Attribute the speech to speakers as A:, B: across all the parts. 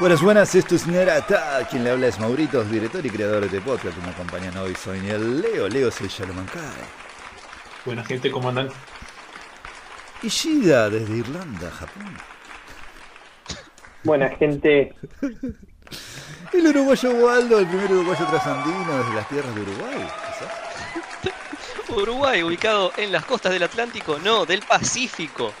A: Buenas, buenas, esto es Nerata. Quien le habla es Maurito, director y creador de este podcast. Me acompañan hoy, soy el Leo. Leo se Yalomancay.
B: Buena gente, ¿cómo andan?
A: Ishida, desde Irlanda, Japón.
C: Buena gente.
A: El uruguayo Waldo, el primer uruguayo trasandino desde las tierras de Uruguay. quizás.
D: Uruguay, ubicado en las costas del Atlántico, no, del Pacífico.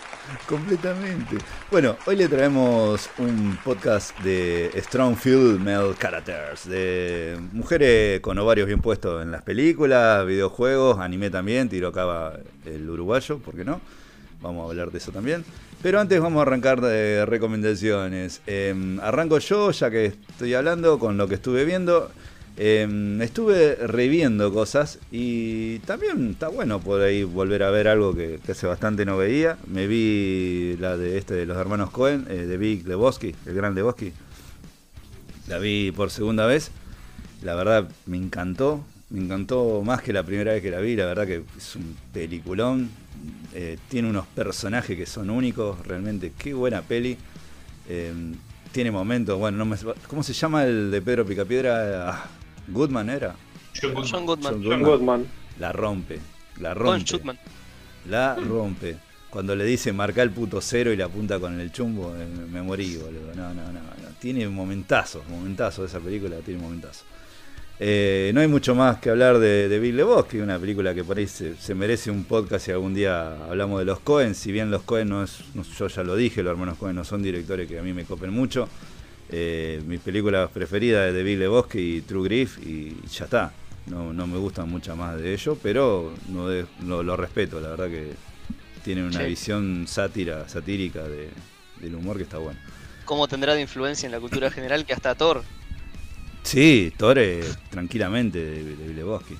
A: Completamente. Bueno, hoy le traemos un podcast de Strong Female Characters, de mujeres con ovarios bien puestos en las películas, videojuegos, anime también, tiro acá el uruguayo, ¿por qué no? Vamos a hablar de eso también. Pero antes vamos a arrancar de recomendaciones. Em, arranco yo, ya que estoy hablando con lo que estuve viendo. Em, estuve reviendo cosas y también está bueno por ahí volver a ver algo que, que hace bastante no veía. Me vi la de este de los hermanos Cohen, eh, de Big Lebowski, el gran Lebowski. La vi por segunda vez. La verdad me encantó. Me encantó más que la primera vez que la vi. La verdad que es un peliculón. Eh, tiene unos personajes que son únicos. Realmente, qué buena peli. Eh, tiene momentos, bueno, no me, ¿cómo se llama el de Pedro Picapiedra? Ah, Goodman era.
B: John Goodman.
D: John Goodman.
A: John
C: John Goodman.
A: La rompe. La rompe.
D: Schutman.
A: La rompe. Cuando le dice marca el puto cero y la apunta con el chumbo, eh, me morí, boludo. No, no, no, no. Tiene momentazos, momentazos esa película, tiene momentazos. Eh, no hay mucho más que hablar de, de Big Lebowski, una película que por ahí se, se merece un podcast si algún día hablamos de los Cohen. Si bien los Cohen no es, no- yo ya lo dije, los hermanos Cohen no son directores que a mí me copen mucho. Eh, mis películas preferidas es de Big Lebowski y True Grief y ya está. No, no me gustan muchas más de ellos, pero no de- lo, lo respeto, la verdad que tiene una
D: Sí.
A: visión sátira, satírica de- del humor que está bueno.
D: ¿Cómo tendrá de influencia en la cultura general que hasta Thor?
A: Sí, Tore, tranquilamente, de, de Big Lebowski.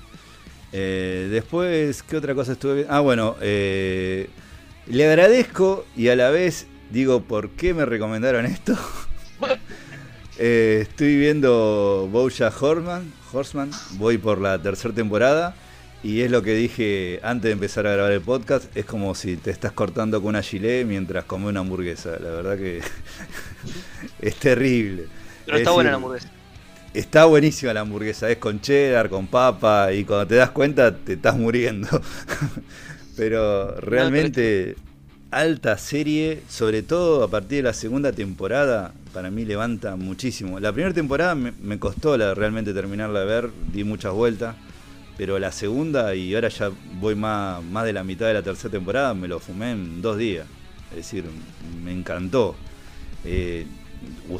A: Eh, después, ¿qué otra cosa estuve viendo? Ah, bueno, eh, le agradezco y a la vez digo, ¿por qué me recomendaron esto? Eh, estoy viendo Bojack Horseman, Horseman, voy por la tercera temporada y es lo que dije antes de empezar a grabar el podcast, es como si te estás cortando con una gilet mientras comes una hamburguesa, la verdad que es terrible.
D: Pero
A: Es
D: está buena la hamburguesa.
A: Está buenísima la hamburguesa, es con cheddar, con papa y cuando te das cuenta te estás muriendo. Pero realmente alta serie, sobre todo a partir de la segunda temporada, para mí levanta muchísimo. La primera temporada me, costó la, realmente terminarla de ver, di muchas vueltas, pero la segunda y ahora ya voy más, más de la mitad de la tercera temporada, me lo fumé en dos días. Es decir, me encantó. Eh,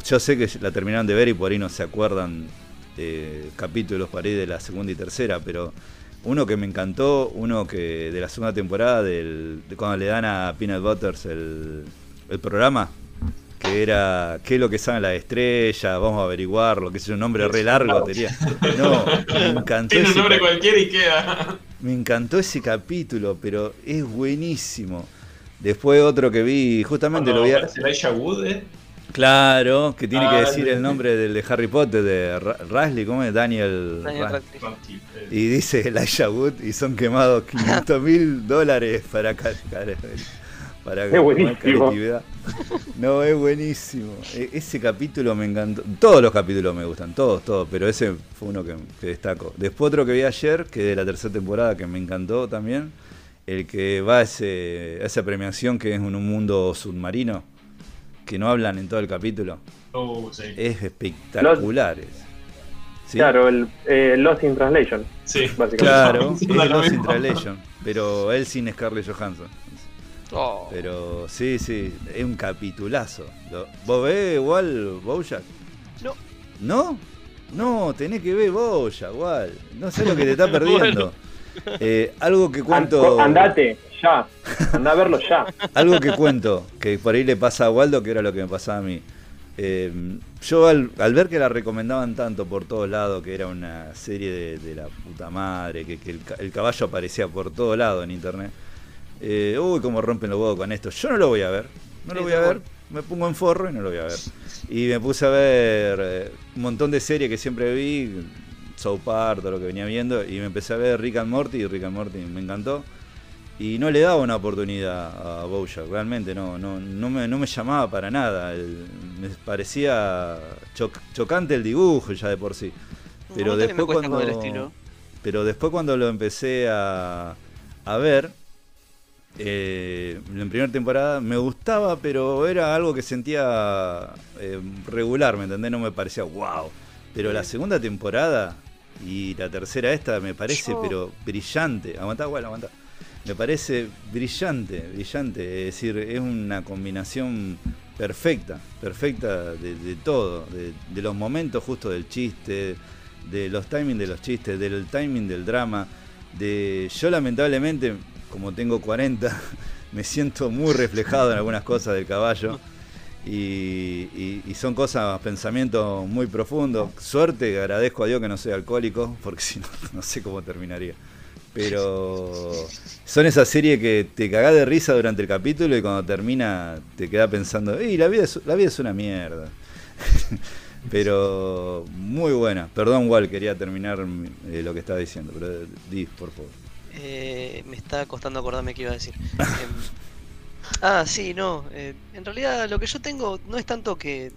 A: yo sé que la terminaron de ver y por ahí no se acuerdan eh, capítulos para ahí de la segunda y tercera, pero uno que me encantó, uno que de la segunda temporada, del, de cuando le dan a Peanut Butters el, el programa, que era qué es lo que saben las estrellas, vamos a averiguarlo, que es un nombre re largo tenía. No, me encantó
B: Tiene un nombre cualquiera y queda.
A: me encantó ese capítulo, pero es buenísimo. Después otro que vi, justamente lo vi a-
B: Wood, ¿eh?
A: Claro, que tiene que
B: Ah,
A: decir el nombre del de Harry Potter, de Ra- Radcliffe, ¿cómo es? Daniel.
D: Daniel
A: y dice Elijah Wood y son quemados 500 mil dólares para, cara- para
C: Es buenísimo.
A: creatividad. No, es buenísimo. E- ese capítulo me encantó. Todos los capítulos me gustan, todos, todos, pero ese fue uno que, que destaco. Después otro que vi ayer, que de la tercera temporada, que me encantó también, el que va a, ese, a esa premiación que es en un mundo submarino, que no hablan en todo el capítulo.
B: Oh, sí.
A: Es espectacular.
C: Claro, el eh, Lost in Translation,
B: Sí.
C: básicamente.
A: Claro, es Lost in. Translation, pero él sin Scarlett Johansson.
D: Oh,
A: Pero sí, sí, es un capitulazo. ¿Vos ves igual Bojack?
D: No.
A: ¿No? No, tenés que ver Bojack, igual. No sé lo que te está perdiendo. Eh, algo que cuento.
C: andate, ya. Anda a verlo ya.
A: Algo que cuento, que por ahí le pasa a Waldo, que era lo que me pasaba a mí. Eh, yo al, al ver que la recomendaban tanto por todos lados, que era una serie de, de la puta madre, que, que el, ca- el caballo aparecía por todos lados en internet, eh, uy, cómo rompen los huevos con esto. Yo no lo voy a ver, no lo voy a ver, me pongo en forro y no lo voy a ver. Y me puse a ver eh, un montón de series que siempre vi, South Park, todo lo que venía viendo, y me empecé a ver Rick and Morty, y Rick and Morty me encantó. Y no le daba una oportunidad a Bojack, realmente no, no, no, me, no me llamaba para nada. el- me parecía choc- chocante el dibujo ya de por sí. Pero después cuando, pero después cuando lo empecé a, a ver, eh, en primera temporada me gustaba, pero era algo que sentía eh, regular, ¿me entendés? No me parecía wow. Pero la segunda temporada y la tercera esta me parece,
D: Yo-
A: pero brillante. Aguantá, bueno, aguantá. Me parece brillante, brillante. Es decir, es una combinación perfecta, perfecta de, de todo. De, de los momentos justo del chiste, de los timings de los chistes, del timing del drama. De yo lamentablemente, como tengo 40, me siento muy reflejado en algunas cosas del caballo. Y, y- y son cosas, pensamientos muy profundos. Suerte, agradezco a Dios que no soy alcohólico, porque si no, no sé cómo terminaría. Pero son esas series que te cagás de risa durante el capítulo y cuando termina te queda pensando, ¡Ey, la vida es, la vida es una mierda! pero muy buena. Perdón, Wal, quería terminar eh, lo que estaba diciendo, pero di, por favor.
D: Eh, me está costando acordarme qué iba a decir. Em, ah, sí, no. eh, en realidad lo que yo tengo no es tanto que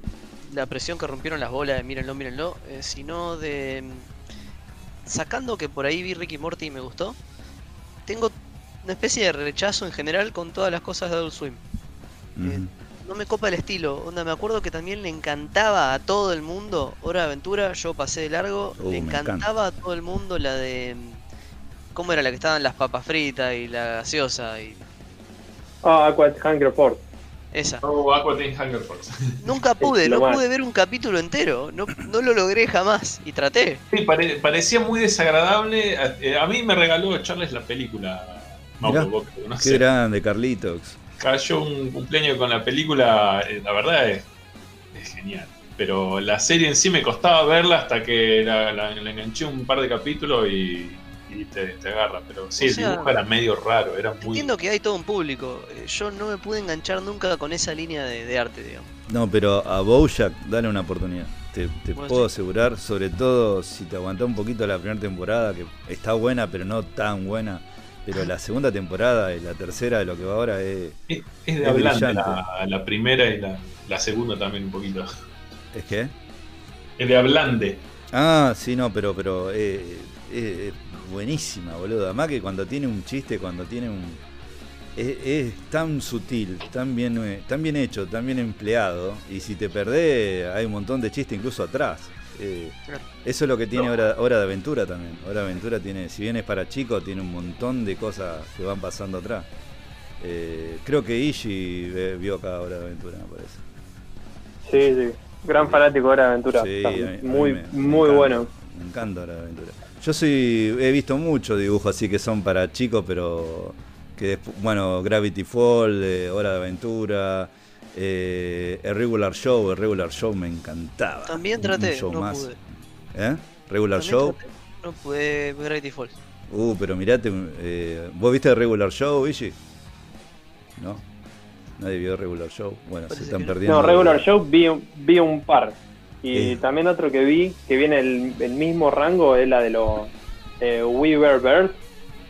D: la presión que rompieron las bolas de mírenlo, mírenlo, eh, sino de... Sacando que por ahí vi Ricky Morty y me gustó, tengo una especie de rechazo en general con todas las cosas de Adult Swim. Eh, no me copa el estilo. Onda, me acuerdo que también le encantaba a todo el mundo Hora de Aventura, yo pasé de largo,
A: Uh,
D: le
A: encanta.
D: encantaba a todo el mundo la de ¿cómo era la que estaban las papas fritas y la gaseosa y
C: Ah, Aqua Hunger Force.
D: Esa?
B: Oh, Aqua Teen Hunger Force.
D: Nunca pude, no
C: más.
D: pude ver un capítulo entero, no, no lo logré jamás y traté.
B: Sí, pare- parecía muy desagradable. A, eh, a mí me regaló Charles la película. Mauro,
A: Qué
B: conocés.
A: grande, Carlitos.
B: Cayó un cumpleaños con la película. eh, La verdad es, es genial. Pero la serie en sí me costaba verla hasta que la, la- la enganché un par de capítulos y, y te, te agarra. Pero sí,
D: O
B: el
D: sea,
B: dibujo era medio raro. Era muy.
D: Entiendo que hay todo un público, eh, yo no me pude enganchar nunca con esa línea de, de arte, digamos.
A: No, pero a Bojack dale una oportunidad. Te, te
D: Bueno,
A: puedo
D: sí.
A: asegurar, sobre todo si te aguantás un poquito la primera temporada, que está buena, pero no tan buena. Pero la segunda temporada y la tercera de lo que va ahora es,
B: Es, es de
A: es brillante.
B: la, la primera y la, la segunda también un poquito.
A: es que.
B: Es de hablante.
A: Ah, sí, no, pero, pero eh, eh, buenísima, boludo. Además que cuando tiene un chiste, cuando tiene un... Es, es tan sutil, tan bien, eh, tan bien hecho, tan bien empleado. Y si te perdés, hay un montón de chistes incluso atrás. Eh, eso es lo que tiene
B: No.
A: Hora, Hora de Aventura también. Hora de Aventura tiene, si bien es para chicos, tiene un montón de cosas que van pasando atrás. Eh, creo que Ishi vio acá Hora de Aventura, me parece.
C: Sí, sí. Gran fanático de Hora de Aventura.
A: Sí,
C: Está
A: a mí- a mí
C: muy,
A: me-
C: muy
A: encanta,
C: bueno.
A: Me encanta Hora de Aventura. Yo soy, he visto muchos dibujos así que son para chicos, pero que bueno, Gravity Fall, eh, Hora de Aventura, eh, el Regular Show, el Regular Show me encantaba.
D: También traté,
A: un show
D: no
A: más.
D: pude.
A: ¿Eh? Regular
D: También
A: Show.
D: traté, no pude Gravity Falls.
A: Uh, pero mirate, eh, ¿vos viste el Regular Show, Vigi? ¿No? Nadie vio el Regular Show. Bueno, se están perdiendo.
C: No, Regular Show vi, un- vi un par. Y también otro que vi, que viene el, el mismo rango, es la de los eh, We Were Birds,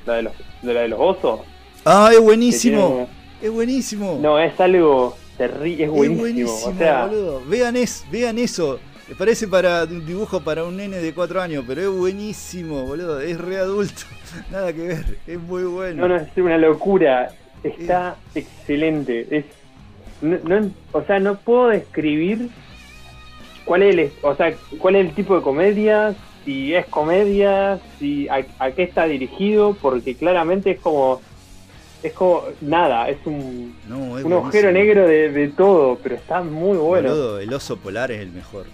C: la de los, de la de los osos.
A: ¡Ah, es buenísimo! ¡Es buenísimo!
C: No, es algo terrible, es
A: Es
C: buenísimo. o sea,
A: boludo. Vean, es, vean eso. Parece para un dibujo para un nene de 4 años, pero es buenísimo, boludo. Es re adulto. Nada que ver. Es muy bueno.
C: no, no, es una locura. Está excelente. Es, no, no- o sea, no puedo describir cuál es el, o sea, cuál es el tipo de comedia, si es comedia, si a, a qué está dirigido, porque claramente es como es como nada, es un,
A: No, es
C: un agujero negro de, de todo, pero está muy bueno.
A: Boludo, el oso polar es el mejor.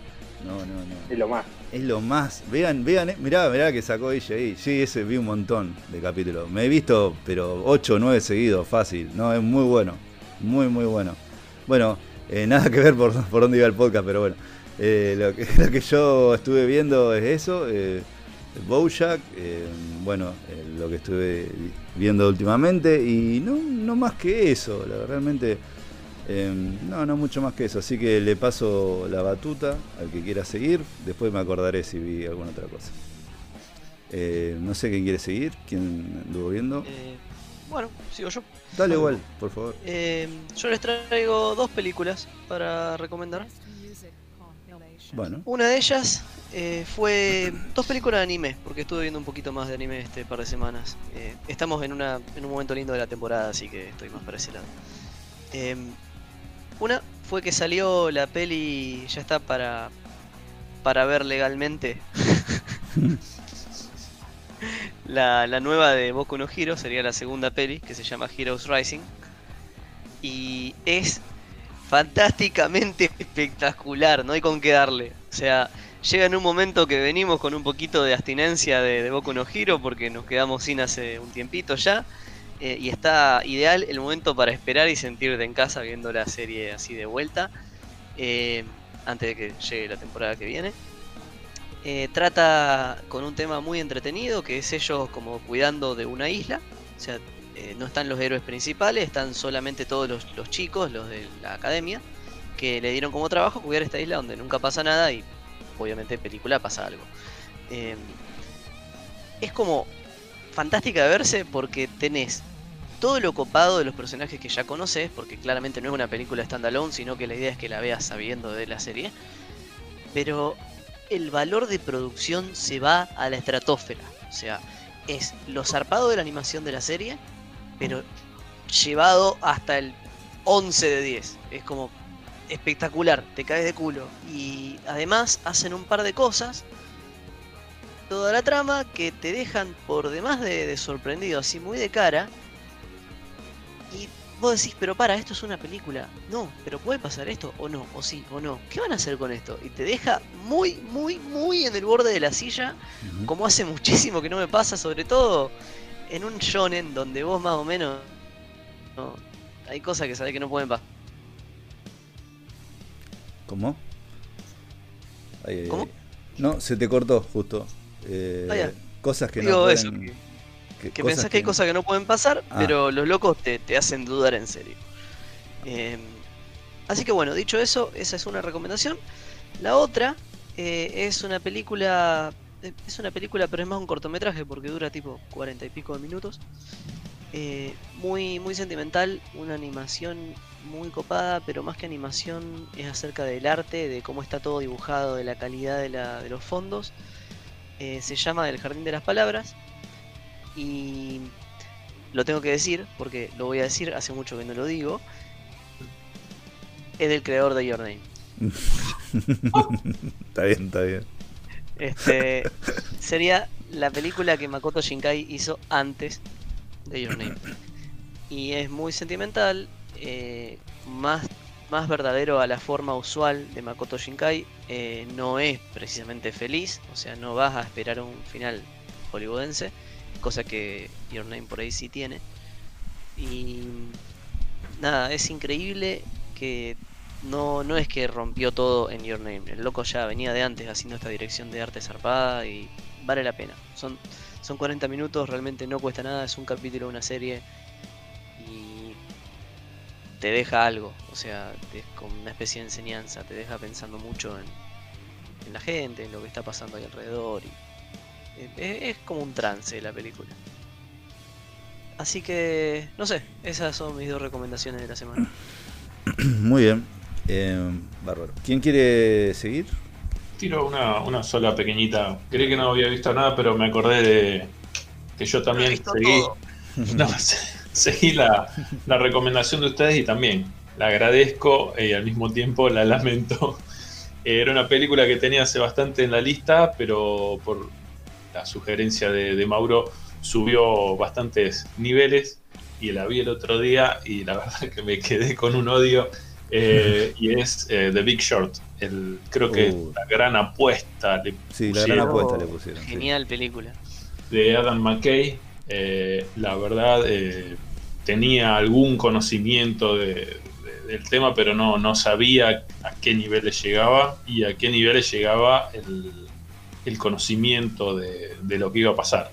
A: No, no, no.
C: Es lo más.
A: Es lo más. Vean, vean, eh, mirá, mirá que sacó ella ahí. Sí, ese vi un montón de capítulos. Me he visto, pero 8 o 9 seguidos, fácil. No, es muy bueno. Muy, muy bueno. Bueno, eh, nada que ver por, por dónde iba el podcast, pero bueno. Eh, lo, que, lo que yo estuve viendo es eso. Eh, Bojack, eh, bueno, eh, lo que estuve viendo últimamente. Y no, no más que eso, la- realmente. eh, no, no mucho más que eso. Así que le paso la batuta al que quiera seguir. Después me acordaré si vi alguna otra cosa. Eh, no sé quién quiere seguir, quién anduvo viendo.
D: Bueno, sigo yo.
A: Dale igual, por favor.
D: Yo les traigo dos películas para recomendar.
A: Bueno,
D: Una de ellas eh, fue dos películas de anime, porque estuve viendo un poquito más de anime este par de semanas. Eh, estamos en, una, en un momento lindo de la temporada, así que estoy más para ese lado. Eh, una fue que salió la peli, ya está para, para ver legalmente. la, la nueva de Boku no Hero sería la segunda peli, que se llama Heroes Rising. Y es fantásticamente espectacular, no hay con qué darle. O sea, llega en un momento que venimos con un poquito de abstinencia de, de Boku no Hero porque nos quedamos sin hace un tiempito ya. eh, y está ideal el momento para esperar y sentirte en casa viendo la serie así de vuelta. eh, antes de que llegue la temporada que viene. Eh, trata con un tema muy entretenido que es ellos como cuidando de una isla. O sea, eh, no están los héroes principales, están solamente todos los, chicos, los de la academia, que le dieron como trabajo cuidar esta isla donde nunca pasa nada y obviamente en película pasa algo. Eh, es como fantástica de verse porque tenés todo lo copado de los personajes que ya conoces, porque claramente no es una película standalone, sino que la idea es que la veas sabiendo de la serie. Pero el valor de producción se va a la estratosfera. O sea, es lo zarpado de la animación de la serie, pero llevado hasta el 11 de 10. Es como espectacular, te caes de culo. Y además hacen un par de cosas, toda la trama, que te dejan por demás de, de sorprendido, así muy de cara. Y vos decís, pero para, esto es una película. No, pero puede pasar esto, o no, o sí, o no. ¿Qué van a hacer con esto? Y te deja muy, muy, muy en el borde de la silla como hace muchísimo que no me pasa, sobre todo en un shonen donde vos más o menos no, hay cosas que sabés que no pueden pasar.
A: ¿cómo? Ay,
D: ¿Cómo?
A: No, se te cortó justo. Eh,
D: Ah,
A: cosas que
D: Digo
A: no
D: eso,
A: pueden-
D: que,
A: que
D: que
A: cosas
D: pensás que hay cosas que no pueden pasar,
A: Ah.
D: pero los locos te, te hacen dudar en serio. Eh, así que bueno, dicho eso, esa es una recomendación. La otra eh, es una película, es una película pero es más un cortometraje porque dura tipo cuarenta y pico de minutos. Eh, muy, muy sentimental, una animación muy copada, pero más que animación es acerca del arte, de cómo está todo dibujado, de la calidad de, la- de los fondos. Eh, se llama El Jardín de las Palabras y lo tengo que decir porque lo voy a decir, hace mucho que no lo digo. Es del creador de Your Name.
A: está bien, está bien.
D: Este sería la película que Makoto Shinkai hizo antes de Your Name. Y es muy sentimental, eh, más, más verdadero a la forma usual de Makoto Shinkai. eh, no es precisamente feliz, o sea, no vas a esperar un final hollywoodense, cosa que Your Name por ahí sí tiene. Y nada, es increíble que no, no es que rompió todo en Your Name. El loco ya venía de antes haciendo esta dirección de arte zarpada y vale la pena. Son, son 40 minutos, realmente no cuesta nada, es un capítulo de una serie y te deja algo, o sea, es como una especie de enseñanza, te deja pensando mucho en, en la gente, en lo que está pasando ahí alrededor. Y, es, es como un trance la película. Así que, no sé, esas son mis dos recomendaciones de la semana.
A: Muy bien. Eh, bárbaro. ¿Quién quiere seguir?
B: Tiro una, una sola pequeñita. Creí que no había visto nada, pero me acordé de que yo también seguí, no, seguí la, la recomendación de ustedes y también la agradezco y al mismo tiempo la lamento. Era una película que tenía hace bastante en la lista, pero por la sugerencia de, de Mauro subió bastantes niveles y la vi el otro día y la verdad que me quedé con un odio eh, y es eh, The Big Short. El, creo que
A: Uh.
B: la gran apuesta le
A: Sí, la gran apuesta le pusieron. sí.
D: Genial película.
B: de Adam McKay. eh, la verdad eh, tenía algún conocimiento de- de- del tema, pero no, no sabía a qué niveles llegaba y a qué niveles llegaba el, el conocimiento de, de lo que iba a pasar.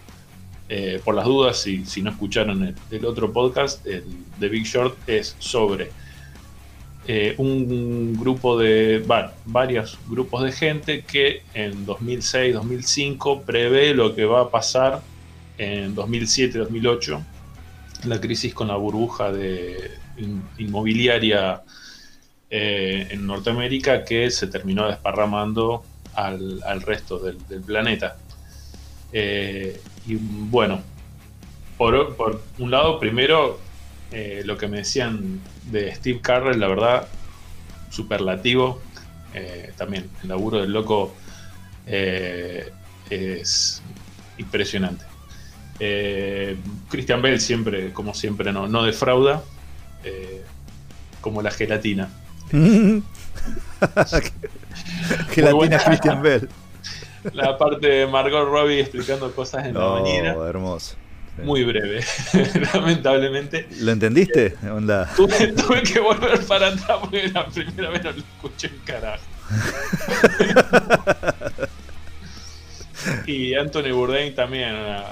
B: Eh, por las dudas, si, si no escucharon el, el otro podcast, el The Big Short es sobre eh, un grupo de, va- varios grupos de gente que en 2006-2005 prevé lo que va a pasar en 2007-2008. la crisis con la burbuja de in- inmobiliaria eh, en Norteamérica que se terminó desparramando al, resto del, planeta. Eh, y bueno, por un lado, primero, eh, lo que me decían de Steve Carell, la verdad, superlativo. Eh, también el laburo del loco eh, es impresionante. Eh, Christian Bell siempre, como siempre, no, no defrauda, eh, como la gelatina.
A: tiene Christian Bell.
B: La parte de Margot Robbie explicando cosas en la bañera,
A: hermoso.
B: Muy breve, lamentablemente.
A: ¿Lo entendiste? Onda.
B: Tuve, tuve que volver para atrás porque la primera vez no lo escuché en carajo. y Anthony Bourdain también, una,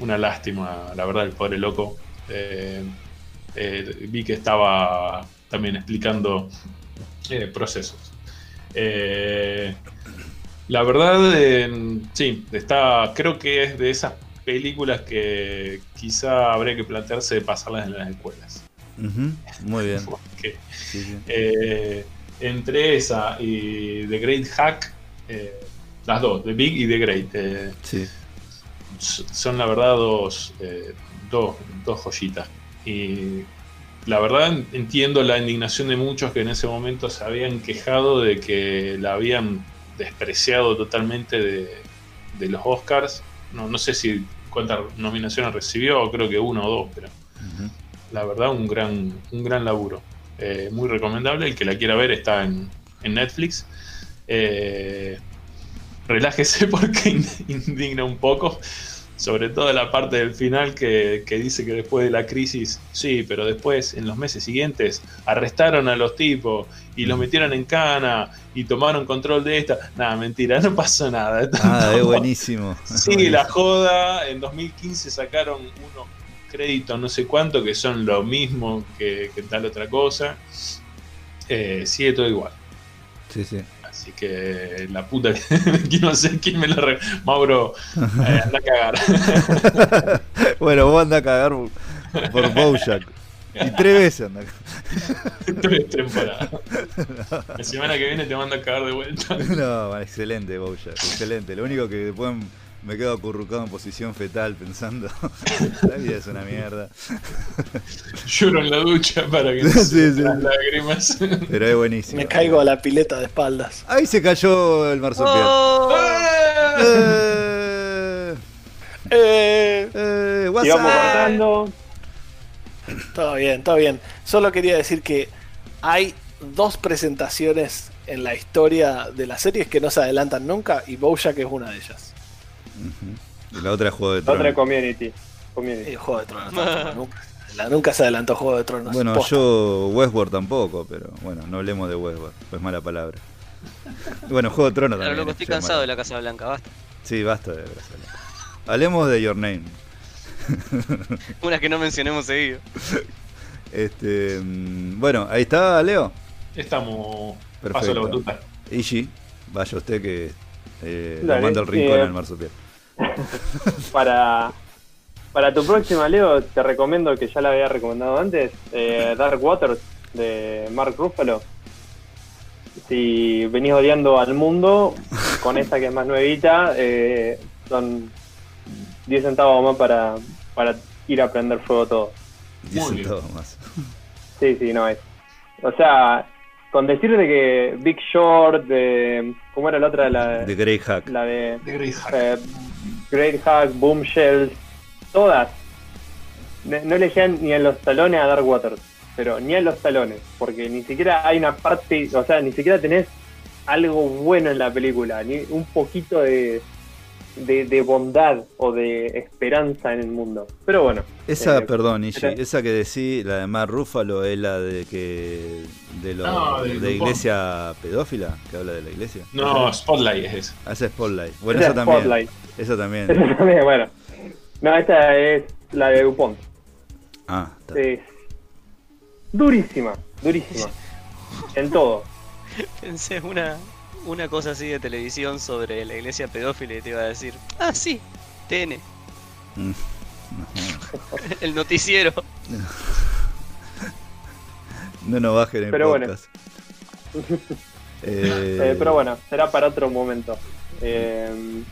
B: una lástima, la verdad, el pobre loco. Eh, eh, vi que estaba también explicando eh, procesos. La verdad, sí, está, creo que es de esas películas que quizá habría que plantearse de pasarlas en las escuelas.
A: Muy bien.
B: Porque
A: Sí, sí.
B: eh, entre esa y The Great Hack, eh, las dos, The Big y The Great, eh,
A: Sí.
B: son la verdad dos, dos, dos joyitas. Y la verdad entiendo la indignación de muchos que en ese momento se habían quejado de que la habían despreciado totalmente de, de los Oscars. No, no sé si cuántas nominaciones recibió, creo que uno o dos, pero la verdad un gran, un gran laburo. Eh, muy recomendable, el que la quiera ver está en, en Netflix. Eh, relájese porque in- indigna un poco, sobre todo la parte del final que, que dice que después de la crisis, sí, pero después en los meses siguientes arrestaron a los tipos y los metieron en cana y tomaron control de esta. Nada, mentira, no pasó nada.
A: Ah, es buenísimo.
B: Sí, la joda. En 2015 sacaron unos créditos, no sé cuánto, que son lo mismo que, que tal otra cosa. Eh, sigue todo igual.
A: Sí, sí.
B: Así que la puta que no sé quién me la re... Mauro, eh, anda a cagar.
A: bueno, vos anda a cagar por, por Bojack. Y tres veces anda a cagar.
B: Tres temporadas. La semana que viene te mando a cagar de vuelta.
A: No, excelente Bojack, excelente. Lo único que después me quedo acurrucado en posición fetal pensando, la vida es una mierda.
B: Lloro en la ducha para que no
A: Sí,
B: se
A: sí.
B: las lágrimas.
A: Pero es buenísimo.
E: Me caigo a la pileta de espaldas.
A: Ahí se cayó el marsupial.
D: ¡Oh!
A: Eh,
E: Eh,
A: eh,
C: Sigamos cortando.
E: todo bien, todo bien. Solo quería decir que hay dos presentaciones en la historia de las series que no se adelantan nunca y Bojack es una de ellas.
A: Y la otra es Juego de
C: La otra
A: Tronos.
C: community. community.
E: El Juego de Tronos nunca, la- nunca se adelantó Juego de Tronos.
A: Bueno,
E: Posta.
A: yo Westworld tampoco, pero bueno, no hablemos de Westworld, pues mala palabra. Bueno, Juego de Tronos también.
D: loco,
A: es
D: estoy cansado de la Casa Blanca, basta.
A: Sí, basta de Brasil. Hablemos de Your Name.
D: Una que no mencionemos seguido.
A: Este, mm, bueno, ahí está Leo.
B: Estamos. Paso
A: Perfecto.
B: la batuta.
A: Ishi, vaya usted que eh, le
C: Dale,
A: mando el rincón
C: eh,
A: al marsupial.
C: Para, para tu próxima, Leo, te recomiendo, que ya la había recomendado antes, eh, Dark Waters de Mark Ruffalo. Si venís odiando al mundo, con esta que es más nuevita, eh, son 10 centavos más para, para ir a prender fuego todo.
A: Dicen
B: bien.
A: todo más.
C: Sí, sí, no es. O sea, con decir de que Big Short, de, ¿cómo era la otra? La,
A: De Grey Hack.
C: la de
B: The Great Hack.
C: eh, Great Hack, Boomshells, todas. No le llegan ni a los talones a Dark Waters, pero ni a los talones, porque ni siquiera hay una parte, o sea, ni siquiera tenés algo bueno en la película, ni un poquito de, de, de bondad o de esperanza en el mundo. Pero bueno.
A: Esa,
C: eh,
A: perdón, Ishi,
C: esa-
A: esa que decís, la de Mar Rúfalo, es la de que. de, lo,
B: No,
A: de iglesia pedófila, que habla de la iglesia.
B: No, Spotlight es esa.
A: Ah, esa es Spotlight. Bueno,
C: esa
A: esa
C: es
A: también.
C: Spotlight.
A: Esa también.
C: Esa también, bueno. No, esta es la de Dupont.
A: Ah, está.
C: Es durísima, durísima. En todo.
D: Pensé una, una cosa así de televisión sobre la iglesia pedófila y te iba a decir, ah, sí, TN.
A: Mm.
D: El noticiero.
A: No nos bajen el
C: Pero bueno.
A: Eh,
C: Eh, pero bueno, será para otro momento. Eh,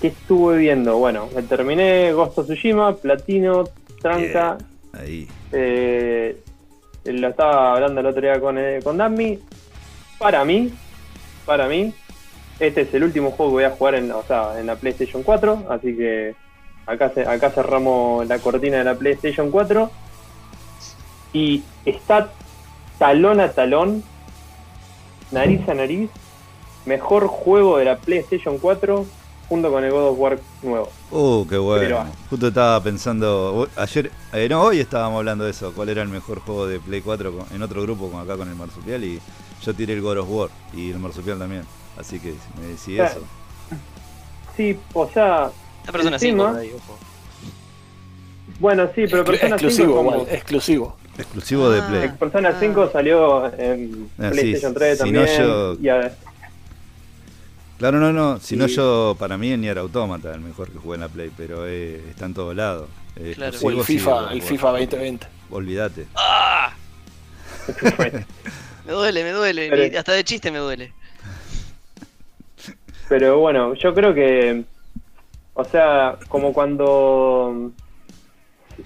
C: ¿Qué estuve viendo? Bueno, me terminé Ghost of Tsushima, Platino, Tranca.
A: Ahí.
C: Eh, lo estaba hablando el otro día con, eh, con Dami. Para mí, para mí, este es el último juego que voy a jugar en, o sea, en la PlayStation 4. Así que acá, acá cerramos la cortina de la PlayStation 4. Y está talón a talón, nariz a nariz, mejor juego de la PlayStation 4 junto con el God of War nuevo.
A: Uh, qué bueno.
C: Pero-
A: Justo estaba pensando. Ayer, eh, no, hoy estábamos hablando de eso. ¿Cuál era el mejor juego de Play 4 con- en otro grupo con acá con el Marsupial? Y yo tiré el God of War y el Marsupial también. Así que me decí
C: Claro.
A: eso.
C: Sí, o sea,
D: La persona
C: Encima-
D: 5
C: bueno, sí, pero
E: Exclu-
C: Persona 5
E: exclusivo,
C: como-
E: igual, exclusivo.
A: Exclusivo de
D: Ah.
A: Play.
C: Persona
D: Ah.
C: 5 salió en
A: Ah,
C: PlayStation
A: sí,
C: 3
A: si no
C: también.
A: yo-
C: y a-
A: Claro, no, no. Si no, yo, para mí, el Nier Automata el mejor que jugué en la Play. Pero eh, está en todos lados. Eh,
D: Claro.
E: O el FIFA, el. FIFA 2020.
A: Olvídate.
D: ¡Ah! Me duele, me duele.
C: Pero-
D: ni- hasta de chiste me duele.
C: pero bueno, yo creo que, o sea, como cuando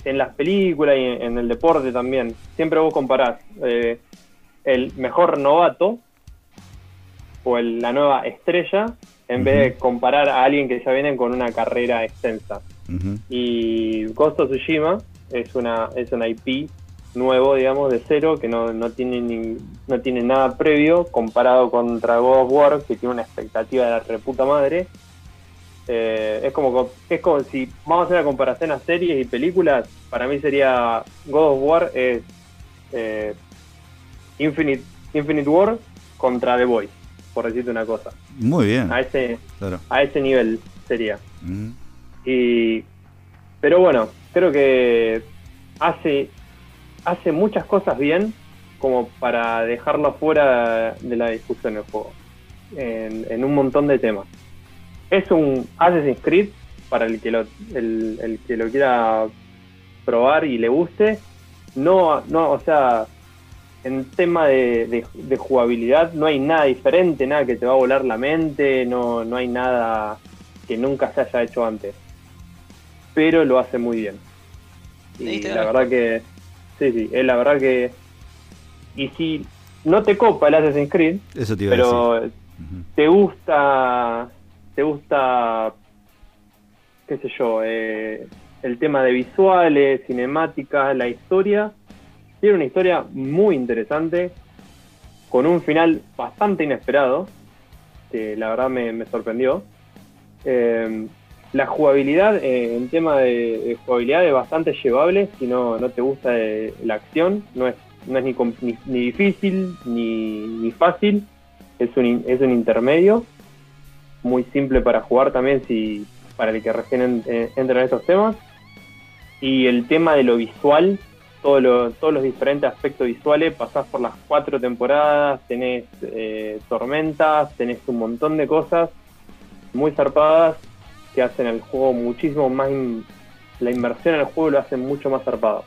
C: en las películas y en el deporte también, siempre vos comparás eh, el mejor novato o el- la nueva estrella en vez de comparar a alguien que ya viene con una carrera extensa. Y Ghost of Tsushima es una es una IP nuevo, digamos, de cero, que no, no tiene ni- no tiene nada previo, comparado contra God of War, que tiene una expectativa de la reputa madre. Eh, es como co- es como si vamos a hacer la comparación a series y películas, para mí sería God of War es eh, Infinite, Infinite War contra The Voice, por decirte una cosa.
A: Muy bien.
C: A ese,
A: Claro.
C: a ese nivel sería.
A: Ujú.
C: Y, pero bueno, creo que hace, hace muchas cosas bien como para dejarlo fuera de la discusión el juego, en, en un montón de temas. Es un Assassin's Creed para el que lo, el, el que lo quiera probar y le guste. No, no, o sea, en tema de, de- de jugabilidad no hay nada diferente, nada que te va a volar la mente, no, no hay nada que nunca se haya hecho antes. Pero lo hace muy bien. Y la verdad que. Sí, sí, es la verdad que. Y si no te copa el Assassin's Creed,
A: Eso te iba a decir.
C: pero te gusta. Te gusta. qué sé yo, eh, el tema de visuales, cinemáticas, la historia. Tiene una historia muy interesante, con un final bastante inesperado, que la verdad me, sorprendió. Eh, la jugabilidad, eh, en tema de, jugabilidad, es bastante llevable si no, no te gusta eh, la acción. No es, no es ni, ni, difícil ni, ni fácil, es un, es un intermedio. Muy simple para jugar también si para el que recién en- eh, entra en estos temas. Y el tema de lo visual, todo lo- todos los diferentes aspectos visuales, pasás por las cuatro temporadas, tenés eh, tormentas, tenés un montón de cosas muy zarpadas que hacen el juego muchísimo más... la inmersión en el juego lo hace mucho más zarpado.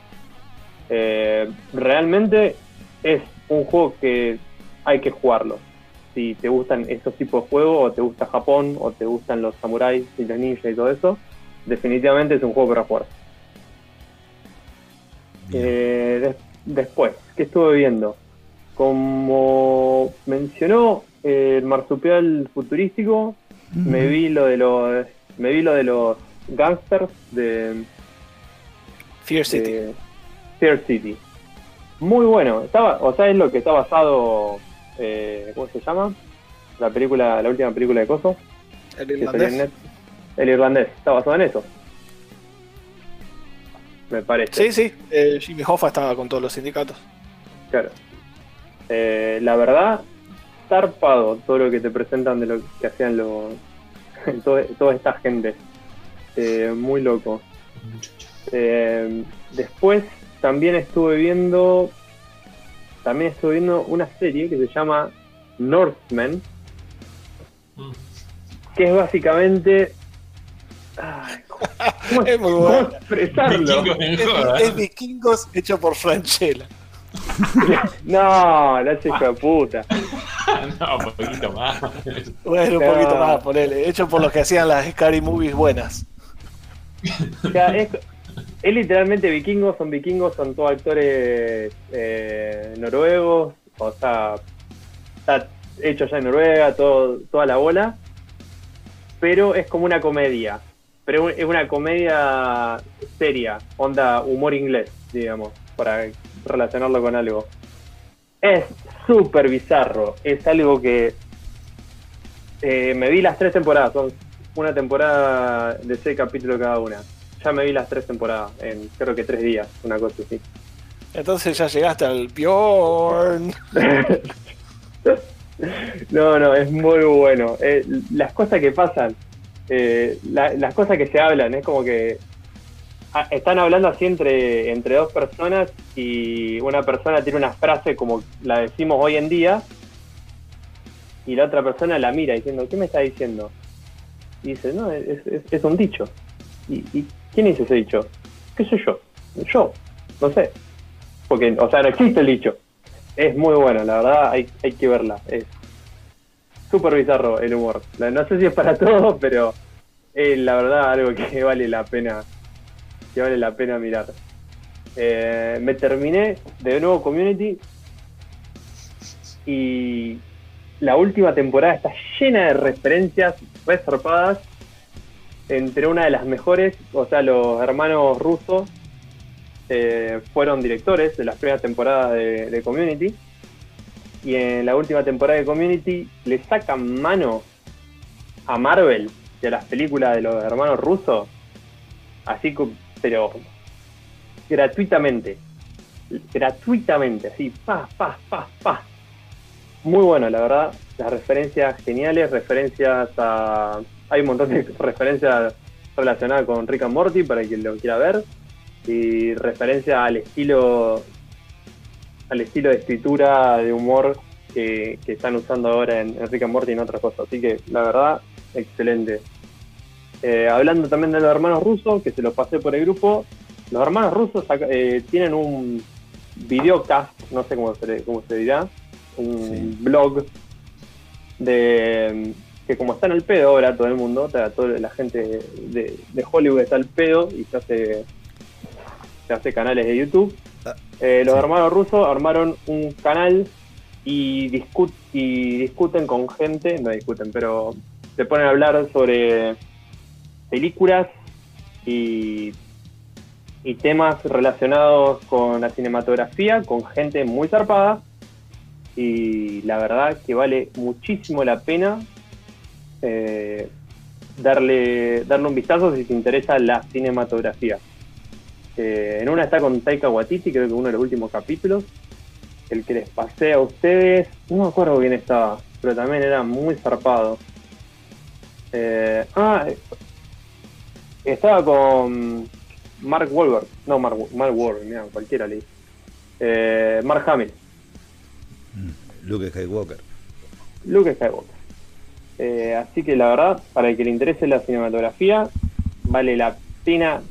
C: Eh, realmente es un juego que hay que jugarlo. Si te gustan esos tipos de juegos, o te gusta Japón, o te gustan los samuráis y los ninjas y todo eso, definitivamente es un juego para jugar. Eh, des- después, ¿qué estuve viendo? Como mencionó eh, el marsupial futurístico, me vi lo de los me vi lo de los gangsters de,
E: Fear City.
C: de Fear City. Muy bueno, estaba, o sea, es lo que está basado, eh, ¿cómo se llama? La película, la última película de Coso,
E: el irlandés.
C: El irlandés, está basado en eso. Me parece.
E: Sí, sí. eh, Jimmy Hoffa estaba con todos los sindicatos.
C: Claro. Eh, la verdad, zarpado todo lo que te presentan de lo que hacían los todo- toda esta gente. Eh, muy loco. Eh, después también estuve viendo también estuve viendo una serie que se llama Northman,
B: Mm.
C: que es básicamente ay, ¿Cómo,
E: Es muy bueno.
C: expresarlo?
B: Vikingos en
E: Es,
B: joda.
E: es Vikingos hecho por Franchella.
C: No, la hijo de puta.
B: no, un poquito más.
E: Bueno, un
C: No.
E: poquito más, ponele. Hecho por los que hacían las Scary Movies buenas.
C: O sea, es, es literalmente vikingos, son vikingos, son todos actores eh, noruegos, o sea, está hecho ya en Noruega, todo, toda la bola, pero es como una comedia, pero es una comedia seria, onda humor inglés, digamos, para relacionarlo con algo. Es súper bizarro, es algo que eh, me vi las tres temporadas, son una temporada de seis capítulos cada una. Ya me vi las tres temporadas en creo que tres días, una cosa así.
E: Entonces ya llegaste al Bjorn.
C: No, no, es muy bueno. Eh, las cosas que pasan, eh, la- las cosas que se hablan, es como que ah, están hablando así entre, entre dos personas y una persona tiene una frase como la decimos hoy en día y la otra persona la mira diciendo, ¿qué me está diciendo? Y dice, no, es, es- es un dicho. ¿Y, y quién dice ese dicho? ¿Qué sé yo? Yo, no sé. Porque, o sea, no existe el dicho. Es muy bueno, la verdad, hay, hay que verla. Es súper bizarro el humor. No sé si es para todos, pero es la verdad algo que vale la pena que vale la pena mirar. Eh, me terminé de nuevo Community y la última temporada está llena de referencias resarpadas entre una de las mejores, o sea, los hermanos rusos eh, fueron directores de las primeras temporadas de, de Community y en la última temporada de Community le sacan mano a Marvel y a las películas de los hermanos rusos, así co- pero gratuitamente, gratuitamente, así, pa, pa, pa, pa. Muy bueno, la verdad, las referencias geniales, referencias a... Hay un montón de referencias relacionadas con Rick and Morty para quien lo quiera ver y referencia al estilo al estilo de escritura de humor que, que están usando ahora en, en Rick and Morty y en otras cosas. Así que la verdad, excelente. Eh, hablando también de los hermanos rusos, que se los pasé por el grupo, los hermanos rusos eh, tienen un videocast, no sé cómo se, cómo se dirá, un
A: Sí.
C: blog de que como está en el pedo ahora todo el mundo, toda, toda la gente de, de Hollywood está al pedo y se hace, se hace canales de YouTube. Eh, los
A: sí.
C: hermanos rusos armaron un canal y, y discuten con gente, no discuten, pero se ponen a hablar sobre películas y, y temas relacionados con la cinematografía, con gente muy zarpada. Y la verdad que vale muchísimo la pena eh, darle, darle un vistazo si te interesa la cinematografía. Eh, en una está con Taika Waititi, creo que uno de los últimos capítulos. El que les pasé a ustedes, no me acuerdo quién estaba, pero también era muy zarpado. Eh, ah, estaba con Mark Wahlberg, no Mark, Mark Wahlberg, mira, cualquiera le. Eh, Mark Hamill,
A: Luke Skywalker.
C: Luke Skywalker. Eh, así que la verdad, para el que le interese la cinematografía, vale la pena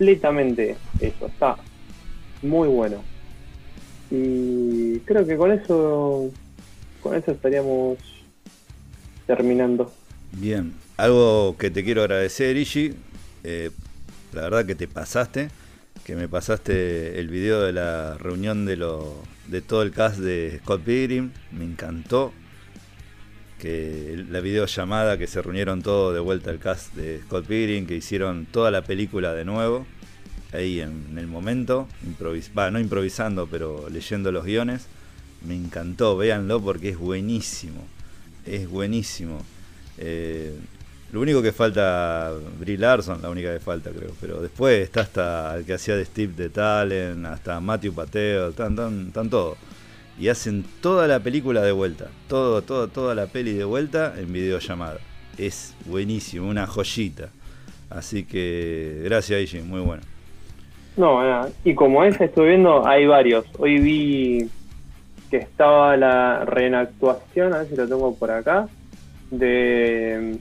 C: completamente eso. Está muy bueno. Y creo que con eso, con eso estaríamos terminando.
A: Bien, algo que te quiero agradecer, Ishi. eh, la verdad que te pasaste, que me pasaste el video de la reunión de, lo, de todo el cast de Scott Pilgrim. Me encantó. Que la videollamada que se reunieron todos de vuelta al cast de Scott Pilgrim, que hicieron toda la película de nuevo, ahí en, el momento, improvis no improvisando, pero leyendo los guiones. Me encantó, véanlo porque es buenísimo. Es buenísimo. Eh, lo único que falta, Brie Larson, la única que falta creo, pero después está hasta el que hacía de Steve de Talent, hasta Matthew Pateo, están, están, están todos. Y hacen toda la película de vuelta, todo, todo, toda la peli de vuelta en videollamada. Es buenísimo, una joyita. Así que gracias, Iji, muy bueno.
C: No, y como ese estoy viendo, hay varios. Hoy vi que estaba la reenactuación, a ver si lo tengo por acá, de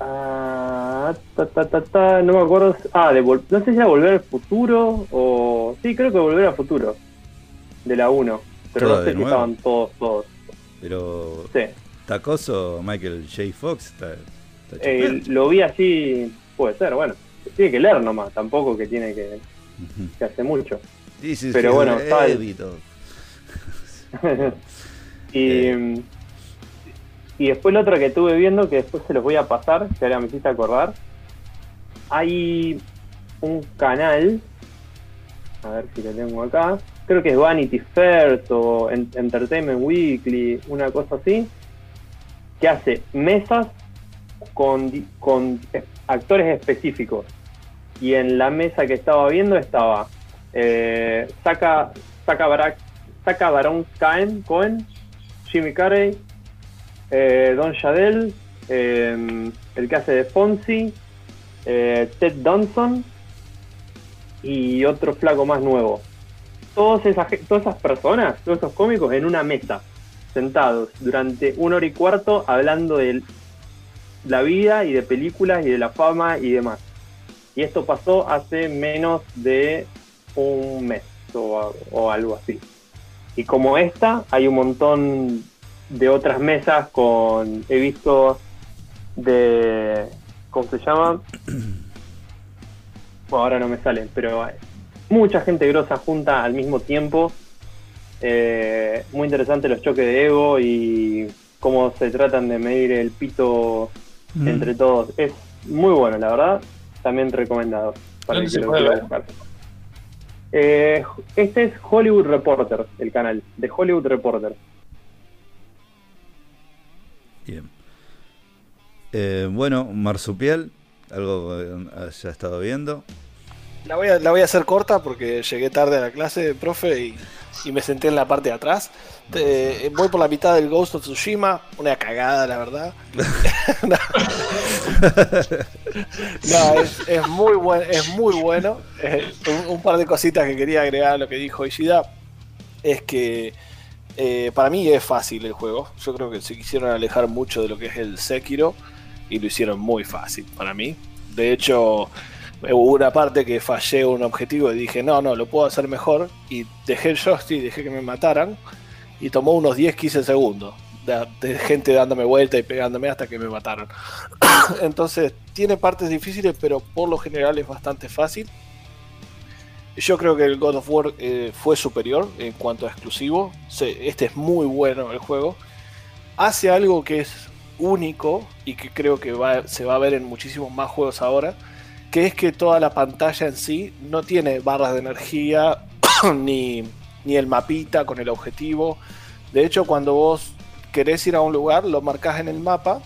C: Ah, ta, ta, ta, ta, no me acuerdo. Ah, de no sé si era Volver al Futuro o. Sí, creo que Volver al Futuro. De la 1. Pero no sé si
A: nuevo.
C: estaban todos, todos.
A: Pero
C: Sí.
A: Tacoso Michael J. Fox está, está
C: Eh, lo vi así, puede ser, bueno. Tiene que leer nomás, tampoco que tiene que, que hace mucho.
A: This is
C: pero bueno,
A: débito.
C: y,
A: Eh.
C: y después lo otro que estuve viendo, que después se los voy a pasar, que ahora me hiciste acordar. Hay un canal, a ver si lo tengo acá, creo que es Vanity Fair o En- Entertainment Weekly, una cosa así, que hace mesas con, actores específicos. Y en la mesa que estaba viendo estaba eh, Saca, Saca, Barak, Saca Baron Cohen, Cohen, Jimmy Carrey, eh, Don Shadell, eh, el que hace de Fonzie, eh, Ted Danson y otro flaco más nuevo. Todas esas, todas esas personas, todos esos cómicos en una mesa, sentados durante una hora y cuarto hablando de la vida y de películas y de la fama y demás. Y esto pasó hace menos de un mes o, o algo así. Y como esta, hay un montón de otras mesas con, he visto de, ¿cómo se llama? Bueno, ahora no me sale, pero mucha gente grosa junta al mismo tiempo. Eh, muy interesante los choques de ego y cómo se tratan de medir el pito
A: Mm.
C: entre todos. Es muy bueno, la verdad. También recomendado para
B: ¿Dónde
C: el
B: se
C: que lo
B: puede
C: quiera
B: ver?
C: buscar. Eh, este es Hollywood Reporter, el canal de Hollywood Reporter.
A: Bien. Eh, bueno, marsupial, algo que haya estado viendo.
E: La voy, a, la voy a hacer corta porque llegué tarde a la clase, profe, y, y me senté en la parte de atrás. Eh, voy por la mitad del Ghost of Tsushima, una cagada, la verdad. no, No, es, es muy buen, es muy bueno. Eh, un, un par de cositas que quería agregar a lo que dijo Ishida es que eh, para mí es fácil el juego. Yo creo que se quisieron alejar mucho de lo que es el Sekiro y lo hicieron muy fácil para mí. De hecho, hubo una parte que fallé un objetivo y dije, no, no, lo puedo hacer mejor. Y dejé el joystick, dejé que me mataran. Y tomó unos 10-15 segundos de, gente dándome vuelta y pegándome hasta que me mataron. Entonces, tiene partes difíciles, pero por lo general es bastante fácil. Yo creo que el God of War eh, fue superior en cuanto a exclusivo. Este es muy bueno el juego. Hace algo que es único y que creo que se va a ver en muchísimos más juegos ahora, que es que toda la pantalla en sí no tiene barras de energía ni, ni el mapita con el objetivo. De hecho, cuando vos querés ir a un lugar, lo marcas en el mapa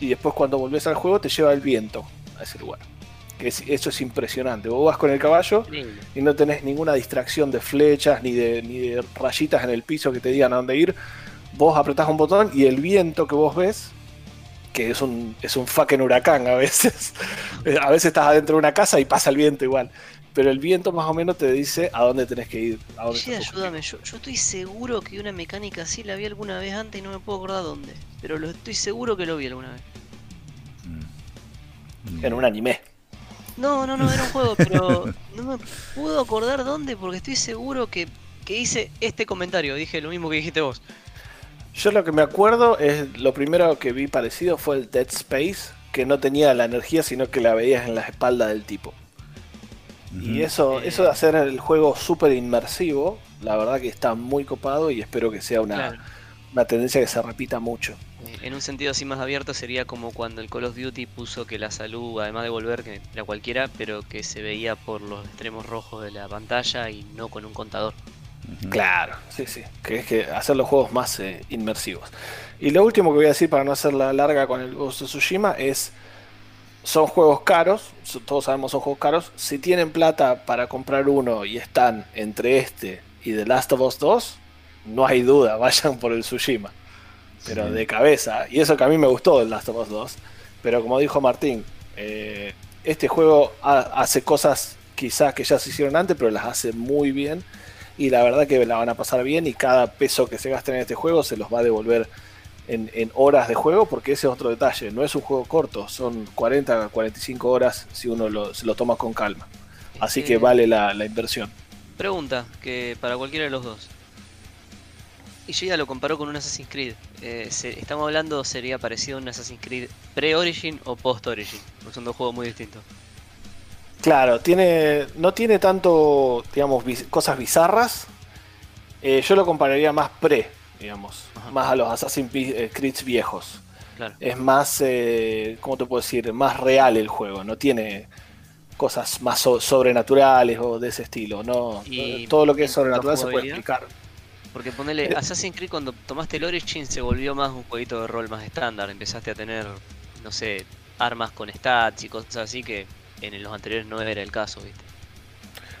E: y después cuando volvés al juego te lleva el viento a ese lugar. Que es- eso es impresionante. Vos vas con el caballo
D: Lindo.
E: y no tenés ninguna distracción de flechas ni de, ni de rayitas en el piso que te digan a dónde ir. Vos apretás un botón y el viento que vos ves, que es un, es un fucking huracán a veces. a veces estás adentro de una casa y pasa el viento igual. Pero el viento más o menos te dice a dónde tenés que ir. A dónde
D: Sí, ayúdame, yo, yo estoy seguro que una mecánica así la vi alguna vez antes y no me puedo acordar dónde. Pero lo estoy seguro que lo vi alguna vez.
A: Mm.
E: En un anime.
D: No, no, no, era un juego, pero no me puedo acordar dónde porque estoy seguro que, que hice este comentario. Dije lo mismo que dijiste vos.
E: Yo lo que me acuerdo es lo primero que vi parecido fue el Dead Space, que no tenía la energía, sino que la veías en la espalda del tipo. Y eso, eso de hacer el juego súper inmersivo, la verdad que está muy copado y espero que sea una,
D: Claro.
E: una tendencia que se repita mucho.
D: Eh, En un sentido así más abierto sería como cuando el Call of Duty puso que la salud, además de volver, que era cualquiera, pero que se veía por los extremos rojos de la pantalla y no con un contador.
E: Claro, sí, sí. Que es que hacer los juegos más eh, inmersivos. Y lo último que voy a decir para no hacerla larga con el Ghost of Tsushima es. Son juegos caros, todos sabemos son juegos caros. Si tienen plata para comprar uno y están entre este y The Last of Us 2, no hay duda, vayan por el Tsushima. Pero
A: Sí.
E: de cabeza. Y eso que a mí me gustó el Last of Us 2. Pero como dijo Martín, eh, este juego ha- hace cosas quizás que ya se hicieron antes, pero las hace muy bien. Y la verdad que la van a pasar bien y cada peso que se gasten en este juego se los va a devolver en, en horas de juego, porque ese es otro detalle. No es un juego corto, son 40 45 horas si uno lo, se lo toma con calma. Así que
D: Eh,
E: vale la, la inversión.
D: Pregunta, que para cualquiera de los dos. Ya lo comparó con un Assassin's Creed. Eh, se- estamos hablando, sería parecido a un Assassin's Creed pre-Origin o post-Origin. Porque son dos juegos muy distintos.
E: Claro, tiene, no tiene tanto, digamos, biz- cosas bizarras. Eh, yo lo compararía más pre, digamos,
D: Ajá.
E: más a los Assassin's eh, Creed viejos.
D: Claro.
E: Es más, eh, ¿cómo te puedo decir? Más real el juego, no tiene cosas más so- sobrenaturales o de ese estilo. No,
D: Y
E: todo lo que es
D: en
E: sobrenatural se puede explicar.
D: Porque ponele, Assassin's Creed cuando tomaste el Origin se volvió más un jueguito de rol más estándar. Empezaste a tener, no sé, armas con stats y cosas así que en los anteriores no era el caso, ¿viste?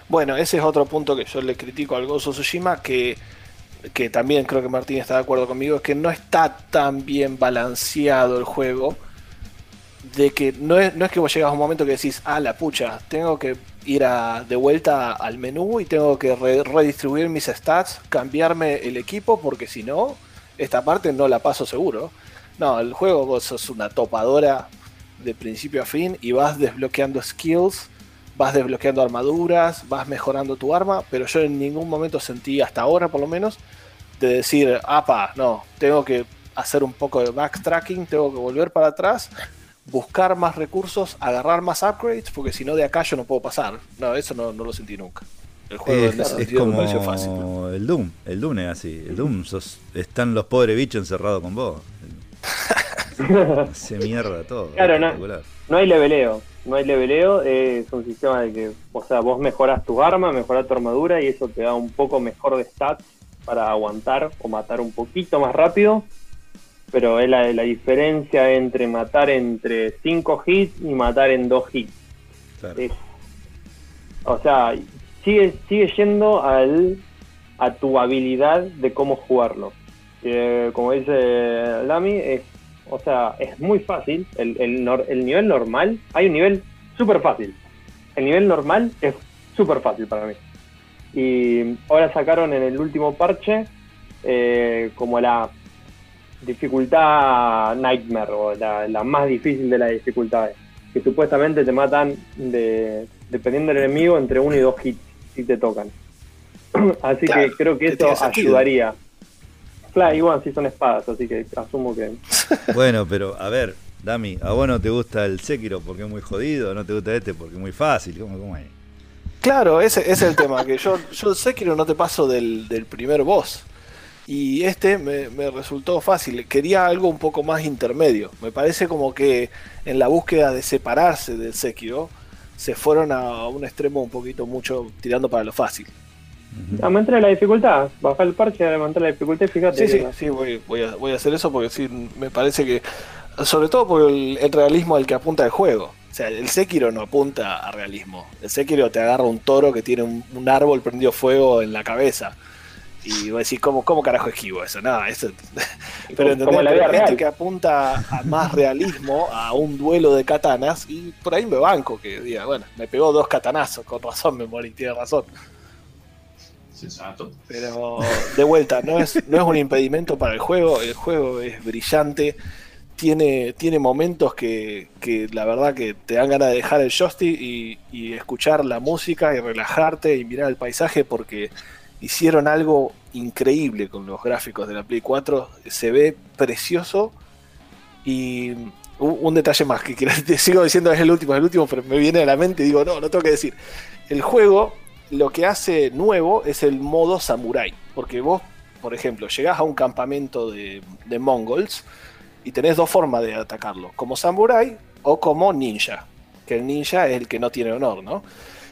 E: Bueno, ese es otro punto que yo le critico al Gozo Tsushima, que, que también creo que Martín está de acuerdo conmigo, es que no está tan bien balanceado el juego, de que no es, no es que vos llegas a un momento que decís, ah, la pucha, tengo que ir de vuelta al menú y tengo que re- redistribuir mis stats, cambiarme el equipo, porque si no, esta parte no la paso seguro. No, el juego vos sos una topadora de principio a fin y vas desbloqueando skills vas desbloqueando armaduras, vas mejorando tu arma, pero yo en ningún momento sentí, hasta ahora por lo menos, de decir, apa, no, tengo que hacer un poco de backtracking, tengo que volver para atrás, buscar más recursos, agarrar más upgrades, porque si no de acá yo no puedo pasar. No, eso no, no lo sentí nunca. El juego
A: Es,
E: en ese
A: es como
E: fácil.
A: el Doom. El Doom es así. El Doom, sos- están los pobres bichos encerrados con vos. Se mierda todo.
C: Claro, no. No hay leveleo, no hay leveleo, es un sistema de que, o sea, vos mejoras tus armas, mejoras tu armadura y eso te da un poco mejor de stats para aguantar o matar un poquito más rápido. Pero es la, la diferencia entre matar entre 5 hits y matar en 2 hits.
A: Claro.
C: Es- o sea, sigue, sigue yendo al, a tu habilidad de cómo jugarlo. Eh, como dice Lami, es, o sea, es muy fácil. El, el, nor- el nivel normal, hay un nivel súper fácil. El nivel normal es súper fácil para mí. Y ahora sacaron en el último parche eh, como la dificultad Nightmare, o la, la más difícil de las dificultades. Que supuestamente te matan, de, dependiendo del enemigo, entre uno y dos hits si te tocan. así
E: Claro,
C: que creo que eso
E: sentido.
C: Claro, igual si son espadas, así que asumo que.
A: Bueno, pero a ver, Dami, ¿a vos no te gusta el Sekiro porque es muy jodido? ¿No te gusta este porque es muy fácil? ¿Cómo, cómo es?
E: Claro, ese, ese es el tema, que yo, yo sé que no te paso del, del primer boss. Y este me, me resultó fácil. Quería algo un poco más intermedio. Me parece como que en la búsqueda de separarse del Sekiro, se fueron a un extremo un poquito mucho tirando para lo fácil.
C: Aumentar la dificultad, bajar el parche, aumentar la dificultad y fíjate.
E: Sí, sí, sí, voy, voy a, voy a hacer eso porque sí, me parece que, sobre todo por el, el realismo al que apunta el juego. O sea, el Sekiro no apunta a realismo. El Sekiro te agarra un toro que tiene un, un árbol prendido fuego en la cabeza. Y voy a decir, ¿cómo, cómo carajo esquivo eso? Nada, eso. Pero
C: Como- como en la vida real.
E: que apunta a más realismo, a un duelo de katanas, y por ahí me banco que diga, bueno, me pegó dos katanazos, con razón me morí, tiene razón.
B: Sensato.
E: Pero de vuelta, no es, no es un impedimento para el juego, el juego es brillante, tiene, tiene momentos que, que la verdad que te dan ganas de dejar el joystick y, y escuchar la música y relajarte y mirar el paisaje porque hicieron algo increíble con los gráficos de la Play 4, se ve precioso y un, un detalle más que quiero- te sigo diciendo es el último, es el último, pero me viene a la mente y digo, no, no tengo que decir. El juego lo que hace nuevo es el modo samurai. Porque vos, por ejemplo, llegás a un campamento de, mongols y tenés dos formas de atacarlo: como samurai o como ninja. Que el ninja es el que no tiene honor, ¿no?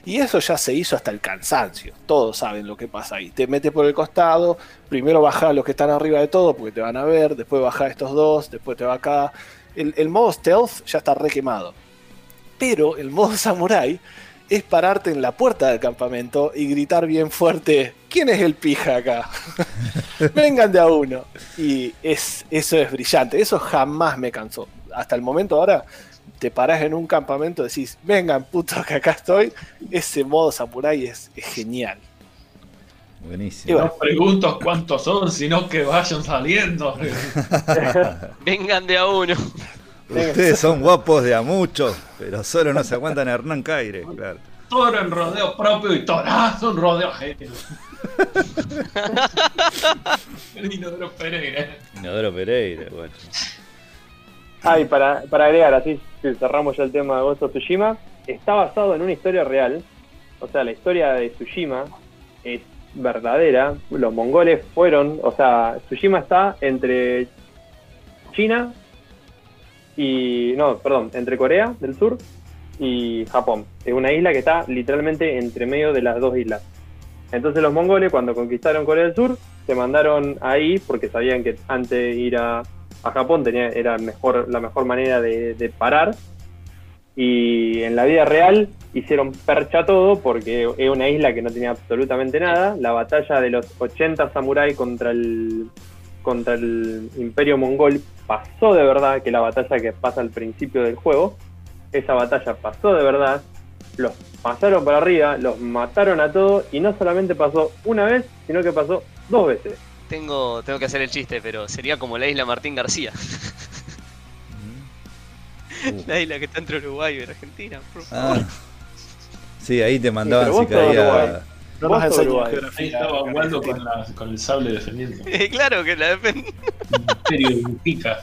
E: Y eso ya se hizo hasta el cansancio. Todos saben lo que pasa ahí. Te metes por el costado, primero baja a los que están arriba de todo porque te van a ver, después baja a estos dos, después te va acá. El, el modo stealth ya está re quemado. Pero el modo samurai es pararte en la puerta del campamento y gritar bien fuerte, ¿quién es el pija acá? Vengan de a uno. Y es, eso es brillante, eso jamás me cansó. Hasta el momento ahora te parás en un campamento y decís, vengan puto que acá estoy. Ese modo samurai es, es genial.
A: Buenísimo.
B: No pregunto cuántos son, sino que vayan saliendo.
D: Vengan de a uno.
A: Ustedes son guapos de a mucho, pero solo no se aguantan a Hernán Caire, claro.
B: Toro en rodeo propio y torazo en rodeo ajeno. El Inodoro Pereira.
A: Inodoro Pereira, bueno.
C: Ah, y para, para agregar, así si cerramos ya el tema de Ghost of Tsushima, está basado en una historia real. O sea, la historia de Tsushima es verdadera. Los mongoles fueron, o sea, Tsushima está entre China y. No, perdón, entre Corea del Sur y Japón. Es una isla que está literalmente entre medio de las dos islas. Entonces los mongoles cuando conquistaron Corea del Sur se mandaron ahí porque sabían que antes ir a, a Japón tenía, era mejor, la mejor manera de, de parar. Y en la vida real hicieron percha todo porque es una isla que no tenía absolutamente nada. La batalla de los 80 samuráis contra el, contra el imperio mongol pasó de verdad, que la batalla que pasa al principio del juego. Esa batalla pasó de verdad. Los pasaron para arriba, los mataron a todos y no solamente pasó una vez, sino que pasó dos veces.
D: Tengo, tengo que hacer el chiste, pero sería como la isla Martín García.
A: Uh.
D: La isla que está entre Uruguay y Argentina, por favor.
A: Ah. Sí, ahí te mandaban si caía.
E: No nos enseñan
C: Uruguay.
B: Ahí
E: geografía.
B: estaba Waldo con, la- con el sable defendiendo.
D: claro que la defen-
B: Misterio de Mujica.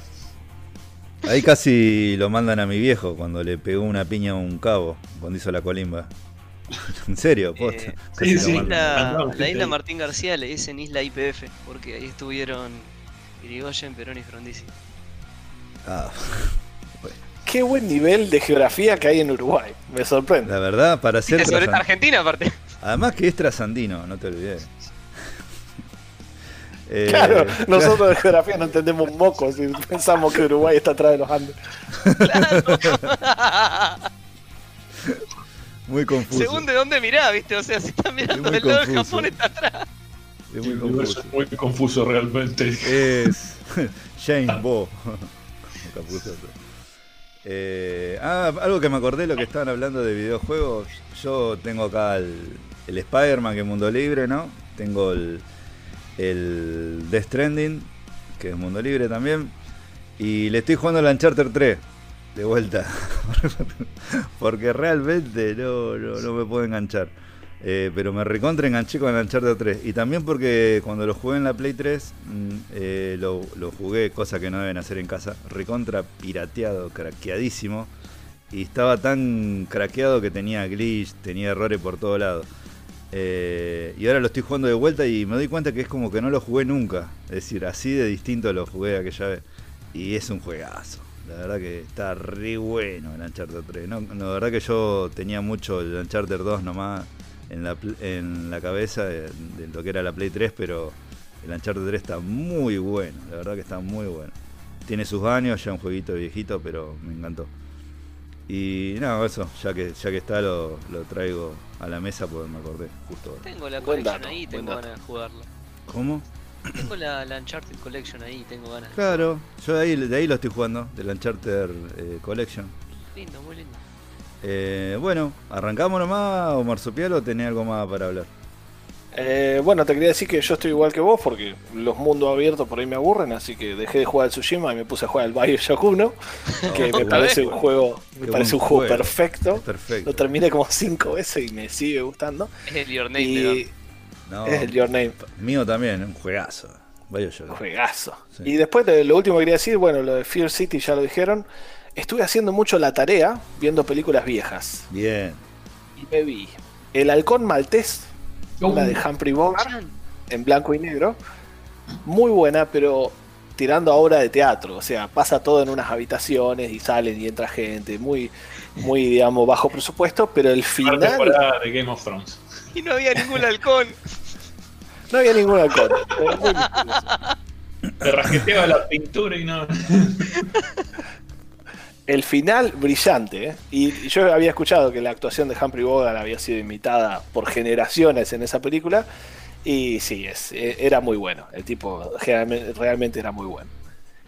A: Ahí casi lo mandan a mi viejo cuando le pegó una piña a un cabo cuando hizo la colimba. en serio, posta.
D: Eh,
B: sí, sí.
A: mandan.
D: La, isla. Martín García le dicen isla IPF, porque ahí estuvieron Irigoyen, Perón y Frondizi.
A: Ah,
E: Qué buen nivel de geografía que hay en Uruguay. Me sorprende.
A: la verdad, para ser
D: sobre. Argentina, aparte.
A: Además que es trasandino, no te olvides. Eh,
E: Claro, nosotros de geografía no entendemos un moco si pensamos que Uruguay está atrás de los Andes.
A: Muy confuso.
D: Según de dónde mirá, viste, o sea, si estás mirando
A: muy
D: del lado de. Japón está atrás.
A: Es muy confuso.
B: es muy confuso realmente.
A: Es James Bo. Eh, ah, algo que me acordé lo que estaban hablando de videojuegos. Yo tengo acá el, el Spider-Man que es mundo libre, ¿no? Tengo el, el Death Stranding, que es mundo libre también. Y le estoy jugando al Uncharted 3 de vuelta. Porque realmente no, no, me puedo enganchar. Eh, pero me recontra enganché con el Uncharted 3. Y también porque cuando lo jugué en la Play 3, mm, eh, lo, lo jugué, cosa que no deben hacer en casa, recontra pirateado, craqueadísimo. Y estaba tan craqueado que tenía glitch, tenía errores por todo lado. Eh, y ahora lo estoy jugando de vuelta y me doy cuenta que es como que no lo jugué nunca. Es decir, así de distinto lo jugué aquella vez. Y es un juegazo. La verdad que está re bueno el Uncharted 3. No, la verdad que yo tenía mucho el Uncharted 2 nomás en la, en la cabeza de, lo que era la Play 3, pero el Uncharted 3 está muy bueno. La verdad que está muy bueno. Tiene sus años, ya un jueguito viejito, pero me encantó. Y no, eso, ya que, ya que está lo, lo traigo a la mesa porque me acordé justo ahora.
D: Tengo la
E: Buen
D: collection
E: dato,
D: ahí,
E: buen
D: tengo
E: dato.
D: ganas de jugarla.
A: ¿Cómo?
D: Tengo la, la Uncharted Collection ahí, tengo ganas.
A: Claro, yo de ahí, de ahí lo estoy jugando, del Uncharted eh, Collection.
D: Lindo, muy lindo.
A: Eh, bueno, ¿arrancamos nomás o Marsupial o tenés algo más para hablar?
E: Eh, bueno, te quería decir que yo estoy igual que vos porque los mundos abiertos por ahí me aburren, así que dejé de jugar al Tsushima y me puse a jugar al Bioshock 1, que me parece un juego, me
A: Qué
E: parece un juego
A: juego.
E: perfecto.
A: Perfecto.
E: Lo terminé como cinco veces y me sigue gustando.
D: Es el Your Name,
E: Y
D: de
A: No,
E: es el Your Name,
A: mío también, un juegazo. Bioshock.
E: juegazo.
A: Sí.
E: Y después de- lo último que quería decir, bueno, lo de Fear City ya lo dijeron. Estuve haciendo mucho la tarea viendo películas viejas.
A: Bien.
E: Y me vi El Halcón Maltés, la de Humphrey Bogart. En blanco y negro. Muy buena, pero tirando a obra de teatro. O sea, pasa todo en unas habitaciones y salen y entra gente. Muy, muy digamos, bajo presupuesto. Pero el final.
B: temporada de Game of Thrones.
D: Y no había ningún halcón.
E: No había ningún halcón. Pero muy misterioso.
B: Te rasqueteaba la pintura y no.
E: El final brillante. ¿eh? Y yo había escuchado que la actuación de Humphrey Bogart había sido imitada por generaciones en esa película. Y sí, es, eh, era muy bueno. El tipo realmente era muy bueno.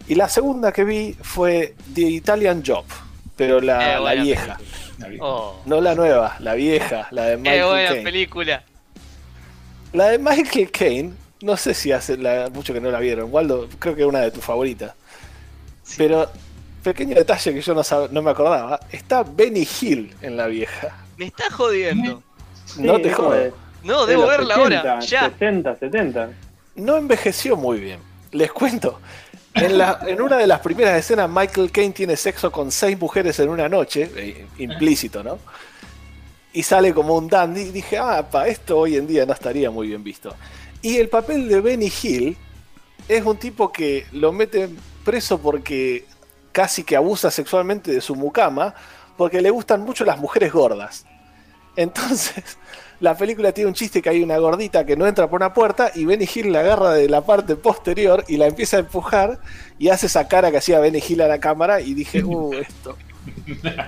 E: Y la segunda que vi fue The Italian Job, pero la,
D: Eh,
E: la vieja.
D: Oh,
E: No la nueva, la vieja, la de
D: qué
E: Michael
D: buena
E: Caine.
D: película.
E: La de Michael Caine, no sé si hace la- mucho que no la vieron. Waldo, creo que es una de tus favoritas. Pero, pequeño detalle que yo no, sab- no me acordaba, está Benny Hill en la vieja.
D: Me está jodiendo.
E: No te jodas.
D: No,
C: de
D: debo verla
C: 80,
D: ahora. Ya.
C: 60, 70.
E: No envejeció muy bien. Les cuento. En, la- en una de las primeras escenas, Michael Caine tiene sexo con seis mujeres en una noche, eh, implícito, ¿no? Y sale como un dandy. Y dije, ah, pa, esto hoy en día no estaría muy bien visto. Y el papel de Benny Hill es un tipo que lo meten preso porque casi que abusa sexualmente de su mucama, porque le gustan mucho las mujeres gordas. Entonces, la película tiene un chiste que hay una gordita que no entra por una puerta y Benny Hill la agarra de la parte posterior y la empieza a empujar y hace esa cara que hacía Benny Hill a la cámara y dije, uh, esto.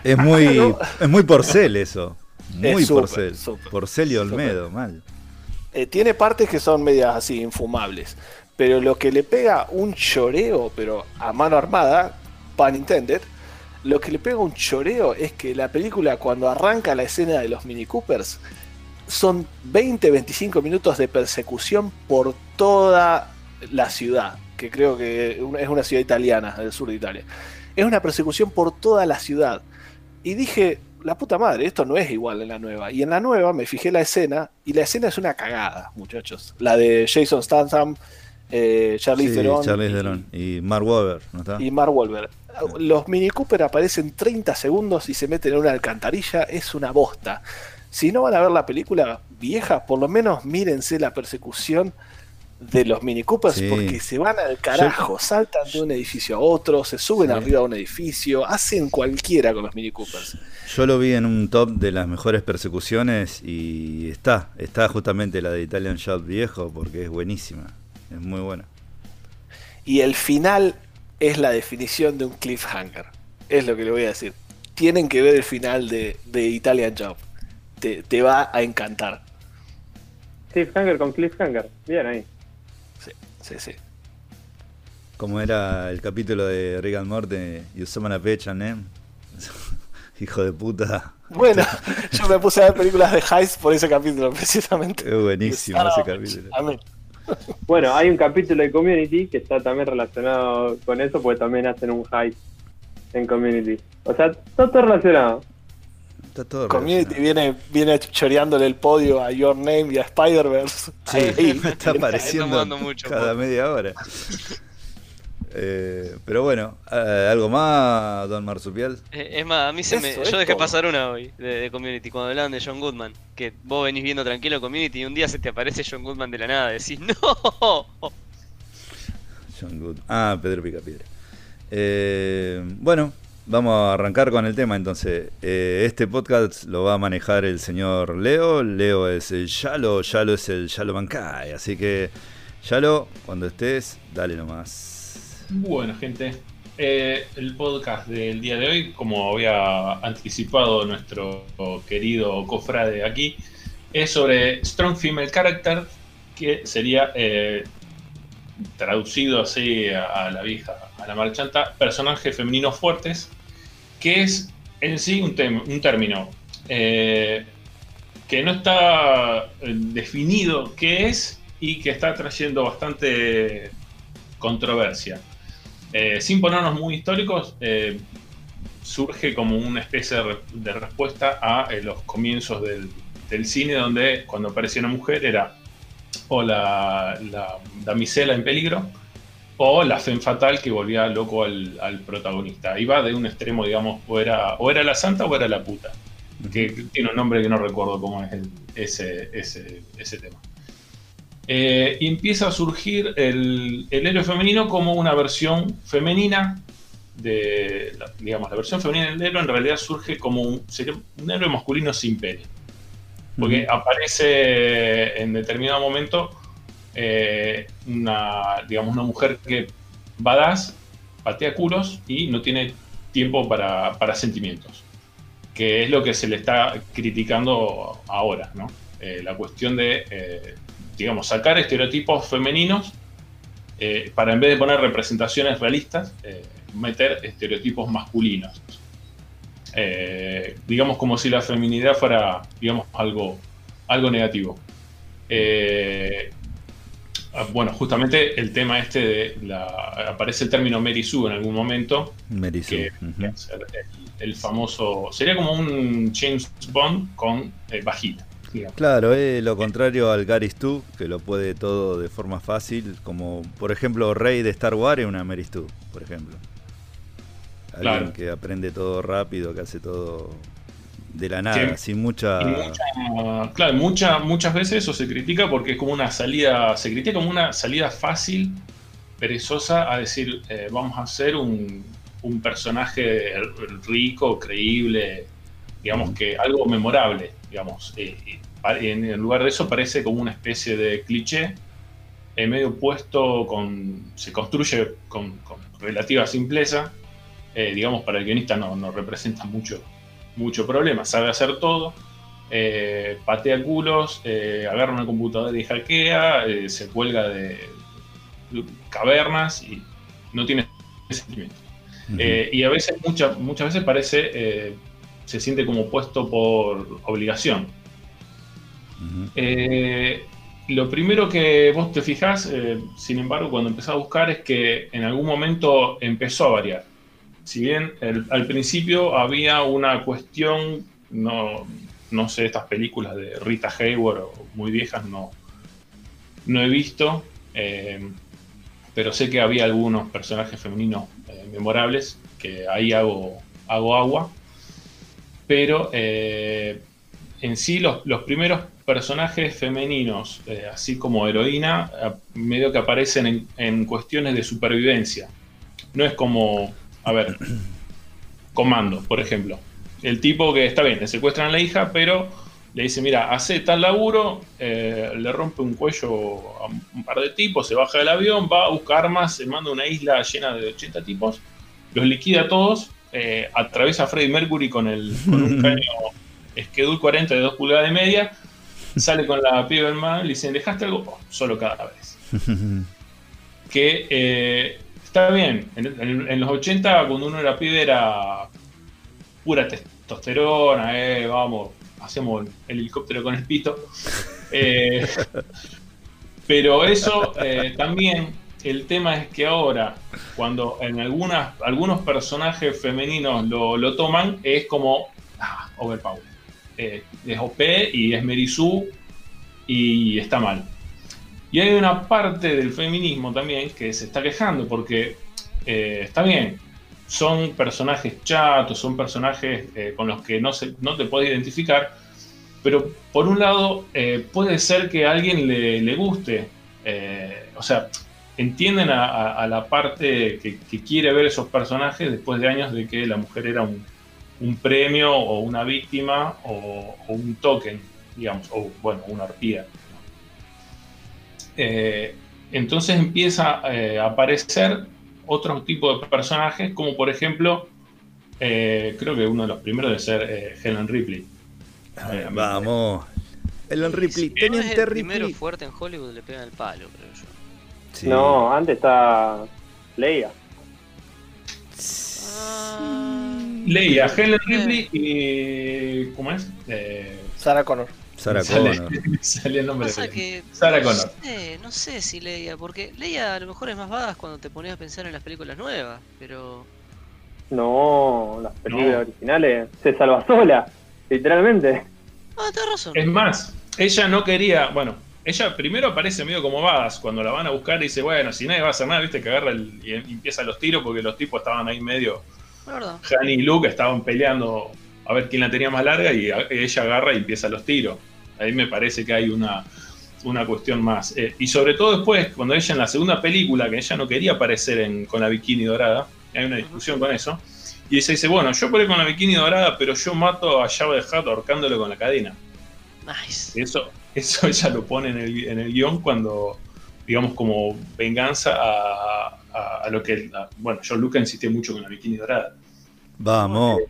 A: Es muy, es muy porcel eso. Muy
E: Es
A: porcel. porcel y Olmedo, mal.
E: Eh, tiene partes que son medias así, infumables. Pero lo que le pega un choreo, pero a mano armada, pan intended, lo que le pega un choreo es que la película cuando arranca la escena de los Mini Coopers son 20-25 minutos de persecución por toda la ciudad, que creo que es una ciudad italiana, del sur de Italia. Es una persecución por toda la ciudad. Y dije, la puta madre, esto no es igual en la nueva. Y en la nueva me fijé la escena, y la escena es una cagada, muchachos. La de Jason Statham, eh, Charlize
A: Sí,
E: Theron
A: Charlize
E: y-
A: Theron. Y Mark Wahlberg, ¿no está?
E: y Mark Wahlberg. Los Mini Cooper aparecen 30 segundos y se meten en una alcantarilla, es una bosta. Si no van a ver la película vieja, por lo menos mírense la persecución de los Mini Coopers
A: Sí.
E: porque se van al carajo, saltan de un edificio a otro, se suben
A: Sí.
E: arriba de un edificio, hacen cualquiera con los Mini Coopers.
A: Yo lo vi en un top de las mejores persecuciones y está, está justamente la de Italian Job viejo porque es buenísima, es muy buena.
E: Y el final es la definición de un cliffhanger. Es lo que le voy a decir. Tienen que ver el final de, de Italian Job. Te, te va a encantar.
C: Cliffhanger con Cliffhanger. Bien ahí.
E: Sí, sí, sí.
A: Como era el capítulo de Rick and Morty, You summon a and name. Hijo de puta.
E: Bueno, yo me puse a ver películas de Heist por ese capítulo, precisamente.
A: Es buenísimo ese capítulo.
E: Amén.
C: Bueno, hay un capítulo de Community que está también relacionado con eso, porque también hacen un hype en Community. O sea, está todo relacionado.
A: Está todo
E: Community
A: relacionado.
E: viene, viene choreándole el podio a Your Name y a Spider-Verse.
A: Sí,
E: Ahí.
A: está apareciendo cada media hora. Eh, pero bueno, eh, ¿algo más, Don Marsupial?
D: Eh, Es más, a mí se me. Yo dejé
E: todo.
D: pasar una hoy de, de Community cuando hablaban de John Goodman. Que vos venís viendo tranquilo Community y un día se te aparece John Goodman de la nada. Decís, ¡No!
A: John Good. Ah, Pedro Picapiedra. Eh, bueno, vamos a arrancar con el tema entonces. Eh, este podcast lo va a manejar el señor Leo. Leo es el Yalo, Yalo es el Yalo Mankai. Así que, Yalo, cuando estés, dale nomás.
B: Bueno, gente, eh, el podcast del día de hoy, como había anticipado nuestro querido cofrade aquí, es sobre Strong Female Character, que sería eh, traducido así a, la vieja, a la marchanta, personajes femeninos fuertes, que es en sí un, un término eh, que no está eh, definido qué es y que está trayendo bastante controversia. Eh, sin ponernos muy históricos, eh, surge como una especie de, re- de respuesta a eh, los comienzos del, del cine, donde cuando aparecía una mujer era o la, la damisela en peligro o la femme fatal que volvía loco al, al protagonista. Iba de un extremo, digamos, o era, o era la santa o era la puta. Que tiene un nombre que no recuerdo cómo es el- ese, ese, ese tema. Eh, y empieza a surgir el, el héroe femenino como una versión femenina de, la- digamos, la versión femenina del héroe en realidad surge como un, sería un héroe masculino sin pene. Porque aparece en determinado momento eh, una, digamos, una mujer que badass, patea culos y no tiene tiempo para, para sentimientos. Que es lo que se le está criticando ahora, ¿no? Eh, la cuestión de, eh, digamos, sacar estereotipos femeninos eh, para en vez de poner representaciones realistas, eh, meter estereotipos masculinos. Eh, digamos como si la feminidad fuera, digamos, algo, algo negativo. Ah, bueno, justamente el tema este de la, aparece el término Mary Sue en algún momento,
A: Mary Sue,
B: que el, el famoso, sería como un James Bond con bajita. Digamos.
A: Claro, es lo contrario al Gary Stu, que lo puede todo de forma fácil, como por ejemplo Rey de Star Wars es una Mary Stu, por ejemplo. Alguien
B: Claro.
A: que aprende todo rápido, que hace todo de la nada,
B: Sí.
A: sin mucha...
B: Claro, mucha- muchas veces eso se critica porque es como una salida, se critica como una salida fácil, perezosa, a decir, eh, vamos a hacer un, un personaje rico, creíble, digamos que algo memorable, digamos. eh, pa- en, en lugar de eso parece como una especie de cliché, eh, medio puesto con, se construye con, con relativa simpleza, eh, digamos, para el guionista no, no representa mucho, mucho problema, sabe hacer todo, eh, patea culos, eh, agarra una computadora y hackea, eh, se cuelga de, cavernas y no tiene sentimiento. Eh, y a veces, muchas muchas veces parece, eh, se siente como puesto por obligación. Eh, lo primero que vos te fijás, eh, sin embargo, cuando empezás a buscar es que en algún momento empezó a variar. Si bien el- al principio había una cuestión, no, no sé, estas películas de Rita Hayworth o muy viejas no, no he visto, eh, pero sé que había algunos personajes femeninos eh, memorables, que ahí hago, hago agua, pero eh, en sí los, primeros personajes femeninos, eh, así como heroína, eh, medio que aparecen en, cuestiones de supervivencia. No es como, a ver, Comando, por ejemplo. El tipo que está bien, le secuestran a la hija, pero le dice, mira, hace tal laburo, le rompe un cuello a un par de tipos, se baja del avión, va a buscar armas, se manda a una isla llena de 80 tipos, los liquida a todos, eh, atraviesa a Freddie Mercury con, el, con un caño Schedule 40 de 2 pulgadas y media, sale con la piba del mar, le dicen, ¿dejaste algo? Oh, solo cadáveres. Que eh, está bien, en, en- en los 80 cuando uno era pibe era pura testosterona, eh, vamos, hacemos el helicóptero con el pito. Eh, pero eso también, el tema es que ahora, cuando en algunas, algunos personajes femeninos lo, lo toman, es como ah, overpower. Eh, es OP y es Merizú y está mal. Y hay una parte del feminismo también que se está quejando porque eh, está bien, son personajes chatos, son personajes eh, con los que no, se, no te puedes identificar, pero por un lado puede ser que a alguien le, le guste, o sea, entienden a, a- a la parte que, que quiere ver esos personajes después de años de que la mujer era un, un premio o una víctima o, o un token, digamos, o bueno, una arpía. Eh, entonces empieza eh, a aparecer otro tipo de personajes, como por ejemplo, eh, creo que uno de los primeros de ser eh, Helen Ripley.
A: Vamos. Ellen Ripley,
D: Si no es
A: Teniente
D: el primero
A: Ripley.
D: fuerte en Hollywood, le pegan el palo, creo.
A: Sí.
C: No, antes está Leia.
D: Ah,
B: Leia, Helen Ripley y. ¿Cómo es? Eh,
E: Sarah Connor.
A: Sarah
B: sale,
A: Connor.
B: sale el nombre de
D: que.
B: Sarah
D: no
B: Connor.
D: sé, no sé si Leia, porque Leia a lo mejor es más badass cuando te pones a pensar en las películas nuevas, pero.
C: No, las películas
B: No.
C: originales. Se salva sola, literalmente.
D: Ah, tenés razón.
B: Es más, ella no quería. Bueno, ella primero aparece medio como badass cuando la van a buscar y dice, bueno, si nadie va a hacer nada, viste que agarra el- y empieza los tiros porque los tipos estaban ahí medio.
D: Verdad.
B: Han y Luke estaban peleando a ver quién la tenía más larga y a- ella agarra y empieza los tiros. Ahí me parece que hay una, una cuestión más. Eh, y sobre todo después, cuando ella en la segunda película, que ella no quería aparecer en- con la bikini dorada, hay una discusión con eso, y ella dice, bueno, yo peleé con la bikini dorada, pero yo mato a Jabba de Hutt ahorcándolo con la cadena.
D: Nice.
B: Eso, eso ella lo pone en el, en el guion cuando, digamos, como venganza a, a- a lo que, a- bueno, John Lucas insistió mucho con la bikini dorada.
A: Vamos.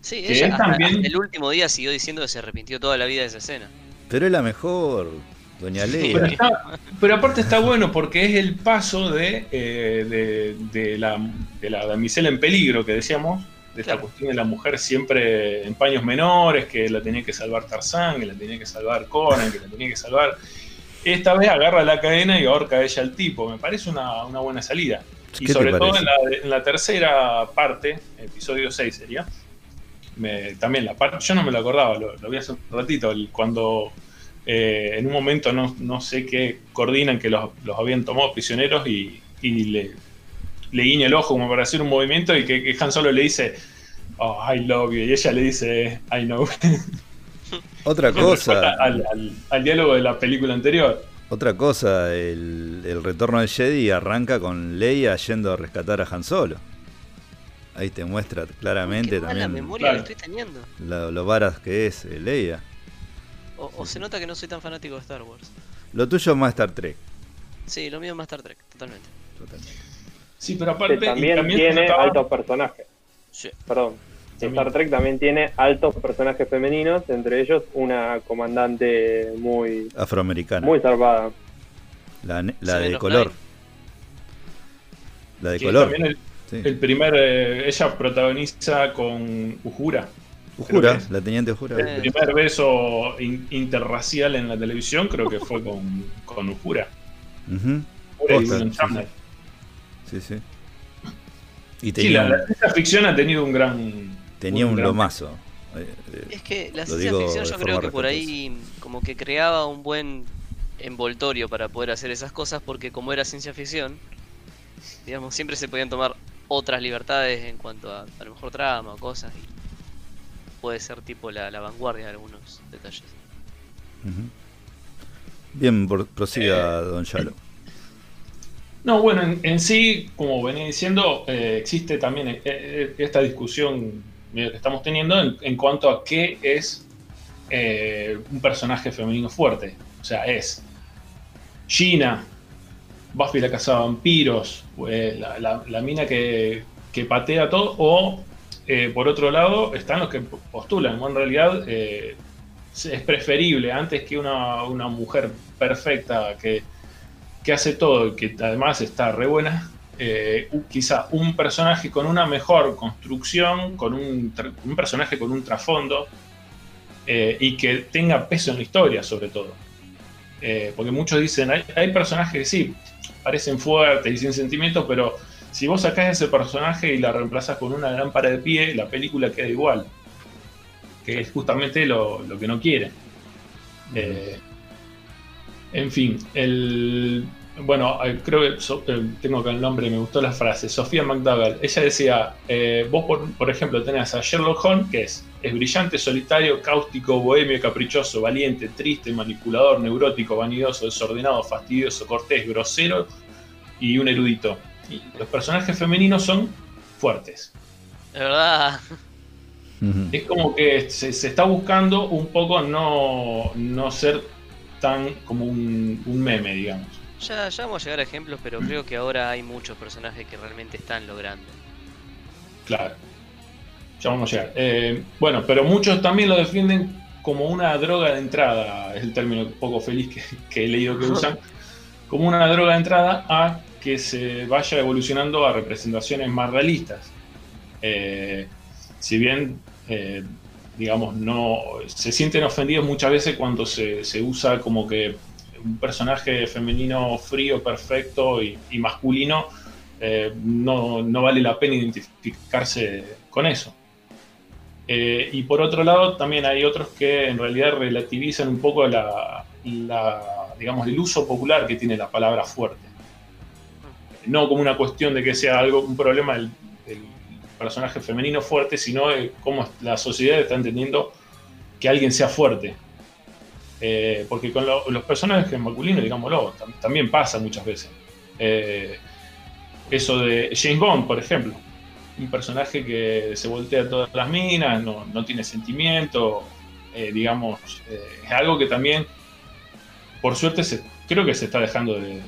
D: Sí,
B: que
D: ella
B: es
D: hasta,
B: también-
D: hasta el último día siguió diciendo que se arrepintió toda la vida de esa escena.
A: Pero es la mejor, Doña
B: Pero,
A: Leia.
B: está- pero aparte está bueno porque es el paso de, eh, de, de la, de la damisela en peligro que decíamos de esta
D: Claro.
B: cuestión de la mujer siempre en paños menores, que la tenía que salvar Tarzán, que la tenía que salvar Conan, que la tenía que salvar. Esta vez agarra la cadena y ahorca a ella al tipo. Me parece una, una buena salida. Y
A: ¿Qué te
B: sobre todo en la, en la tercera parte, episodio 6 sería. me- también la parte, yo no me lo acordaba, lo, lo vi hace un ratito, el- cuando eh, en un momento no, no sé qué coordinan que los, los habían tomado prisioneros y, y le, le guiña el ojo como para hacer un movimiento y que, que Han Solo le dice, oh, I love you, y ella le dice, I know.
A: Otra cosa,
B: al, al- al diálogo de la película anterior.
A: otra cosa, el, el retorno del Jedi arranca con Leia yendo a rescatar a Han Solo. Ahí te muestra claramente también
D: memoria
B: Claro.
D: que estoy teniendo.
A: lo, lo varas que es eh, Leia.
D: O, o se nota que no soy tan fanático de Star Wars.
A: Lo tuyo es más Star Trek.
D: Sí, lo mío es más Star Trek, totalmente.
A: totalmente.
B: Sí, pero
C: Que
B: aparte... y
C: también,
B: también
C: tiene
B: notaba-
C: altos personajes.
D: Sí.
C: Perdón.
B: También.
C: Star Trek también tiene altos personajes femeninos, entre ellos una comandante muy,
A: Afroamericana.
C: muy zarpada.
A: La, de color.
D: Nine.
A: La de
B: que
A: color.
B: también el,
A: sí.
B: el primer... eh, ella protagoniza con Uhura.
A: Ujura,
B: que es.
A: la teniente Ujura.
B: El primer beso in- interracial en la televisión creo que fue con, con Uhura y
A: Posta,
B: William
A: sí. Sí, sí. Y
B: Sí,
A: tenía,
B: la, la ciencia ficción ha tenido un gran.
A: tenía un
B: gran-
A: lomazo. Eh, eh,
D: Es que la ciencia
A: digo
D: ficción yo creo que por ahí como que creaba un buen envoltorio para poder hacer esas cosas porque como era ciencia ficción, digamos, siempre se podían tomar otras libertades en cuanto a a lo mejor trama o cosas y puede ser tipo la, la vanguardia de algunos detalles.
A: ujú. Bien, por- prosiga,
B: Eh,
A: don Yalo.
B: No, bueno, en, sí, como venía diciendo, eh, existe también eh, eh, esta discusión que estamos teniendo en, cuanto a qué es un personaje femenino fuerte. O sea, es Gina, Buffy la casa de vampiros, la, la- mina que, que patea todo, o por otro lado están los que postulan, en realidad es preferible antes que una, una mujer perfecta que que hace todo y que además está re buena, eh, un- quizá un personaje con una mejor construcción, con un, personaje con un trasfondo eh, y que tenga peso en la historia sobre todo. Eh, porque muchos dicen, hay, hay personajes que sí, parecen fuertes y sin sentimientos, pero si vos sacás ese personaje y la reemplazas con una lámpara de pie, la película queda igual. Que es justamente lo, lo que no quieren. Eh, en fin, el. Bueno, eh, creo que so- eh, tengo acá el nombre, me gustó la frase. Sofía McDougall. Ella decía: eh, Vos, por, por ejemplo, tenés a Sherlock Holmes, que es, es brillante, solitario, cáustico, bohemio, caprichoso, valiente, triste, manipulador, neurótico, vanidoso, desordenado, fastidioso, cortés, grosero y un erudito. Y los personajes femeninos son fuertes.
D: De verdad.
B: Es como que se, se está buscando un poco no, no ser tan como un, un meme, digamos.
D: ya, ya vamos a llegar a ejemplos, pero creo que ahora hay muchos personajes que realmente están logrando.
B: Claro. Ya vamos a llegar. Eh, bueno, pero muchos también lo defienden como una droga de entrada, es el término poco feliz que, que he leído que usan, como una droga de entrada a que se vaya evolucionando a representaciones más realistas. Eh, si bien, eh, digamos, no se sienten ofendidos muchas veces cuando se, se usa como que un personaje femenino frío, perfecto y, masculino eh, no, no vale la pena identificarse con eso. Eh, y por otro lado, también hay otros que en realidad relativizan un poco la, digamos, el uso popular que tiene la palabra fuerte. No como una cuestión de que sea algo, un problema del personaje femenino fuerte, sino de cómo la sociedad está entendiendo que alguien sea fuerte. Eh, porque con lo- los personajes masculinos, digámoslo, tam- también pasa muchas veces. Eh, eso de James Bond, por ejemplo. Un personaje que se voltea todas las minas, no, tiene sentimiento, eh, digamos, eh, es algo que también, por suerte, creo que se está dejando de.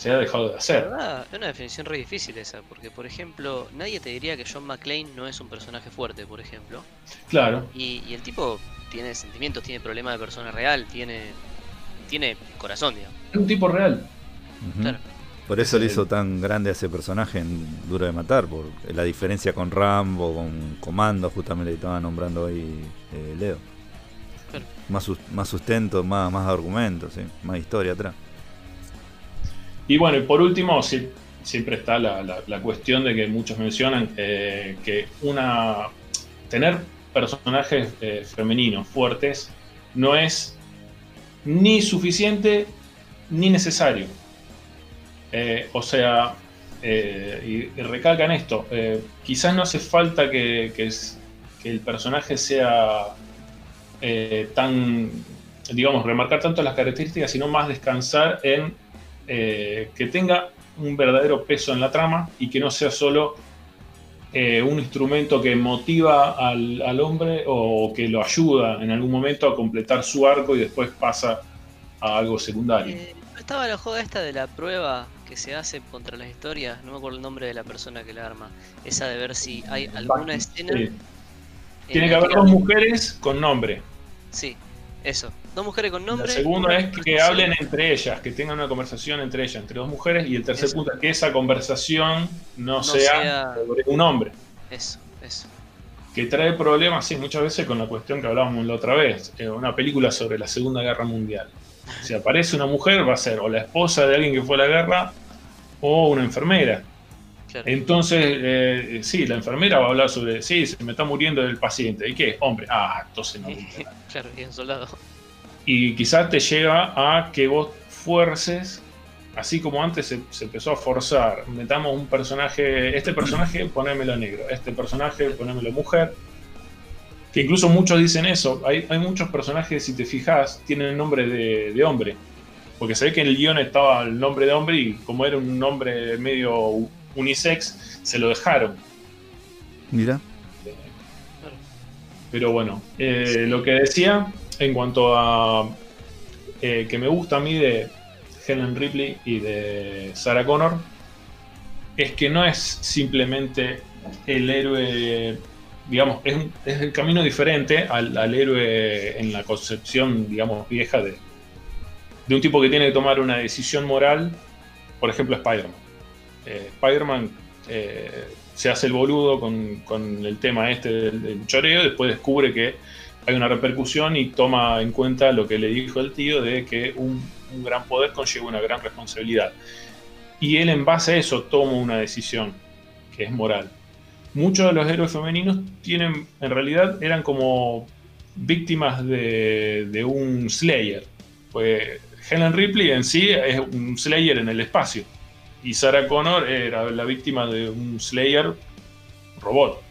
B: Se ha dejado de
D: La
B: hacer.
D: verdad, es una definición re difícil esa, porque por ejemplo, nadie te diría que John McClane no es un personaje fuerte, por ejemplo.
B: Claro,
D: Y, y el tipo tiene sentimientos, tiene problemas de persona real, tiene tiene corazón, digamos.
B: es un tipo real.
D: Claro.
A: Por eso le hizo tan grande a ese personaje en Duro de Matar, por la diferencia con Rambo, con Comando, justamente que estaba nombrando ahí eh, Leo. Más, más sustento, más, más argumentos, más historia atrás.
B: Y bueno, y por último, siempre está la, cuestión de que muchos mencionan eh, que una tener personajes eh, femeninos fuertes no es ni suficiente ni necesario. Eh, o sea, y, recalcan esto, quizás no hace falta que, que, el personaje sea tan, digamos, remarcar tanto las características, sino más descansar en que tenga un verdadero peso en la trama y que no sea solo eh, un instrumento que motiva al, hombre o que lo ayuda en algún momento a completar su arco y después pasa a algo secundario.
D: Eh, estaba la joda esta de la prueba que se hace contra las historias? No me acuerdo el nombre de la persona que la arma. Esa de ver si hay alguna escena.
B: Tiene que haber dos mujeres con nombre.
D: Sí, eso. Dos mujeres con nombre.
B: El segundo es que hablen entre ellas, que tengan una conversación entre ellas, entre dos mujeres. Y el tercer punto es que esa conversación no, sea, sobre un hombre.
D: Eso, eso.
B: Que trae problemas, sí, muchas veces con la cuestión que hablábamos la otra vez. Eh, una película sobre la Segunda Guerra Mundial. Si aparece una mujer, va a ser o la esposa de alguien que fue a la guerra o una enfermera. Entonces, eh, sí, la enfermera va a hablar sobre, sí, se me está muriendo el paciente. ¿Y qué? Hombre, ah, entonces no.
D: claro, y un soldado
B: y quizás te lleva a que vos fuerces, así como antes se, empezó a forzar, metamos un personaje, este personaje ponémelo negro, este personaje ponémelo mujer, que incluso muchos dicen eso, hay, muchos personajes, si te fijas, tienen el nombre de, hombre, porque se ve que en el guion estaba el nombre de hombre y como era un nombre medio unisex, se lo dejaron.
A: Mira.
B: Pero bueno, eh, lo que decía en cuanto a eh, que me gusta a mí de Helen Ripley y de Sarah Connor, es que no es simplemente el héroe, digamos, es, el camino diferente al, héroe en la concepción, digamos, vieja de, de un tipo que tiene que tomar una decisión moral, por ejemplo, Spider-Man. Eh, Spider-Man eh, se hace el boludo con, el tema este del, del, choreo, después descubre que hay una repercusión y toma en cuenta lo que le dijo el tío de que un, gran poder conlleva una gran responsabilidad. Y él en base a eso toma una decisión que es moral. Muchos de los héroes femeninos tienen, en realidad, eran como víctimas de, un Slayer. Pues Helen Ripley en sí es un Slayer en el espacio. Y Sarah Connor era la víctima de un Slayer robot.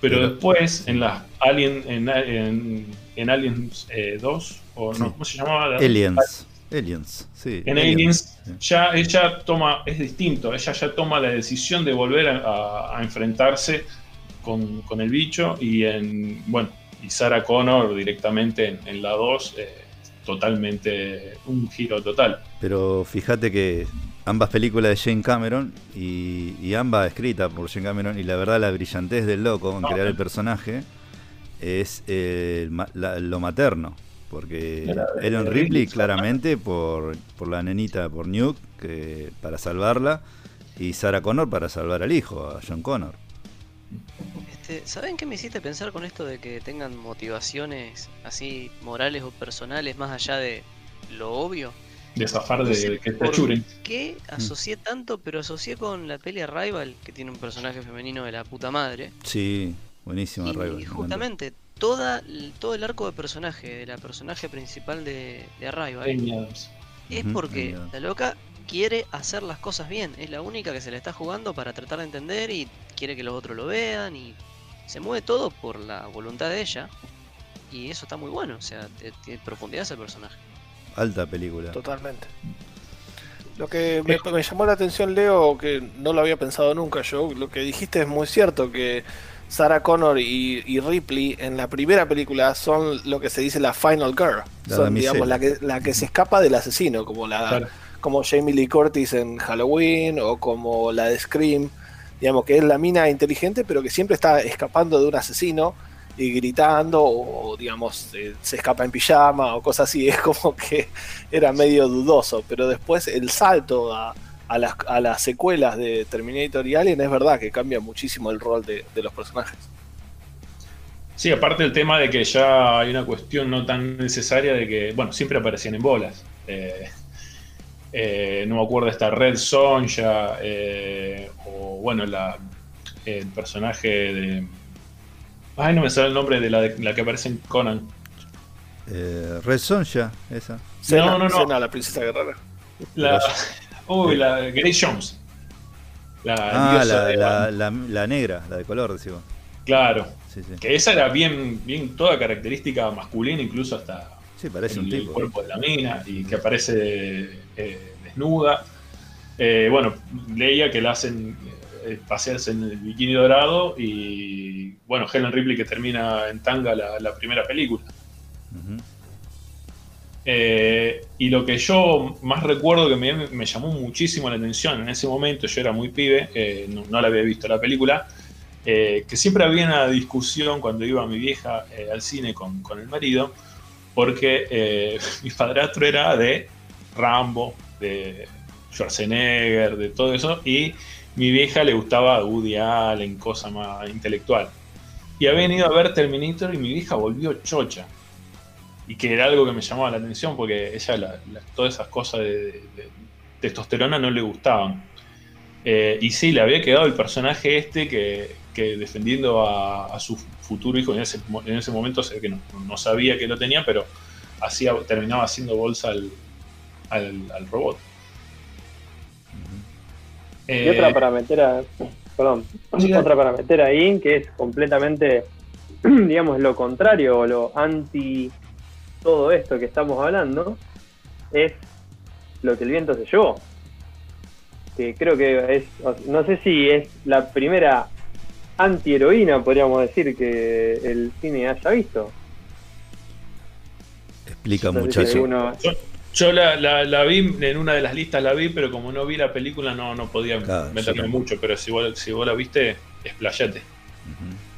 B: Pero después, en las Alien, en, en, Aliens 2, eh, o no, ¿cómo se llamaba?
A: Aliens. Aliens, sí.
B: En Aliens, ya ella toma, es distinto, ella ya toma la decisión de volver a, enfrentarse con, con, el bicho y en, bueno, y Sarah Connor directamente en, la 2, eh, totalmente, un giro total.
A: Pero fíjate que ambas películas de Jane Cameron y, ambas escritas por Jane Cameron y la verdad la brillantez del loco en crear el personaje es eh, lo materno porque Ellen Ripley claramente por, por la nenita por Nuke que, para salvarla y Sarah Connor para salvar al hijo a John Connor
D: este, ¿Saben qué me hiciste pensar con esto de que tengan motivaciones así morales o personales más allá de lo obvio?
B: de zafar de, que te achuren.
D: ¿Qué mm. asocié tanto? Pero asocié con la peli Arrival, que tiene un personaje femenino de la puta madre.
A: Sí, buenísimo Arrival.
D: Y justamente toda, todo el arco de personaje, de la personaje principal de, de Arrival, es porque la loca quiere hacer las cosas bien. Es la única que se le está jugando para tratar de entender y quiere que los otros lo vean y se mueve todo por la voluntad de ella. Y eso está muy bueno, o sea, tiene profundidad ese personaje.
A: Alta película.
E: Totalmente. Lo que me, llamó la atención, Leo, que no lo había pensado nunca yo, lo que dijiste es muy cierto, que Sarah Connor y, Ripley en la primera película son lo que se dice la final girl. son, digamos, la que, la que se escapa del asesino, como la como Jamie Lee Curtis en Halloween o como la de Scream. Digamos que es la mina inteligente, pero que siempre está escapando de un asesino y gritando o digamos eh, se escapa en pijama o cosas así, es como que era medio dudoso, pero después el salto a, a las, a las secuelas de Terminator y Alien, es verdad que cambia muchísimo el rol de, de los personajes.
B: Sí, aparte el tema de que ya hay una cuestión no tan necesaria de que, bueno, siempre aparecían en bolas. Eh, eh, no me acuerdo esta Red Sonja, eh, o bueno, la, el personaje de... Ay, no me sale el nombre de la, de la que aparece en Conan.
A: Eh, Red Sonja, esa.
E: Cena,
B: no, no.
E: Cena, la princesa guerrera.
B: La, uy, la Grace Jones. La
A: Ah, la,
B: de-
A: la, la, la negra, la de color, decimos.
B: Claro,
A: Sí, sí.
B: que esa era bien, bien toda característica masculina, incluso hasta
A: Sí, parece un
B: el, cuerpo de la mina y que aparece eh, desnuda. Eh, bueno, leía que la hacen eh, pasearse en el bikini dorado y bueno, Helen Ripley que termina en tanga la, primera película. Eh, y lo que yo más recuerdo que me, me llamó muchísimo la atención en ese momento, yo era muy pibe, eh, no, no la había visto la película, eh, que siempre había una discusión cuando iba mi vieja eh, al cine con, con el marido, porque eh, mi padrastro era de Rambo, de Schwarzenegger, de todo eso, y mi vieja le gustaba Woody Allen, cosa más intelectual. Y habían ido a ver Terminator y mi vieja volvió chocha y que era algo que me llamaba la atención porque ella la- la- todas esas cosas de, de- de testosterona no le gustaban. Eh, y sí, le había quedado el personaje este que, que defendiendo a, a su futuro hijo, en ese, en ese momento sé que no, no sabía que lo tenía, pero hacía, terminaba haciendo bolsa al, al, al robot.
C: Y
B: Eh,
C: otra para meter a, perdón,
B: Sí,
C: otra para meter ahí que es completamente, digamos, lo contrario o lo anti todo esto que estamos hablando, es lo que el viento se llevó. Que creo que es, no sé si es la primera antiheroína, podríamos decir, que el cine haya visto.
A: Explica
C: No sé si
A: mucho
C: alguno-
B: Yo la, la- la vi, en una de las listas la vi, pero como no vi la película no, no podía
A: Claro,
B: meterme mucho, pero si vos, si vos la viste, explayate.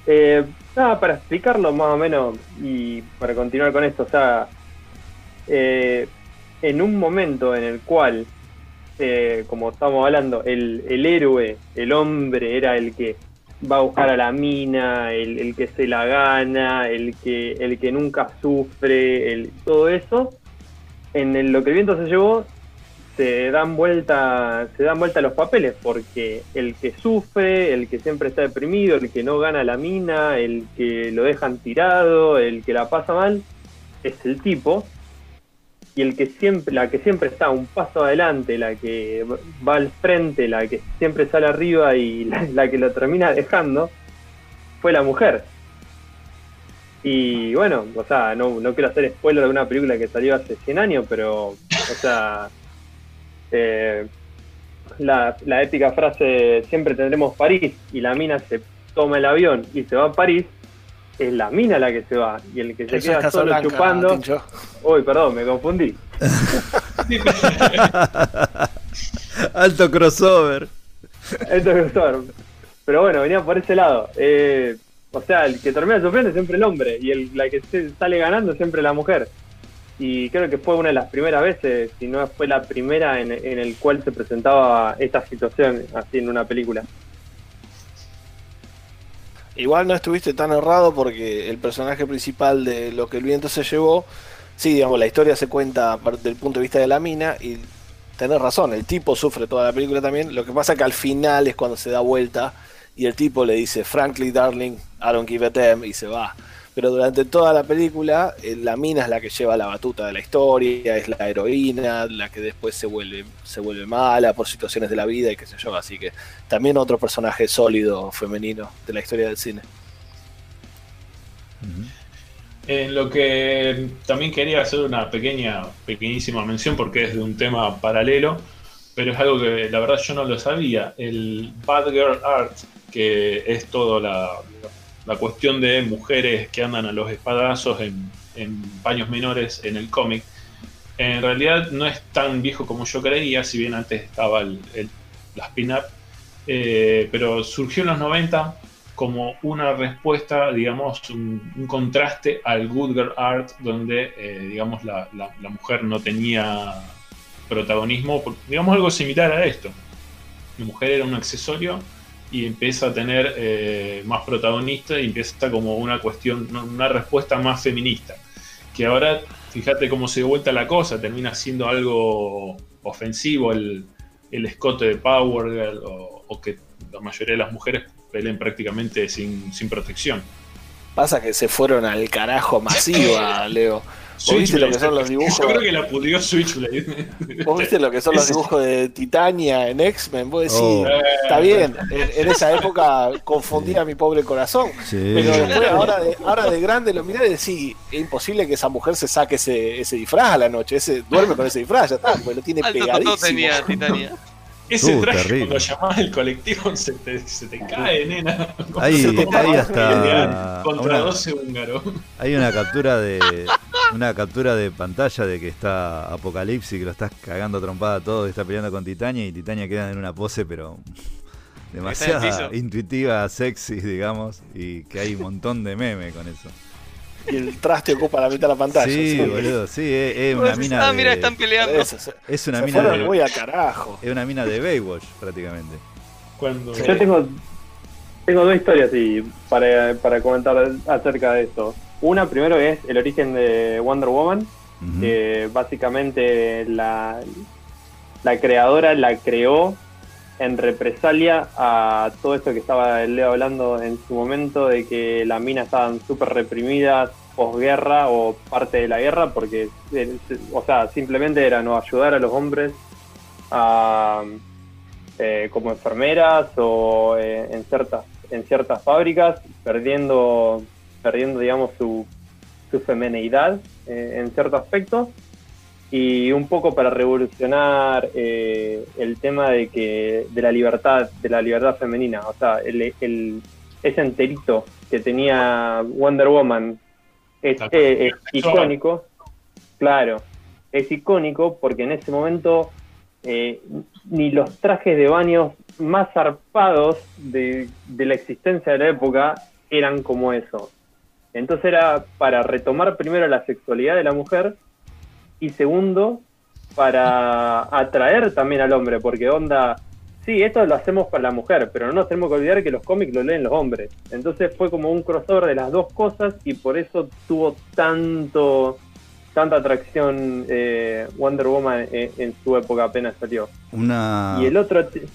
C: Eh, nada, para explicarlo más o menos y para continuar con esto, o sea, eh, en un momento en el cual, eh, como estamos hablando, el, el héroe, el hombre era el que va a buscar a la mina, el, el que se la gana, el que, el que nunca sufre, el, todo eso, en el- lo que el viento se llevó, se dan vuelta, se dan vuelta los papeles, porque el que sufre, el que siempre está deprimido, el que no gana la mina, el que lo dejan tirado, el que la pasa mal, es el tipo. Y el que siempre, la que siempre está un paso adelante, la que va al frente, la que siempre sale arriba y la, la que lo termina dejando, fue la mujer. Y bueno, o sea, no, no quiero hacer spoiler de una película que salió hace 100 años, pero, o sea, eh, la, la épica frase siempre tendremos París y la mina se toma el avión y se va a París, es la mina la que se va y el que se
E: Eso
C: queda solo chupando.
E: Tincho.
C: Uy, perdón, me confundí.
A: Alto crossover.
C: Es crossover. Pero bueno, venía por ese lado. Eh, o sea, el que termina sufriendo es siempre el hombre y el, la que se sale ganando es siempre la mujer. Y creo que fue una de las primeras veces, si no fue la primera en, en el cual se presentaba esta situación así en una película.
E: Igual no estuviste tan errado porque el personaje principal de lo que el viento se llevó, sí, digamos, la historia se cuenta del punto de vista de la mina y tenés razón, el tipo sufre toda la película también, lo que pasa que al final es cuando se da vuelta y el tipo le dice, frankly darling, I don't give a damn y se va. Pero durante toda la película, eh, la mina es la que lleva la batuta de la historia, es la heroína, la que después se vuelve, se vuelve mala por situaciones de la vida y qué sé yo. Así que también otro personaje sólido femenino de la historia del cine.
B: En lo que también quería hacer una pequeña, pequeñísima mención porque es de un tema paralelo, pero es algo que la verdad yo no lo sabía. El Bad Girl Art, que es toda la, la cuestión de mujeres que andan a los espadazos en, en paños menores en el cómic, en realidad no es tan viejo como yo creía, si bien antes estaba el, el, la spin-up, eh, pero surgió en los 90 como una respuesta, digamos, un, contraste al Good Girl Art, donde, eh, digamos, la, la- mujer no tenía protagonismo, digamos algo similar a esto. la mujer era un accesorio y empieza a tener eh, más protagonista y empieza como una cuestión, una respuesta más feminista. Que ahora, fíjate cómo se dio vuelta la cosa, termina siendo algo ofensivo el, el escote de Power Girl o, o que la mayoría de las mujeres peleen prácticamente sin, sin protección.
E: Pasa que se fueron al carajo masiva, Leo. ¿Vos viste lo que son los dibujos?
B: Yo creo que la pudió Switchblade.
E: ¿Vos viste lo que son los dibujos de Titania en X-Men? Vos decís,
A: Oh.
E: está bien, en, en esa época confundía mi pobre corazón.
A: Sí.
E: Pero después, ahora de, ahora de grande lo mirás y decís, es imposible que esa mujer se saque ese, ese disfraz a la noche, ese, duerme con ese disfraz, ya está, porque lo tiene
D: Alto totó
E: pegadísimo.
D: tenía Titania.
B: Ese
A: Uh,
B: traje
A: terrible.
B: cuando llamás al colectivo se te, se te cae, nena.
A: Ahí, ahí hasta
B: Contra
A: una,
B: 12 húngaros.
A: hay una captura de una captura de pantalla de que está Apocalipsis que lo estás cagando a trompada a todo y está peleando con Titania y Titania queda en una pose pero demasiada
D: piso.
A: intuitiva, sexy, digamos, y que hay un montón de meme con eso.
E: Y el traste ocupa la mitad de la pantalla.
A: Sí,
E: sí.
A: boludo, sí, es, es
D: Vos
A: una
D: decís,
A: mina
D: ah, mira,
A: de,
D: están peleando.
E: Eso, se,
A: es una
E: se
A: mina de,
E: muy al carajo.
A: es una mina de Baywatch prácticamente.
B: Cuando,
C: Yo tengo, tengo dos historias y para, para comentar acerca de esto. Una primero es el origen de Wonder Woman, que básicamente la, la creadora la creó en represalia a todo esto que estaba el Leo hablando en su momento de que las minas estaban súper reprimidas posguerra o parte de la guerra porque eh, o sea simplemente era no ayudar a los hombres a, eh, como enfermeras o eh, en ciertas en ciertas fábricas perdiendo perdiendo digamos su, su femeneidad eh, en cierto aspecto. Y un poco para revolucionar eh, el tema de que de la libertad de la libertad femenina. O sea el, el- ese enterito que tenía Wonder Woman es, eh, es icónico. Claro es icónico porque en ese momento eh, ni los trajes de baño más zarpados de, de la existencia de la época eran como eso. Entonces era para retomar primero la sexualidad de la mujer y segundo, para atraer también al hombre, porque onda, sí, esto lo hacemos para la mujer, pero no nos tenemos que olvidar que los cómics lo leen los hombres. Entonces fue como un crossover de las dos cosas y por eso tuvo tanto tanta atracción eh, Wonder Woman en, en su época apenas salió.
A: Una
C: Y el otro.
A: No,
C: Sí,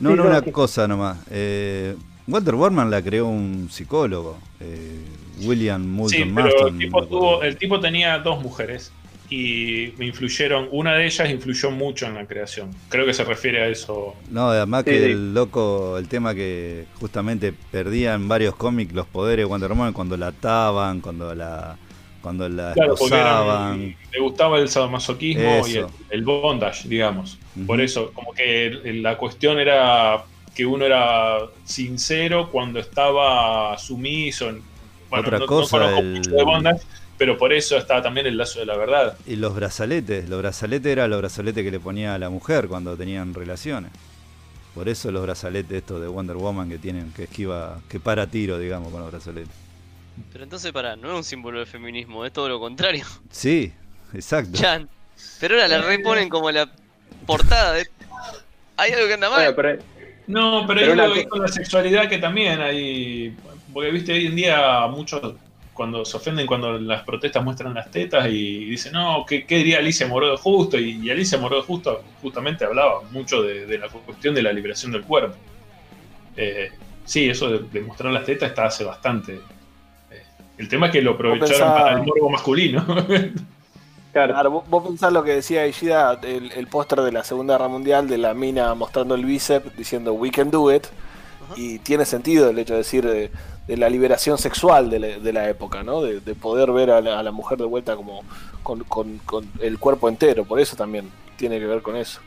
A: no,
C: no,
A: una
C: sí.
A: cosa nomás. Eh, Wonder Woman la creó un psicólogo, eh, William Moulton
B: Sí, pero el tipo, tuvo, el tipo tenía dos mujeres y me influyeron, una de ellas influyó mucho en la creación. Creo que se refiere a eso.
A: No, además
C: Sí,
A: que
C: sí.
A: el loco, el tema que justamente perdía en varios cómics los poderes de Wonder Woman cuando la ataban, cuando la cuando la
B: Claro,
A: esposaban.
B: le gustaba el sadomasoquismo y el, el bondage, digamos. Por eso, como que el- la cuestión era que uno era sincero cuando estaba sumiso. en- Bueno,
A: Otra
B: no- no
A: cosa,
B: conozco
A: el-
B: mucho de bondage, pero por eso está también el lazo de la verdad.
A: Y los brazaletes, los brazaletes eran los brazaletes que le ponía a la mujer cuando tenían relaciones. Por eso los brazaletes estos de Wonder Woman que tienen, que esquiva, que para tiro, digamos, con los brazaletes.
D: Pero entonces, pará, no es un símbolo de feminismo, es todo lo contrario.
A: Sí, exacto.
D: Chan. Pero ahora la reponen como la portada de. Hay algo que anda mal.
C: bueno, pero
B: No, pero,
C: Pero
B: ahí con la sexualidad que también hay. Porque viste, hoy en día muchos cuando se ofenden cuando las protestas muestran las tetas y dicen, no, ¿qué, qué diría Alicia Moró de Justo? Y, y Alicia Moró de Justo justamente hablaba mucho de, de la cuestión de la liberación del cuerpo. Eh, sí, eso de, de mostrar las tetas está hace bastante. Eh, el tema es que lo aprovecharon
E: pensaba-
B: para el morbo masculino.
C: claro,
E: Claro, vos, vos pensás lo que decía Ishida, el, el póster de la Segunda Guerra Mundial de la mina mostrando el bíceps diciendo we can do it. Y tiene sentido el hecho de decir de, de la liberación sexual de la, de la época, ¿no? De, de poder ver a la, a la mujer de vuelta como con, con- con el cuerpo entero. Por eso también tiene que ver con eso.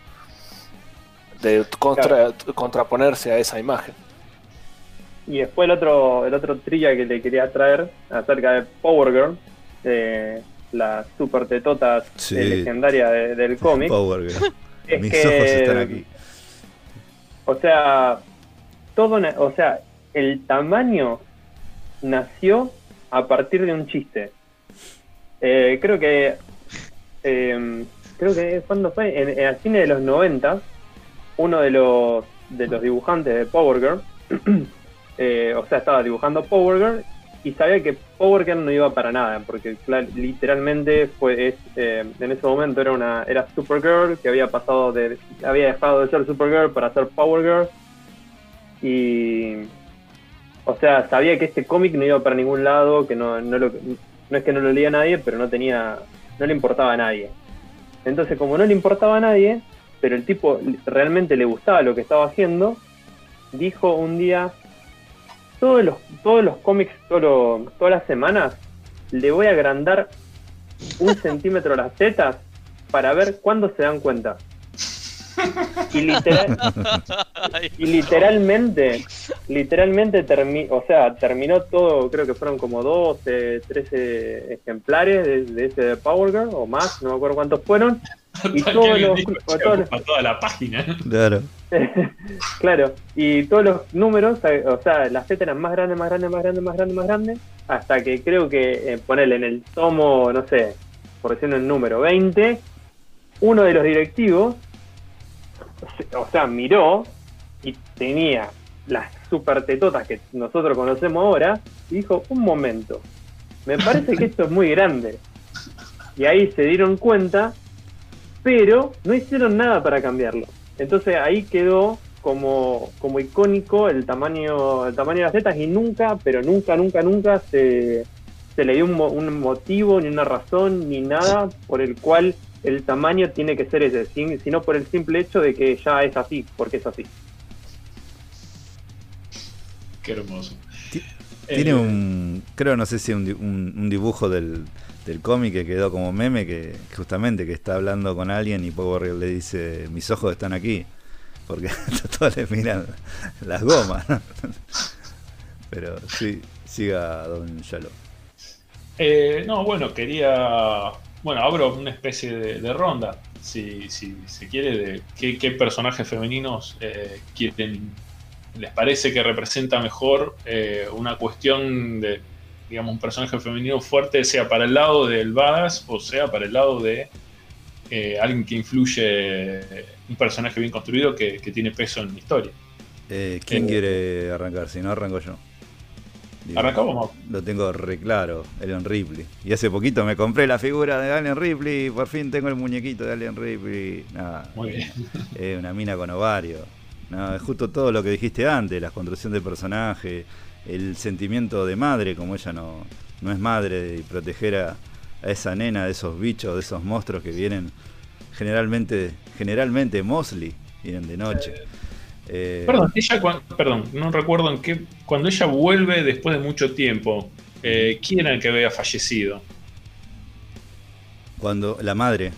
E: De contra- contraponerse a esa imagen.
C: Y después el otro, el otro trilla que le quería traer acerca de Power Girl, eh, la super tetota
A: Sí.
C: eh, legendaria de- del cómic.
A: Power Girl.
C: es
A: Mis
C: que,
A: ojos están aquí.
C: O sea, todo, o sea, el tamaño nació a partir de un chiste. Eh, creo que, eh, creo que cuando fue en, en el cine de los 90, uno de los, de los dibujantes de Power Girl, eh, o sea, estaba dibujando Power Girl y sabía que Power Girl no iba para nada, porque literalmente fue eh, en ese momento era una era Supergirl que había pasado de había dejado de ser Supergirl para ser Power Girl y o sea sabía que este cómic no iba para ningún lado, que no no, lo, no es que no lo leía nadie, pero no tenía no le importaba a nadie. Entonces como no le importaba a nadie, pero el tipo realmente le gustaba lo que estaba haciendo, dijo un día todos los, todos los cómics, todo todas las semanas, le voy a agrandar un centímetro las tetas para ver cuándo se dan cuenta. Y, literal, y literalmente, literalmente termi o sea, terminó todo, creo que fueron como 12, 13 ejemplares de, de ese Power Girl, o más, no me acuerdo cuántos fueron. Y
B: Para
C: todos los,
B: dijo,
C: o
B: "Che,
C: todos los-
B: ocupa toda la página.
A: Claro.
C: claro, y todos los números, eh, o sea, las tetas eran más grandes, más grandes, más grandes, más grandes, más grandes, hasta que creo que, eh, ponerle en el tomo, no sé, por decirlo el número 20, uno de los directivos, o sea, miró y tenía las super tetotas que nosotros conocemos ahora, y dijo, un momento, me parece que esto es muy grande. Y ahí se dieron cuenta, pero no hicieron nada para cambiarlo. Entonces ahí quedó como, como icónico el tamaño, el tamaño de las tetas y nunca, pero nunca, nunca, nunca se, se le dio un, mo- un motivo, ni una razón, ni nada por el cual el tamaño tiene que ser ese, sin- sino por el simple hecho de que ya es así, porque es así.
B: Qué hermoso.
A: Ti-
B: Eh,
A: Tiene un, creo, no sé si un, di- un- un dibujo del, del cómic que quedó como meme, que justamente que está hablando con alguien y Power le dice, mis ojos están aquí, porque todos le miran las gomas. ¿no? Pero sí, siga Don Yalo.
B: Eh, no, bueno, quería. Bueno, abro una especie de, ronda, si, si se quiere, de qué, qué personajes femeninos eh, quieren. ¿Les parece que representa mejor eh, una cuestión de, digamos, un personaje femenino fuerte, sea para el lado del badass o sea para el lado de eh, alguien que influye, un personaje bien construido que, que tiene peso en la historia?
A: Eh, ¿Quién
B: Eh,
A: quiere arrancar? Si no, arranco yo. Digo,
B: Arrancamos.
A: Lo tengo re claro, Alien Ripley. Y hace poquito me compré la figura de Alien Ripley. Por fin tengo el muñequito de Alien Ripley. Nada,
B: Muy bien.
A: es una mina con ovario. No, es justo todo lo que dijiste antes, la construcción del personaje, el sentimiento de madre, como ella no, no es madre, de proteger a, a esa nena de esos bichos, de esos monstruos que vienen generalmente, generalmente Mosley, vienen de noche. Eh,
B: Perdón, ella perdón, no recuerdo en qué. Cuando ella vuelve después de mucho tiempo, eh, ¿quién era el que había fallecido?
A: Cuando la madre,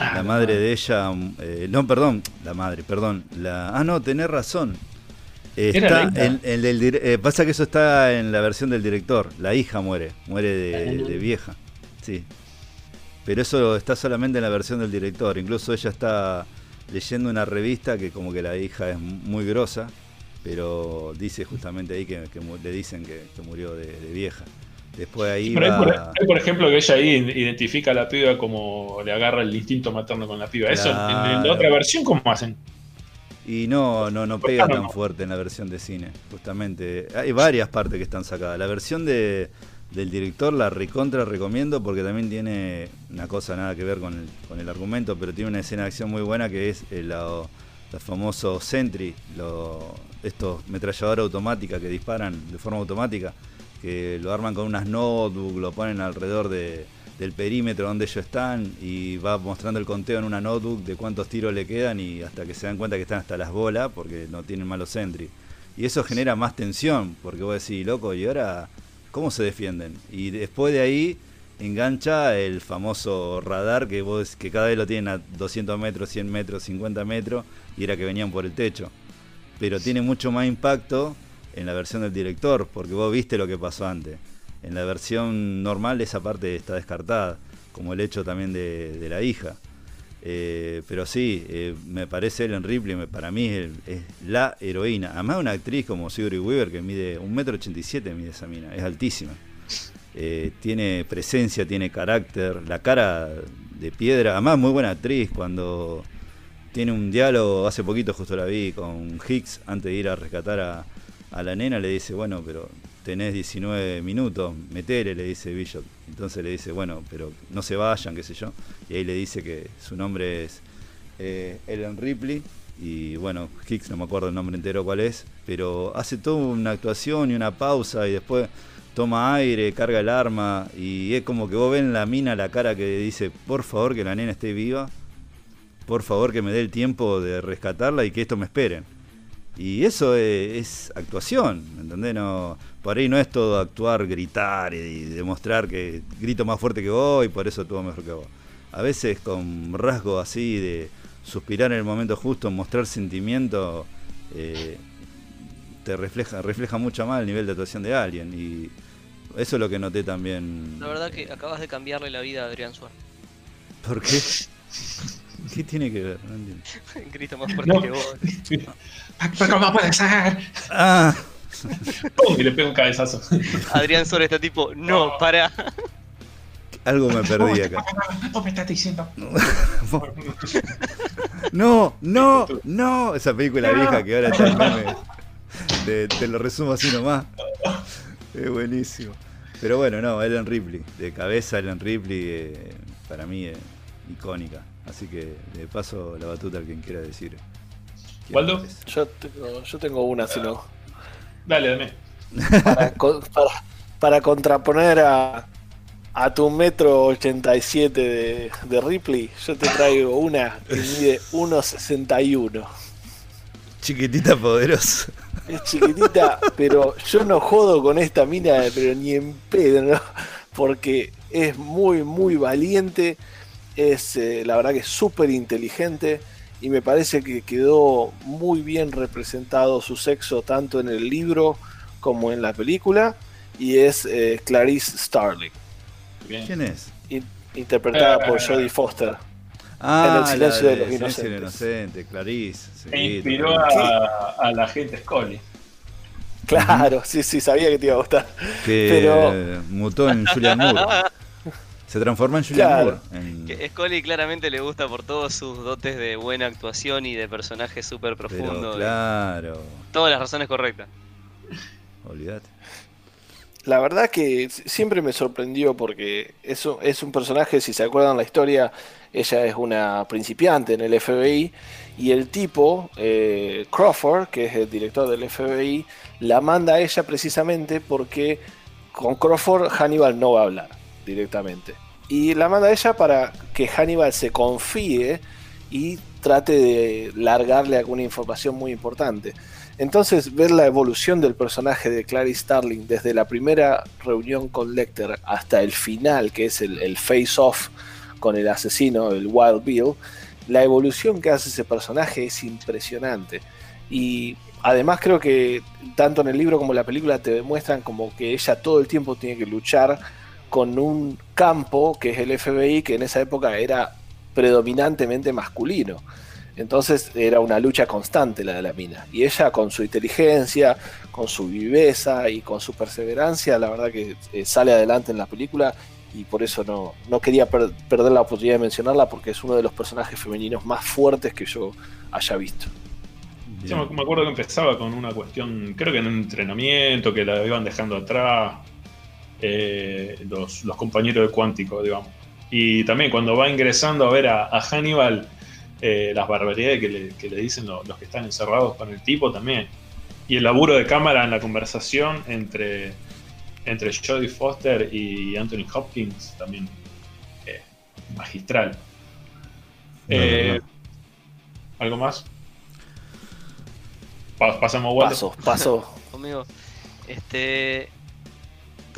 B: Ah,
A: la madre de ella, eh, no, perdón, la madre, perdón, la, ah, no, tenés razón. Está en, en el eh, pasa que eso está en la versión del director. La hija muere, muere de,
B: Ah.
A: de vieja, sí. Pero eso está solamente en la versión del director. Incluso ella está leyendo una revista que como que la hija es muy grosa, pero dice justamente ahí que, que le dicen que, que murió de, de vieja. Después ahí
B: Pero hay por,
A: va...
B: hay, por ejemplo, que ella ahí identifica a la piba como le agarra el instinto materno con la piba. Eso en, en la
A: Claro.
B: otra versión, ¿cómo hacen?
A: Y no, no, no pega tan fuerte en la versión de cine, justamente. Hay varias partes que están sacadas. La versión de, del director la recontra recomiendo porque también tiene una cosa nada que ver con el, con el argumento, pero tiene una escena de acción muy buena que es el, lo- los famosos Sentry, lo- estos metralladora automática que disparan de forma automática, que lo arman con unas notebook, lo ponen alrededor de, del perímetro donde ellos están y va mostrando el conteo en una notebook de cuántos tiros le quedan y hasta que se dan cuenta que están hasta las bolas porque no tienen malos sentry. Y eso genera más tensión, porque vos decís, loco, ¿y ahora cómo se defienden? Y después de ahí engancha el famoso radar que vos que cada vez lo tienen a 200 metros, 100 metros, 50 metros y era que venían por el techo. Pero tiene mucho más impacto en la versión del director, porque vos viste lo que pasó antes. En la versión normal esa parte está descartada, como el hecho también de, la hija. Eh, pero sí, eh, me parece Ellen Ripley, para mí es, la heroína. Además una actriz como Sigourney Weaver que mide 1,87m mide esa mina, es altísima. Eh, tiene presencia, tiene carácter, la cara de piedra, además muy buena actriz cuando tiene un diálogo, hace poquito justo la vi con Hicks, antes de ir a rescatar a, a la nena, le dice, bueno, pero tenés 19 minutos, metele, le dice Bishop. Entonces le dice, bueno, pero no se vayan, qué sé yo. Y ahí le dice que su nombre es eh, Ellen Ripley. Y bueno, Hicks, no me acuerdo el nombre entero cuál es, pero hace toda una actuación y una pausa y después toma aire, carga el arma y es como que vos ven la mina la cara que dice, por favor que la nena esté viva, por favor que me dé el tiempo de rescatarla y que esto me esperen. Y eso es, es actuación, ¿entendés? No, por ahí no es todo actuar, gritar y demostrar que grito más fuerte que vos y por eso todo mejor que vos. A veces con rasgos así de suspirar en el momento justo, mostrar sentimiento, eh, te refleja, refleja mucho más el nivel de actuación de alguien. Y eso es lo que noté también.
D: La verdad que acabas de cambiarle la vida a Adrián Suárez.
A: ¿Por qué? ¿Qué tiene que ver? No entiendo.
D: Grita más fuerte
B: No.
D: que vos.
B: ¿Pero cómo puede ser?
A: Ah,
B: ¡Pum! Y le pega un cabezazo.
D: Adrián Suárez está tipo, no, para.
A: algo me perdí acá.
B: ¿Vos me estás diciendo?
A: No, no, no. Esa película vieja que ahora está meme. Te, te lo resumo así nomás. Es buenísimo. Pero bueno, no, Ellen Ripley. De cabeza, Ellen Ripley, eh, para mí es icónica. Así que le paso la batuta al quien quiera decir.
B: ¿Waldo?
E: Yo tengo, yo tengo una, si no.
B: Dale, dame.
E: Para, co- para, para contraponer a, a tu metro 87 de, de Ripley, yo te traigo una que mide 1,61.
A: Chiquitita poderosa.
E: Es chiquitita, pero yo no jodo con esta mina, pero ni en pedo, ¿no? Porque es muy, muy valiente. Es, eh, la verdad que es súper inteligente. Y me parece que quedó muy bien representado su sexo tanto en el libro como en la película. Y es eh, Clarice Starling,
B: Bien.
A: ¿Quién es?
E: in- interpretada por Jodie Foster.
A: Ah,
E: En el silencio
A: la
E: de los inocentes.
A: inocente, Clarice. sí,
B: E inspiró a, a la gente Scully.
E: Claro, sí, sí, sabía que te iba a gustar.
A: Que
E: pero-
A: eh, mutó en Julian Moore. Se transformó en Julian
E: Claro.
A: Moore. en-
D: Que Scully claramente le gusta por todos sus dotes de buena actuación y de personaje súper
A: Pero
D: profundo. y
A: claro,
D: Todas las razones correctas.
A: olvídate.
E: La verdad que siempre me sorprendió porque es un, es un personaje, si se acuerdan la historia, ella es una principiante en el FBI y el tipo, eh, Crawford, que es el director del FBI, la manda a ella precisamente porque con Crawford Hannibal no va a hablar directamente. Y la manda ella para que Hannibal se confíe y trate de largarle alguna información muy importante. Entonces, ver la evolución del personaje de Clarice Starling desde la primera reunión con Lecter hasta el final, que es el, el face-off con el asesino, el Wild Bill, la evolución que hace ese personaje es impresionante. Y además creo que tanto en el libro como en la película te demuestran como que ella todo el tiempo tiene que luchar con un campo que es el FBI, que en esa época era predominantemente masculino. Entonces era una lucha constante la de la mina. Y ella con su inteligencia, con su viveza y con su perseverancia, la verdad que eh, sale adelante en la película y por eso no, no quería per- perder la oportunidad de mencionarla porque es uno de los personajes femeninos más fuertes que yo haya visto.
B: Yo me acuerdo que empezaba con una cuestión, creo que en un entrenamiento, que la iban dejando atrás eh, los, los compañeros de Cuántico, digamos. Y también cuando va ingresando a ver a, a Hannibal, eh, las barbaridades que le, que le dicen lo- los que están encerrados con el tipo también. Y el laburo de cámara en la conversación entre, entre Jodie Foster y Anthony Hopkins también eh, magistral.
A: No,
B: Eh,
A: no.
B: ¿Algo más? Pa- pasamos.
E: Paso, paso.
D: Conmigo. Este.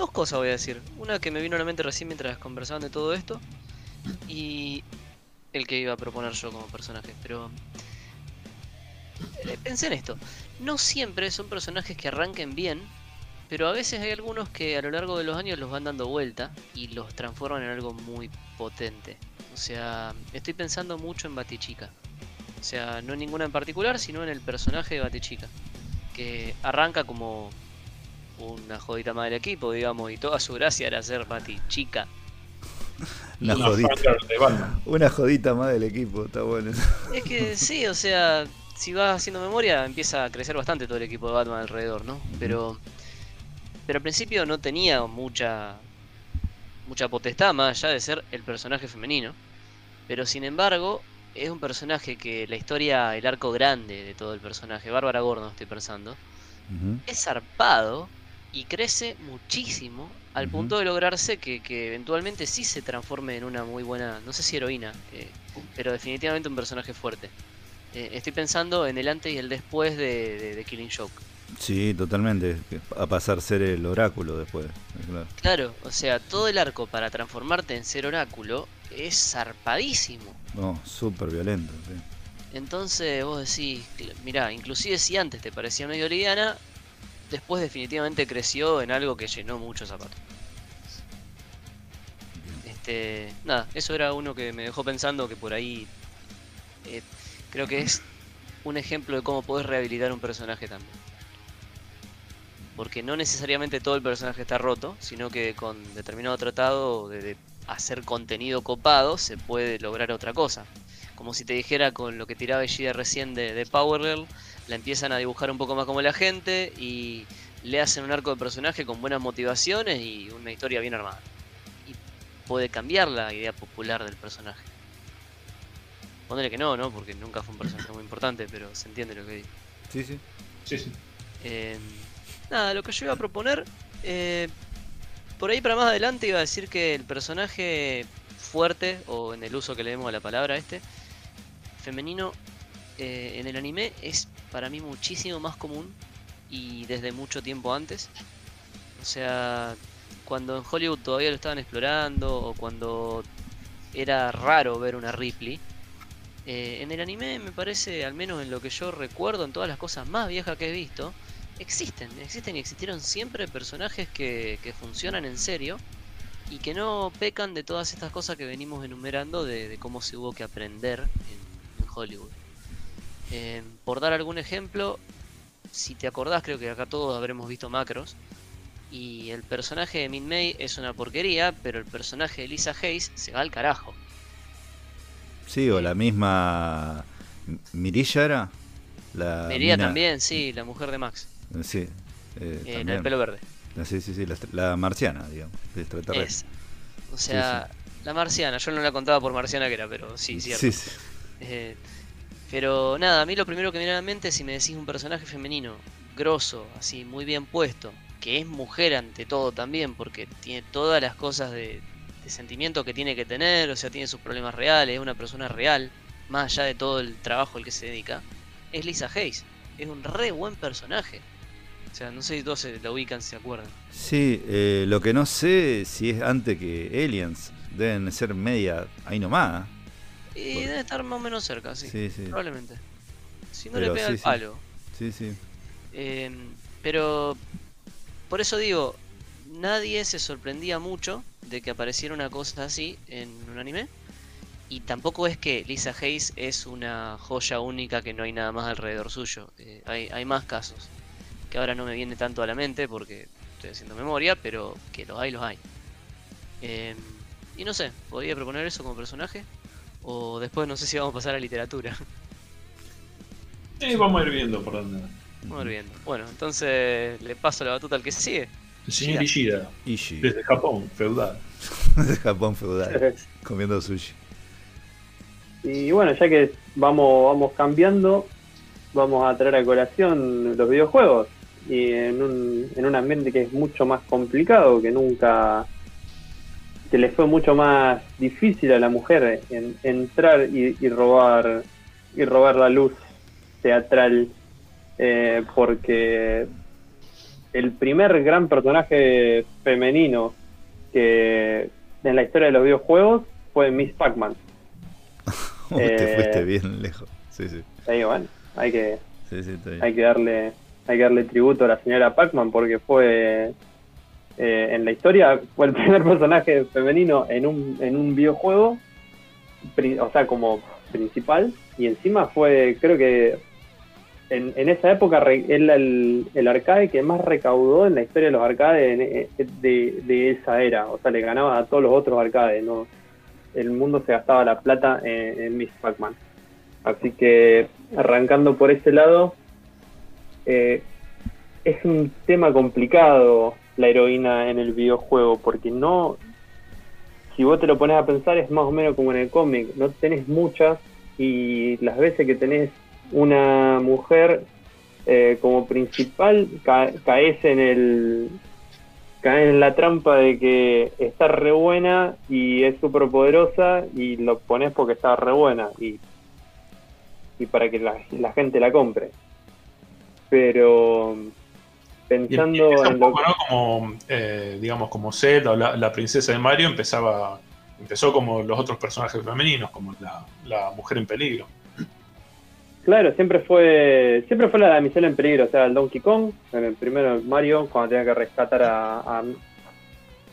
D: Dos cosas voy a decir. Una que me vino a la mente recién mientras conversaban de todo esto. Y el que iba a proponer yo como personaje. Pero. eh, Pensé en esto. No siempre son personajes que arranquen bien. Pero a veces hay algunos que a lo largo de los años los van dando vuelta. Y los transforman en algo muy potente. O sea, estoy pensando mucho en Batichica. O sea, no en ninguna en particular, sino en el personaje de Batichica que arranca como una jodita más del equipo, digamos, y toda su gracia era ser Bati chica.
A: Una
B: Una
A: jodita. Una jodita más del equipo, está bueno.
D: Es que sí, o sea, si vas haciendo memoria, empieza a crecer bastante todo el equipo de Batman alrededor, ¿no? Pero, pero al principio no tenía mucha, mucha potestad más allá de ser el personaje femenino. Pero sin embargo, es un personaje que la historia, el arco grande de todo el personaje, Bárbara Gordon estoy pensando, es zarpado y crece muchísimo al punto de lograrse que, que eventualmente sí se transforme en una muy buena, no sé si heroína, eh, pero definitivamente un personaje fuerte. Eh, estoy pensando en el antes y el después de, de- de Killing Joke.
A: Sí, totalmente. A pasar a ser el oráculo después. claro.
D: Claro, o sea, todo el arco para transformarte en ser oráculo es zarpadísimo.
A: No, súper violento. sí.
D: Entonces vos decís, mirá, inclusive si antes te parecía medio liviana, después definitivamente creció en algo que llenó mucho zapato. Este, nada, eso era uno que me dejó pensando que por ahí eh, creo que es un ejemplo de cómo podés rehabilitar un personaje también. Porque no necesariamente todo el personaje está roto, sino que con determinado tratado de, de hacer contenido copado se puede lograr otra cosa. Como si te dijera con lo que tiraba Ishida recién de, de Power Girl, la empiezan a dibujar un poco más como la gente y le hacen un arco de personaje con buenas motivaciones y una historia bien armada. Y puede cambiar la idea popular del personaje. Ponele que no, ¿no? Porque nunca fue un personaje muy importante, pero se entiende lo que digo.
A: Sí, sí.
B: Sí, sí.
D: Eh, nada, lo que yo iba a proponer, eh, por ahí para más adelante iba a decir que el personaje fuerte, o en el uso que le demos a la palabra este, femenino, eh, en el anime es para mí muchísimo más común y desde mucho tiempo antes. O sea, cuando en Hollywood todavía lo estaban explorando o cuando era raro ver una Ripley, eh, en el anime me parece, al menos en lo que yo recuerdo, en todas las cosas más viejas que he visto, existen, existen y existieron siempre personajes que, funcionan en serio y que no pecan de todas estas cosas que venimos enumerando de, cómo se hubo que aprender en, en Hollywood. Eh, por dar algún ejemplo, si te acordás, creo que acá todos habremos visto macros. Y el personaje de Min May es una porquería, pero el personaje de Lisa Hayes se va al carajo.
A: Sí, o la misma Mirilla era. La mina-
D: también, sí, la mujer de Max,
A: Sí. eh,
D: eh, la del pelo verde.
A: Sí, sí, sí, la, la marciana, digamos, de extraterrestre.
D: Esa. O sea, la marciana, yo no la contaba por marciana que era, pero sí, cierto.
A: Sí, sí.
D: Eh, pero nada, a mí lo primero que me viene a la mente si me decís un personaje femenino, grosso, así, muy bien puesto, que es mujer ante todo también, porque tiene todas las cosas de, sentimiento que tiene que tener, o sea, tiene sus problemas reales, es una persona real, más allá de todo el trabajo al que se dedica, es Lisa Hayes. Es un re buen personaje. O sea, no sé si todos se la ubican, se acuerdan.
A: Sí, eh, lo que no sé si es antes que Aliens. Deben ser media ahí nomás.
D: Y
A: Por-
D: debe estar más o menos cerca, sí.
A: Sí, sí.
D: Probablemente. Si no
A: Pero
D: le pega
A: sí,
D: el palo.
A: Sí, sí.
D: Eh, pero por eso digo, nadie se sorprendía mucho de que apareciera una cosa así en un anime. Y tampoco es que Lisa Hayes es una joya única que no hay nada más alrededor suyo. Eh, hay, hay más casos. Que ahora no me viene tanto a la mente porque estoy haciendo memoria, pero que los hay, los hay. Eh, y no sé, ¿podría proponer eso como personaje? O después no sé si vamos a pasar a literatura.
B: Eh, vamos a ir viendo por dónde.
D: Vamos a ir viendo. Bueno, entonces le paso la batuta al que sigue.
B: El señor Ishida,
A: Ishi,
B: desde Japón, feudal.
A: de Japón feudal, comiendo sushi.
C: Y bueno, ya que vamos, vamos cambiando, vamos a traer a colación los videojuegos. Y en un, en un ambiente que es mucho más complicado, que nunca. Que le fue mucho más difícil a la mujer en, entrar y, y robar y robar la luz teatral. eh, porque el primer gran personaje femenino que en la historia de los videojuegos fue Miss Pac-Man.
A: Te
C: Eh,
A: fuiste bien lejos. Sí, sí.
C: Ahí, bueno, hay que,
A: Sí, sí,
C: hay que darle hay que darle tributo a la señora Pac-Man porque fue eh, en la historia fue el primer personaje femenino en un, en un videojuego o sea como principal y encima fue creo que en, en esa época el, arcade que más recaudó en la historia de los arcades en- eh, de, esa era o sea le ganaba a todos los otros arcades no el mundo se gastaba la plata en, Miss Pac-Man. Así que arrancando por ese lado, eh, es un tema complicado la heroína en el videojuego, porque no, si vos te lo pones a pensar es más o menos como en el cómic, no tenés muchas y las veces que tenés una mujer eh, como principal ca- caes en el caes en la trampa de que está re buena y es súper poderosa y lo pones porque está re buena y, y para que la, gente la compre. Pero pensando
B: empieza un
C: en lo
B: ¿no? Como, eh, digamos, como Zelda o la, la princesa de Mario empezaba, empezó como los otros personajes femeninos, como la, la mujer en peligro.
C: Claro, siempre fue siempre fue la damisela en peligro, o sea, el Donkey Kong, en el primero Mario, cuando tenía que rescatar a, a,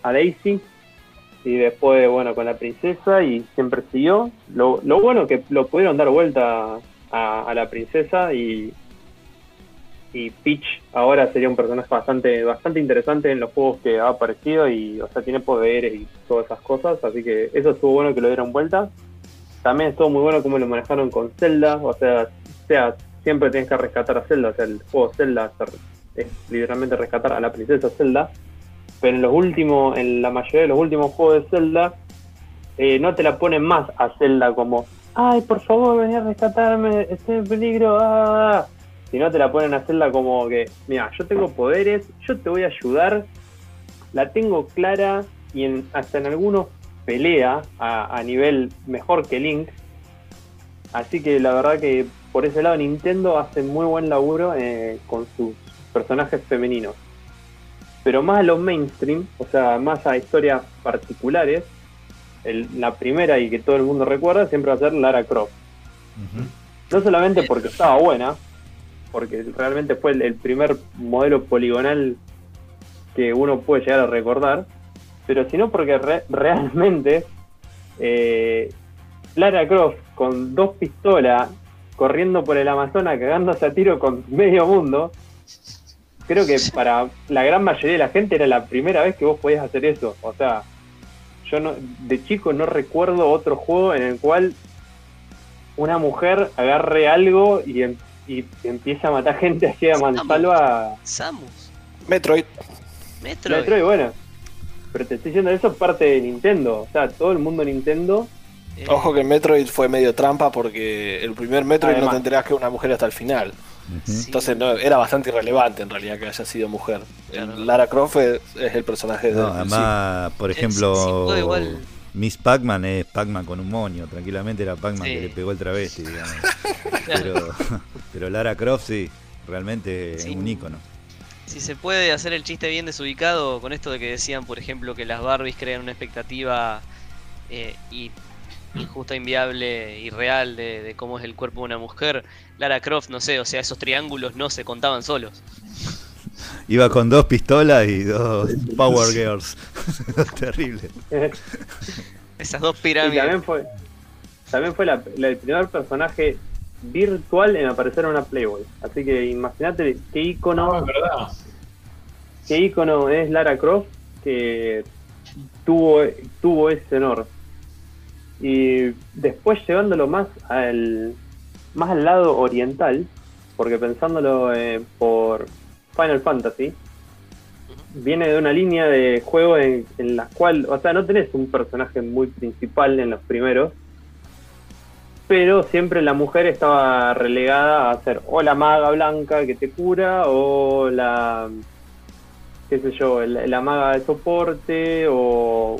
C: a Daisy, y después, bueno, con la princesa, y siempre siguió. Lo, lo bueno que lo pudieron dar vuelta a, a la princesa, y, y Peach ahora sería un personaje bastante bastante interesante en los juegos que ha aparecido, y, o sea, tiene poderes y todas esas cosas, así que eso estuvo bueno que lo dieron vuelta. También estuvo muy bueno cómo lo manejaron con Zelda, o sea, sea siempre tienes que rescatar a Zelda, o sea, el juego Zelda es literalmente rescatar a la princesa Zelda, pero en los últimos, en la mayoría de los últimos juegos de Zelda, eh, no te la ponen más a Zelda como, ay, por favor, vení a rescatarme, estoy en peligro, ah, sino te la ponen a Zelda como que, mira, yo tengo poderes, yo te voy a ayudar, la tengo clara y en- hasta en algunos pelea a, a nivel mejor que Link. Así que la verdad que por ese lado Nintendo hace muy buen laburo eh, con sus personajes femeninos. Pero más a los mainstream, o sea, más a historias particulares, el- la primera y que todo el mundo recuerda siempre va a ser Lara Croft. No solamente porque estaba buena, porque realmente fue el, el primer modelo poligonal que uno puede llegar a recordar, pero sino porque re- realmente eh, Lara Croft con dos pistolas corriendo por el Amazonas cagándose a tiro con medio mundo, creo que para la gran mayoría de la gente era la primera vez que vos podías hacer eso. O sea, yo no, de chico no recuerdo otro juego en el cual una mujer agarre algo y, em- y empieza a matar gente así a mansalva.
D: Samus,
E: Metroid.
D: Metroid.
C: Metroid, bueno. Pero te estoy diciendo, eso es parte de Nintendo. O sea, todo el mundo Nintendo.
D: Eh,
E: Ojo que Metroid fue medio trampa porque el primer Metroid no te enterás que una mujer hasta el final. Entonces no, era bastante irrelevante en realidad que haya sido mujer.
D: Claro.
E: Lara Croft es, es el personaje
A: No,
E: del
A: además, por
D: sí,
A: ejemplo,
D: sí, puede igual.
A: Miss Pac-Man es Pac-Man con un moño. Tranquilamente era Pac-Man
D: Sí.
A: que le pegó el travesti, digamos. Pero, pero Lara Croft sí, realmente
D: Sí.
A: un ícono.
D: Si se puede hacer el chiste bien desubicado con esto de que decían, por ejemplo, que las Barbies crean una expectativa eh, y injusta, inviable, irreal de, de cómo es el cuerpo de una mujer, Lara Croft, no sé, o sea, esos triángulos no se contaban solos.
A: Iba con dos pistolas y dos Power Girls. Terrible.
D: Esas dos
C: Y
D: pirámides.
C: también fue, también fue la- la- el primer personaje virtual en aparecer en una Playboy. Así que imagínate qué
B: No,
C: icono,
B: es verdad.
C: qué icono es Lara Croft que tuvo, tuvo ese honor. Y después llevándolo más al más al lado oriental, porque pensándolo eh, por Final Fantasy, viene de una línea de juego en, en la cual, o sea, no tenés un personaje muy principal en los primeros, pero siempre la mujer estaba relegada a ser o la maga blanca que te cura o la qué sé yo, la, la maga de soporte o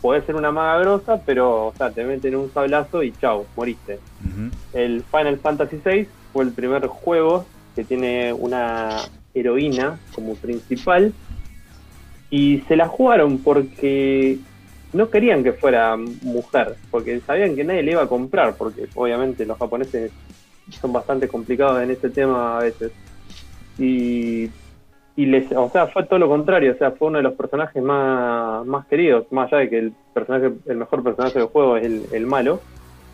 C: podés ser una maga grosa, pero o sea, te meten un sablazo y chau, moriste. El Final Fantasy VI fue el primer juego que tiene una heroína como principal y se la jugaron porque no querían que fuera mujer, porque sabían que nadie le iba a comprar, porque obviamente los japoneses son bastante complicados en ese tema a veces. Y, y les, o sea, fue todo lo contrario, o sea, fue uno de los personajes más, más queridos, más allá de que el personaje, el mejor personaje del juego es el, el malo.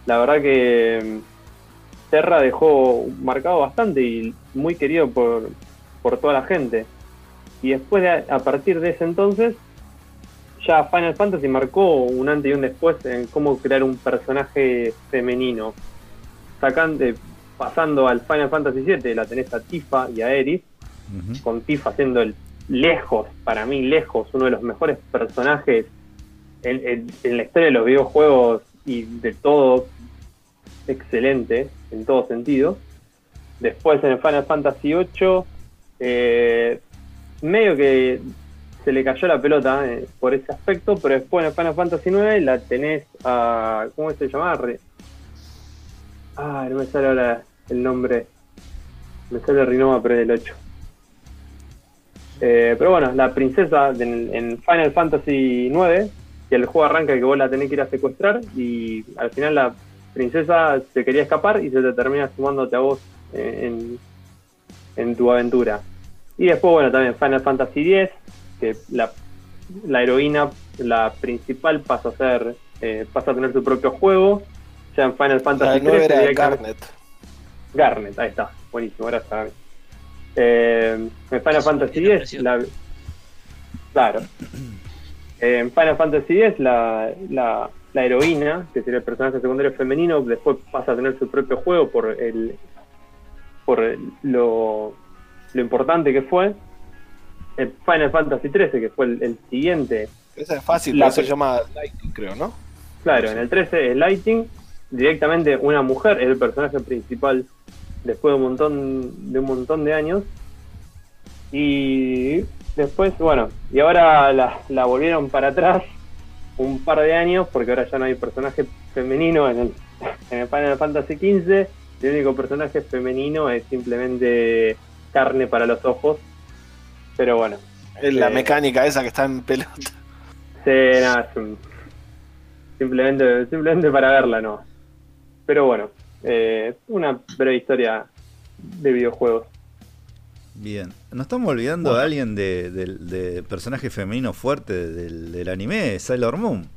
C: La verdad que Terra dejó marcado bastante y muy querido por, por toda la gente. Y después, de, a partir de ese entonces, ya Final Fantasy marcó un antes y un después en cómo crear un personaje femenino. Sacando, eh, pasando al Final Fantasy VII, la tenés a Tifa y a Eris, con Tifa siendo el lejos, para mí lejos, uno de los mejores personajes en, en- en la historia de los videojuegos y de todo excelente, en todo sentido. Después en el Final Fantasy VIII, eh, medio que se le cayó la pelota eh, por ese aspecto, pero después en el Final Fantasy IX la tenés a. ¿Cómo se llama? Re- Ah, no me sale ahora el nombre. Me sale Rinoma, pero del 8. Eh, pero bueno, la princesa de- en Final Fantasy IX, que el juego arranca que vos la tenés que ir a secuestrar y al final la princesa se quería escapar y se te termina sumándote a vos eh, en, en tu aventura. Y después, bueno, también Final Fantasy X, que la, la heroína, la principal, pasa a ser, eh, pasa a tener su propio juego. Ya en Final
E: La
C: Fantasy
E: nueva
C: XIII
E: era
C: directamente-
E: Garnet.
C: Garnet, ahí está, buenísimo, gracias. Gaby. Eh, en Final
D: Es
C: Fantasy X, la, claro. Eh, en Final Fantasy X, la, la, la heroína, que sería el personaje secundario femenino, después pasa a tener su propio juego por el por el- lo, lo importante que fue. En Final Fantasy XIII, que fue el, el siguiente,
E: Esa es fácil,
C: La
E: pero se llama Lightning, creo, ¿no?
C: Claro, en el 13 es Lighting, directamente una mujer es el personaje principal después de un montón de un montón de años. Y después, bueno, y ahora la, la volvieron para atrás un par de años porque ahora ya no hay personaje femenino en el, en el Final Fantasy XV. El único personaje femenino es simplemente carne para los ojos. Pero bueno,
E: Es la
C: Eh.
E: mecánica esa que está en pelota.
C: Sí, nada, simplemente, simplemente para verla, no. Pero bueno, eh, una breve historia de videojuegos.
A: Bien. Nos estamos olvidando de alguien de, personaje femenino fuerte del, del anime, Sailor Moon.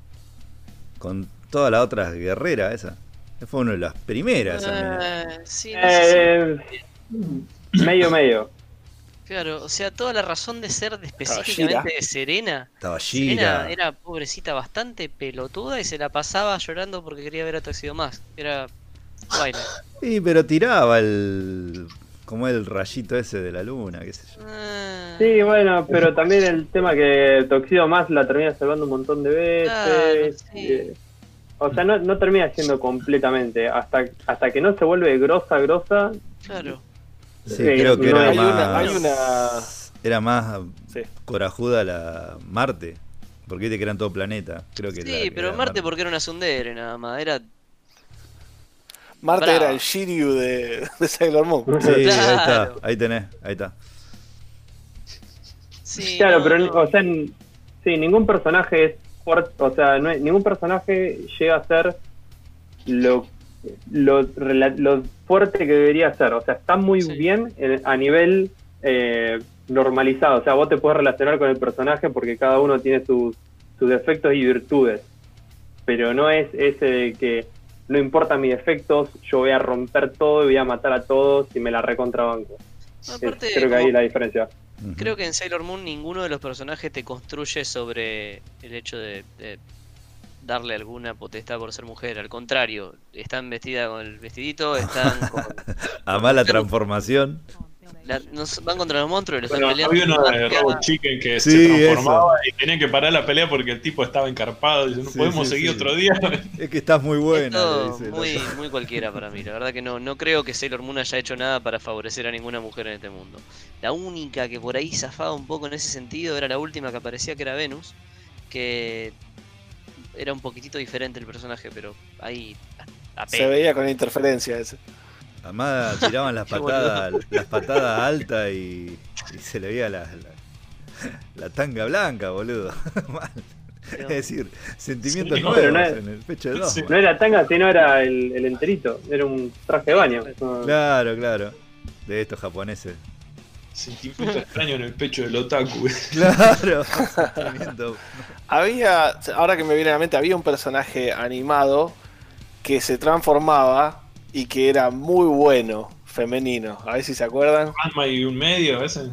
A: Con todas las otras guerreras, esa. Fue una de las primeras.
D: Eh, sí, no sé si-
C: Eh, medio, medio.
D: Claro, o sea, toda la razón de ser de específicamente de Serena.
A: Estaba
D: Serena era pobrecita bastante pelotuda y se la pasaba llorando porque quería ver a Tuxedo más. Era baile.
A: Sí, pero tiraba el. Como el rayito ese de la luna, qué sé yo.
D: Ah,
C: Sí, bueno, pero también el tema que Toxido más la termina salvando un montón de veces.
D: Claro, sí.
C: eh, o sea, no, no termina siendo completamente. Hasta, hasta que no se vuelve grosa, grosa.
D: claro.
A: Sí,
C: Sí,
A: creo que
C: no,
A: era
E: hay
A: más.
E: una- hay una-
A: Era más
E: Sí.
A: corajuda la Marte. Porque viste que eran todo planeta. Creo que
D: Sí, pero
A: era
D: Marte porque era una sundere nada más. Era
E: Marte
D: Bravo.
E: era el Shiryu de, de Sailor Moon.
A: Sí, ahí está. Ahí tenés, ahí está.
D: Sí,
C: Claro,
D: no,
C: pero, o sea, sí, ningún personaje es fuerte, o sea, no hay- ningún personaje llega a ser lo, lo, lo fuerte que debería ser. O sea, está muy
D: Sí.
C: bien en- a nivel eh, normalizado. O sea, vos te puedes relacionar con el personaje porque cada uno tiene sus, sus defectos y virtudes. Pero no es ese de que no importa mis defectos, yo voy a romper todo y voy a matar a todos y me la recontrabanco. Es-
D: Aparte,
C: creo que ahí es la diferencia.
D: Creo que en Sailor Moon ninguno de los personajes te construye sobre el hecho de, de darle alguna potestad por ser mujer. Al contrario, están vestidas con el vestidito, están con
A: Amá la transformación.
D: La- nos- van contra los monstruos y están
B: Bueno,
D: peleando.
B: había uno de Robot Chicken que
A: Sí,
B: se transformaba y tenían que parar la pelea porque el tipo estaba encarpado. Y dice, no
A: Sí,
B: podemos
A: sí,
B: seguir
A: sí.
B: otro día.
A: Es que estás muy el
D: muy, muy cualquiera para mí. La verdad que no, no creo que Sailor Moon haya hecho nada para favorecer a ninguna mujer en este mundo. La única que por ahí zafaba un poco en ese sentido era la última que aparecía, que era Venus, que era un poquitito diferente el personaje, pero ahí a-
E: Se
D: apenas.
E: veía con interferencia ese.
A: Además tiraban las patadas, las patadas altas y, y se le veía la, la, la tanga blanca, boludo. Mal. Es decir, sentimientos
B: Sí,
A: nuevos
C: no
A: en el pecho de dos.
B: Sí.
C: No era tanga, sino era el, el enterito. Era un traje de baño.
A: Claro, claro. De estos japoneses.
B: Sentimiento extraño en el pecho del otaku.
A: Claro. sentimiento.
E: Había, ahora que me viene a la mente, había un personaje animado que se transformaba y que era muy bueno, femenino. A ver si se acuerdan.
B: Ranma y un medio, a veces.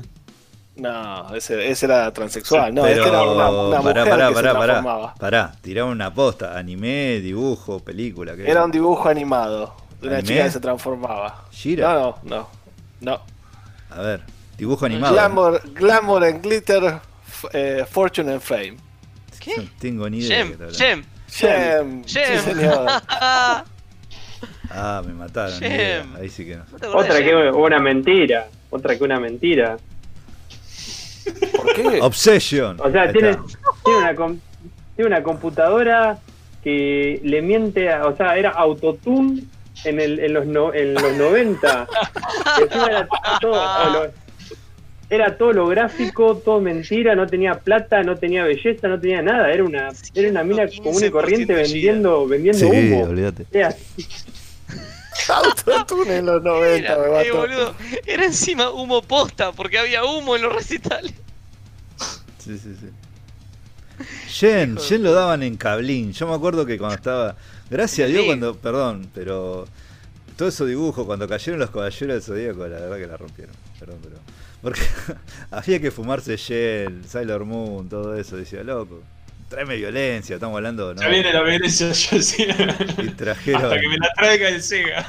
E: No, ese, ese era transexual, no,
A: Pero,
E: este era una, una mujer
A: pará,
E: que
A: pará,
E: se
A: pará,
E: transformaba.
A: pará, tiraba una posta, anime, dibujo, película. ¿qué
E: Era un dibujo animado de una
A: ¿Anime?
E: chica que se transformaba.
A: Shira.
E: No, no, no. no.
A: A ver, dibujo animado.
E: Glamour, glamour and glitter, eh, fortune and fame.
D: ¿Qué?
A: No tengo ni idea. de
D: Gem, Gem.
E: Gem, sí, señor.
D: Ah,
A: me mataron. Ahí sí que no.
D: ¿no te acordás
C: Otra que una mentira. Otra que una mentira.
E: ¿Por qué?
A: Obsession.
C: O sea, tiene, tiene, una, com- tiene una computadora que le miente, a- o sea, era autotune en, el, en, los, no- en los 90. Y encima era todo, era todo lo gráfico, todo mentira, no tenía plata, no tenía belleza, no tenía nada. Era una, era una mina común y corriente
D: 115%
C: vendiendo, vendiendo
A: Sí,
C: humo.
A: olvídate.
C: Era-
E: Autotune en los 90,
D: Era,
E: me
D: eh,
E: mató.
D: boludo, era encima humo posta, porque había humo en los recitales.
A: Sí, sí, sí. Jen, Jen lo daban en Cablín. Yo me acuerdo que cuando estaba. Gracias a Dios cuando. Perdón, pero. Todos esos dibujos, cuando cayeron los caballeros del Zodíaco, la verdad que la rompieron. Perdón, pero. Porque había que fumarse Jen, Sailor Moon, todo eso. Decía, loco, tráeme violencia, estamos hablando, ¿no?
B: Ya viene la violencia, yo sí.
A: Y trajeron.
B: Hasta que me la traiga el Sega.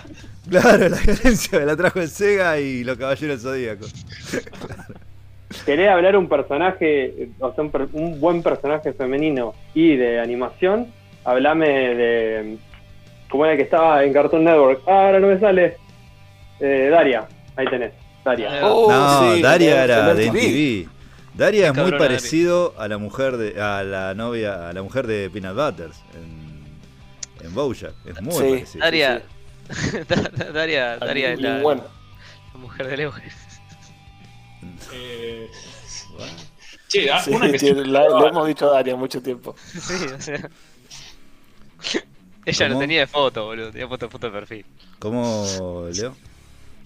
A: Claro, la violencia me la trajo el Sega y los caballeros del Zodíaco.
C: querés hablar un personaje, o sea, un, per- un buen personaje femenino y de animación, hablame de. ¿Cómo era el que estaba en Cartoon Network? Ah, ahora no me sale. Eh, Daria, ahí tenés, Daria.
E: Oh,
A: no,
E: sí,
A: Daria era de
E: MTV.
A: Daria es muy parecido a la mujer de a la novia a la mujer de Peanut Butters en, en Bojack, es muy
E: Sí.
A: parecido.
D: Daria, Da- Daria, Daria es la,
E: bueno,
D: la mujer de Leo.
B: Eh, che, ah,
E: sí,
B: una que
E: tiene- la- lo hemos dicho a Daria mucho tiempo.
D: Sí, o sea. Ella
A: ¿Cómo?
D: no tenía de foto, boludo, tenía foto, foto de perfil.
A: ¿Cómo Leo?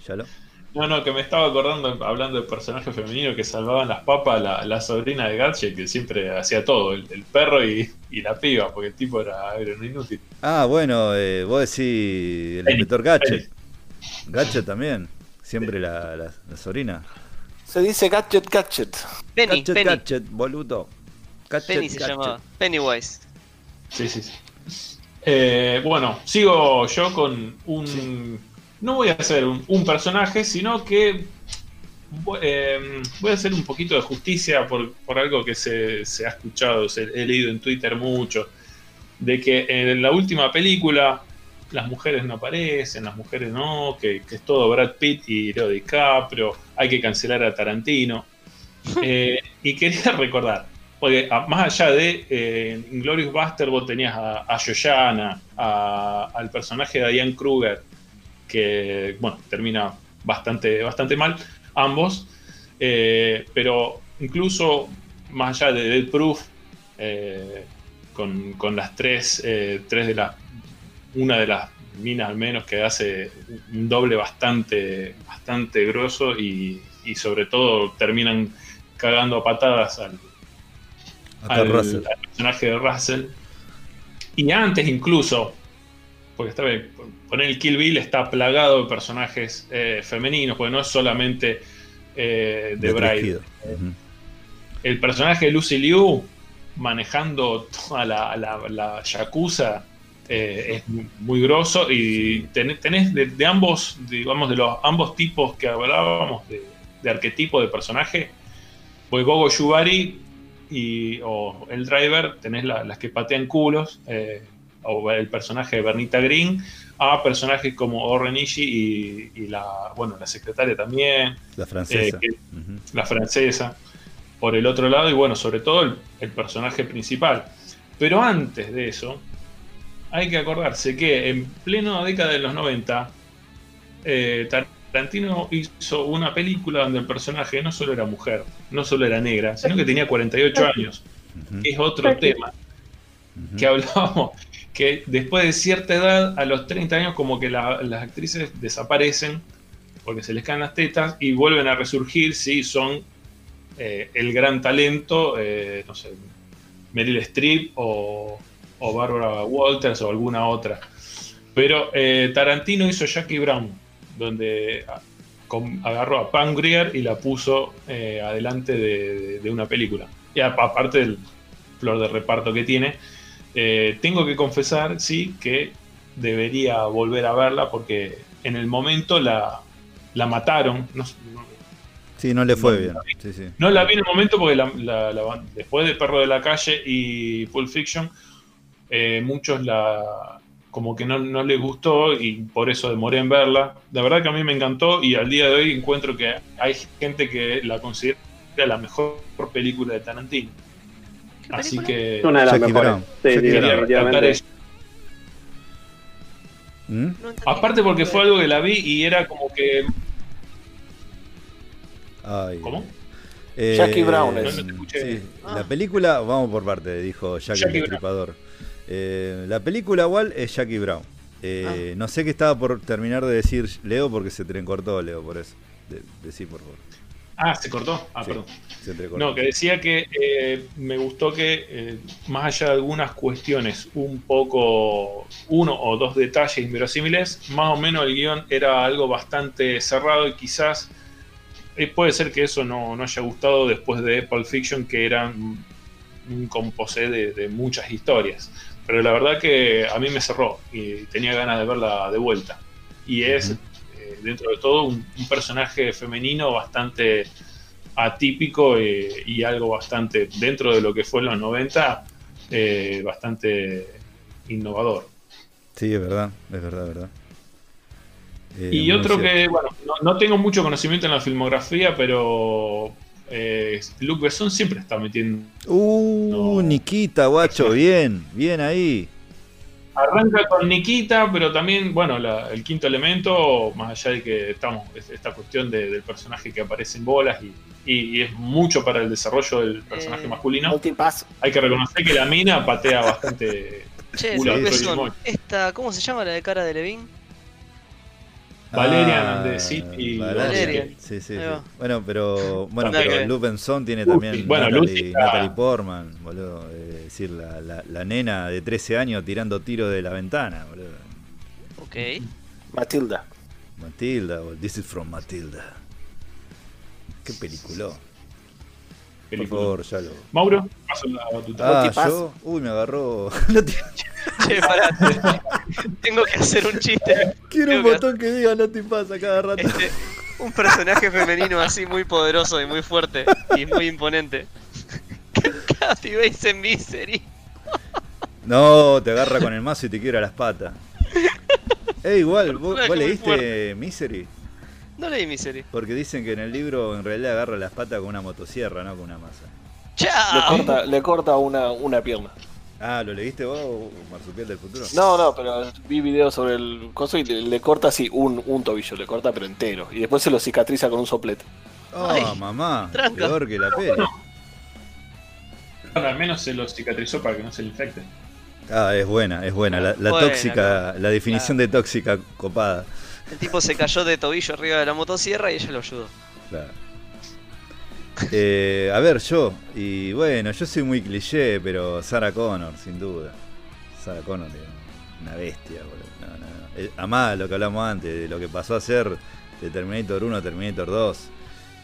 A: ¿Ya lo?
B: No, no, que me estaba acordando, hablando de personajes femeninos que salvaban las papas, la, la sobrina de Gadget, que siempre hacía todo, el, el perro y, y la piba, porque el tipo era, era un inútil.
A: Ah, bueno, eh, vos decís el
B: Penny,
A: inspector Gadget. Gadget también, siempre la, la, la sobrina.
E: Se dice gadget, gadget.
D: Penny,
A: Gadget,
D: Penny,
A: Gadget, boludo. Gadget,
D: Penny se
A: Gadget.
D: llamaba, Pennywise.
B: Sí, sí, sí. Eh, bueno, sigo yo con un... No voy a hacer un, un personaje, sino que voy, eh, voy a hacer un poquito de justicia por, por algo que se, se ha escuchado, se, he leído en Twitter mucho, de que en la última película las mujeres no aparecen, las mujeres no, que, que es todo Brad Pitt y Leo DiCaprio, hay que cancelar a Tarantino. Eh, y quería recordar, porque a- más allá de eh, Inglorious Buster, vos tenías a, a- al personaje de Diane Kruger, que bueno, termina bastante, bastante mal, ambos. Eh, pero incluso más allá de Dead Proof, eh, con, con las tres, eh, tres de las. Una de las minas al menos que hace un doble bastante, bastante grosso y, y sobre todo terminan cagando a patadas al, al, al personaje de Russell. Y antes incluso, porque está bien, poner el Kill Bill está plagado de personajes eh, femeninos, porque no es solamente eh, de
A: de
B: Bride.
A: Ujú.
B: El personaje de Lucy Liu manejando toda la, la, la Yakuza eh, es muy, grosso y ten- tenés de, de ambos, digamos, de los ambos tipos que hablábamos de, de arquetipo de personaje, pues Gogo Yubari y, o el driver, tenés la- las que patean culos, eh, o el personaje de Bernita Green, a personajes como Oren Ishii y, y la, bueno, la secretaria también,
A: La francesa.
B: eh, que- la francesa, por el otro lado, y bueno, sobre todo el, el personaje principal. Pero antes de eso, hay que acordarse que en pleno década de los 90, eh, Tarantino hizo una película donde el personaje no solo era mujer, no solo era negra, sino que tenía 48 años.
A: Ujú.
B: Es otro tema que hablábamos, que después de cierta edad, a los 30 años, como que la- las actrices desaparecen porque se les caen las tetas y vuelven a resurgir si son eh, el gran talento, eh, no sé, Meryl Streep o, Barbara Walters o alguna otra. Pero eh, Tarantino hizo Jackie Brown, donde con- agarró a Pam Grier y la puso adelante de, una película. Y aparte del flor de reparto que tiene, eh, tengo que confesar, sí, que debería volver a verla porque en el momento la, la mataron. No, no-
A: Sí, no le fue
B: No,
A: bien.
B: no
A: Sí, sí.
B: no la vi en el momento porque la- la- la- después de Perro de la Calle y Pulp Fiction, eh, muchos la como que no, no les gustó y por eso demoré en verla. La verdad que a mí me encantó y al día de hoy encuentro que hay gente que la considera la mejor película de Tarantino.
D: ¿Qué
B: Así que
C: una de las
A: Jackie
C: mejores. Sí,
B: quería.
A: ¿Mm?
B: Aparte porque fue algo que la vi y era como que...
A: Ay.
B: ¿Cómo?
A: Eh,
E: Jackie Brown es.
B: No, no te escuché.
A: sí,
D: Ah.
A: La película, vamos por parte, dijo Jackie,
B: Jackie
A: el Destripador. Eh, la película igual es Jackie Brown. Eh, No sé qué estaba por terminar de decir Leo porque se te cortó, Leo, por eso. De, decí, por favor.
B: Ah, se cortó. Ah,
A: Sí,
B: perdón.
A: se.
B: No, que decía que eh, me gustó que, eh, más allá de algunas cuestiones un poco, uno o dos detalles inverosímiles, más o menos el guion era algo bastante cerrado y quizás eh, puede ser que eso no, no haya gustado después de Pulp Fiction, que era un, composé de, de muchas historias. Pero la verdad que a mí me cerró y tenía ganas de verla de vuelta. Y es, dentro de todo, un, un personaje femenino bastante atípico eh, y algo bastante, dentro de lo que fue en los 90, eh, bastante innovador.
A: Sí, es verdad, es verdad, es verdad. Eh,
B: Y otro
A: cierto.
B: que, bueno, no, no tengo mucho conocimiento en la filmografía, pero Luc Besson siempre está metiendo.
A: Uh,
B: No.
A: Nikita, guacho, bien, bien ahí.
B: Arranca con Nikita, pero también, bueno, la- el quinto elemento, más allá de que estamos, es- esta cuestión de- del personaje que aparece en bolas y, y- y es mucho para el desarrollo del personaje
D: Eh,
B: masculino,
E: Multipass.
B: hay que reconocer que la mina patea bastante.
D: Che,
B: culo
A: sí,
D: esta, ¿cómo se llama la de cara de Levine?
B: Valerian
A: Ah,
B: and the City.
D: Valerian.
A: Sí, sí. Bueno, pero bueno, pero. Luke Benson tiene también
B: Bueno,
A: Natalie, Natalie Portman, boludo. eh, decir, la, la, la nena de 13 años tirando tiro de la ventana, boludo.
D: Ok.
E: Matilda.
A: Matilda, o This is from Matilda. Qué peliculón. Por
B: película.
A: favor, ya lo.
B: Mauro, paso la batuta.
A: Ah, yo. Uy, me agarró. No te-
D: Che, pará. Tengo que hacer un chiste.
A: Quiero un
D: que-
A: botón que diga no te pasa cada rato.
D: Este, un personaje femenino así muy poderoso y muy fuerte y muy imponente. Kathy Bates en Misery.
A: No, te agarra con el mazo y te quiebra las patas. Eh, igual, ¿vos, leíste. Misery?
D: No leí Misery.
A: Porque dicen que en el libro en realidad agarra las patas con una motosierra, no con una masa.
E: Le
D: ¡Chao!
E: corta, le corta una, una pierna.
A: Ah, ¿lo leíste vos, o Marsupial del futuro?
E: No, no, pero vi videos sobre el coso y le, le corta así un, un tobillo, le corta pero entero. Y después se lo cicatriza con un soplete.
A: Oh,
D: Ay,
A: mamá,
D: tranca.
A: peor que la peli.
B: Al menos se lo cicatrizó para que no se le infecte.
A: Ah, es buena, es buena. La, tóxica, la definición de tóxica copada.
D: El tipo se cayó de tobillo arriba de la motosierra y ella lo ayudó.
A: Claro. Eh, a ver, yo, y bueno, yo soy muy cliché, pero Sarah Connor, sin duda. Sarah Connor una bestia, boludo. No, no, no. Eh, Amá lo que hablamos antes, de lo que pasó a ser de Terminator 1 a Terminator 2.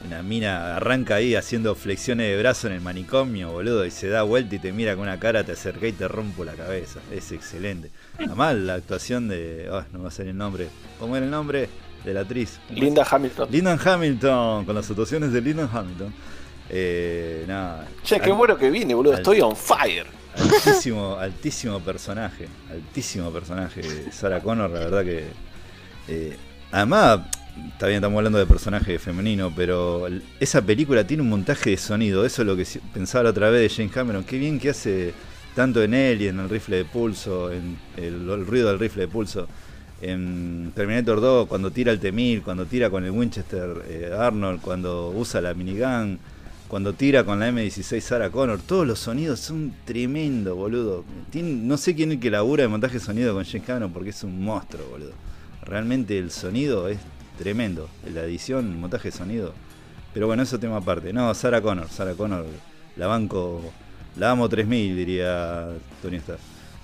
A: Una mina arranca ahí haciendo flexiones de brazo en el manicomio, boludo, y se da vuelta y te mira con una cara, te acerca y te rompo la cabeza. Es excelente. Además, la actuación de. ah, no va a ser el nombre. ¿Cómo era el nombre? De la actriz. ¿Cómo
E: Linda Hamilton.
A: Lyndon Hamilton, con las actuaciones de Lyndon Hamilton. Eh, nada.
E: Che, qué bueno que vine, boludo.
A: al-
E: Estoy on fire.
A: Altísimo, altísimo personaje. Altísimo personaje. Sarah Connor, la verdad que. eh, además, está bien, estamos hablando de personaje femenino, pero esa película tiene un montaje de sonido. Eso es lo que pensaba la otra vez de James Cameron. Qué bien que hace tanto en él y en el rifle de pulso, en el, ruido del rifle de pulso. En Terminator 2, cuando tira el T-1000, cuando tira con el Winchester eh, Arnold, cuando usa la minigun, cuando tira con la M16 Sarah Connor, todos los sonidos son tremendos, boludo. No sé quién es el que labura de montaje de sonido con James Cameron porque es un monstruo, boludo. Realmente el sonido es tremendo. La edición, el montaje de sonido. Pero bueno, eso tema aparte. No, Sarah Connor, Sarah Connor, la banco, la amo 3000, diría Tony Stark.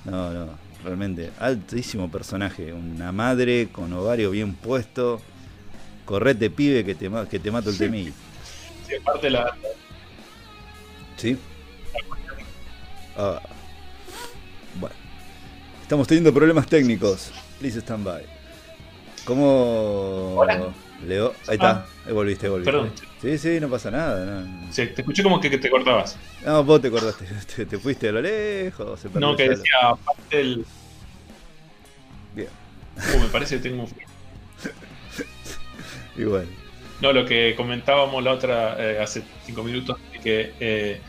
A: No, no, realmente, altísimo personaje. Una madre con ovario bien puesto, correte pibe que te, que te mato el temí.
B: Sí, aparte la,
A: ¿Sí? Ah. Bueno. Estamos teniendo problemas técnicos. Please stand by. ¿Cómo.
B: Hola.
A: Leo? Ahí está.
B: Ah.
A: Ahí volviste, volviste.
B: Perdón.
A: Sí, sí, no pasa nada. No,
B: sí, te escuché como que, que te cortabas.
A: No, vos te acordaste. Te, te fuiste a lo lejos. se
B: No, que decía aparte del.
A: Bien.
B: Uh, me parece que tengo un
A: Igual.
B: No, lo que comentábamos la otra eh, hace cinco minutos, que eh,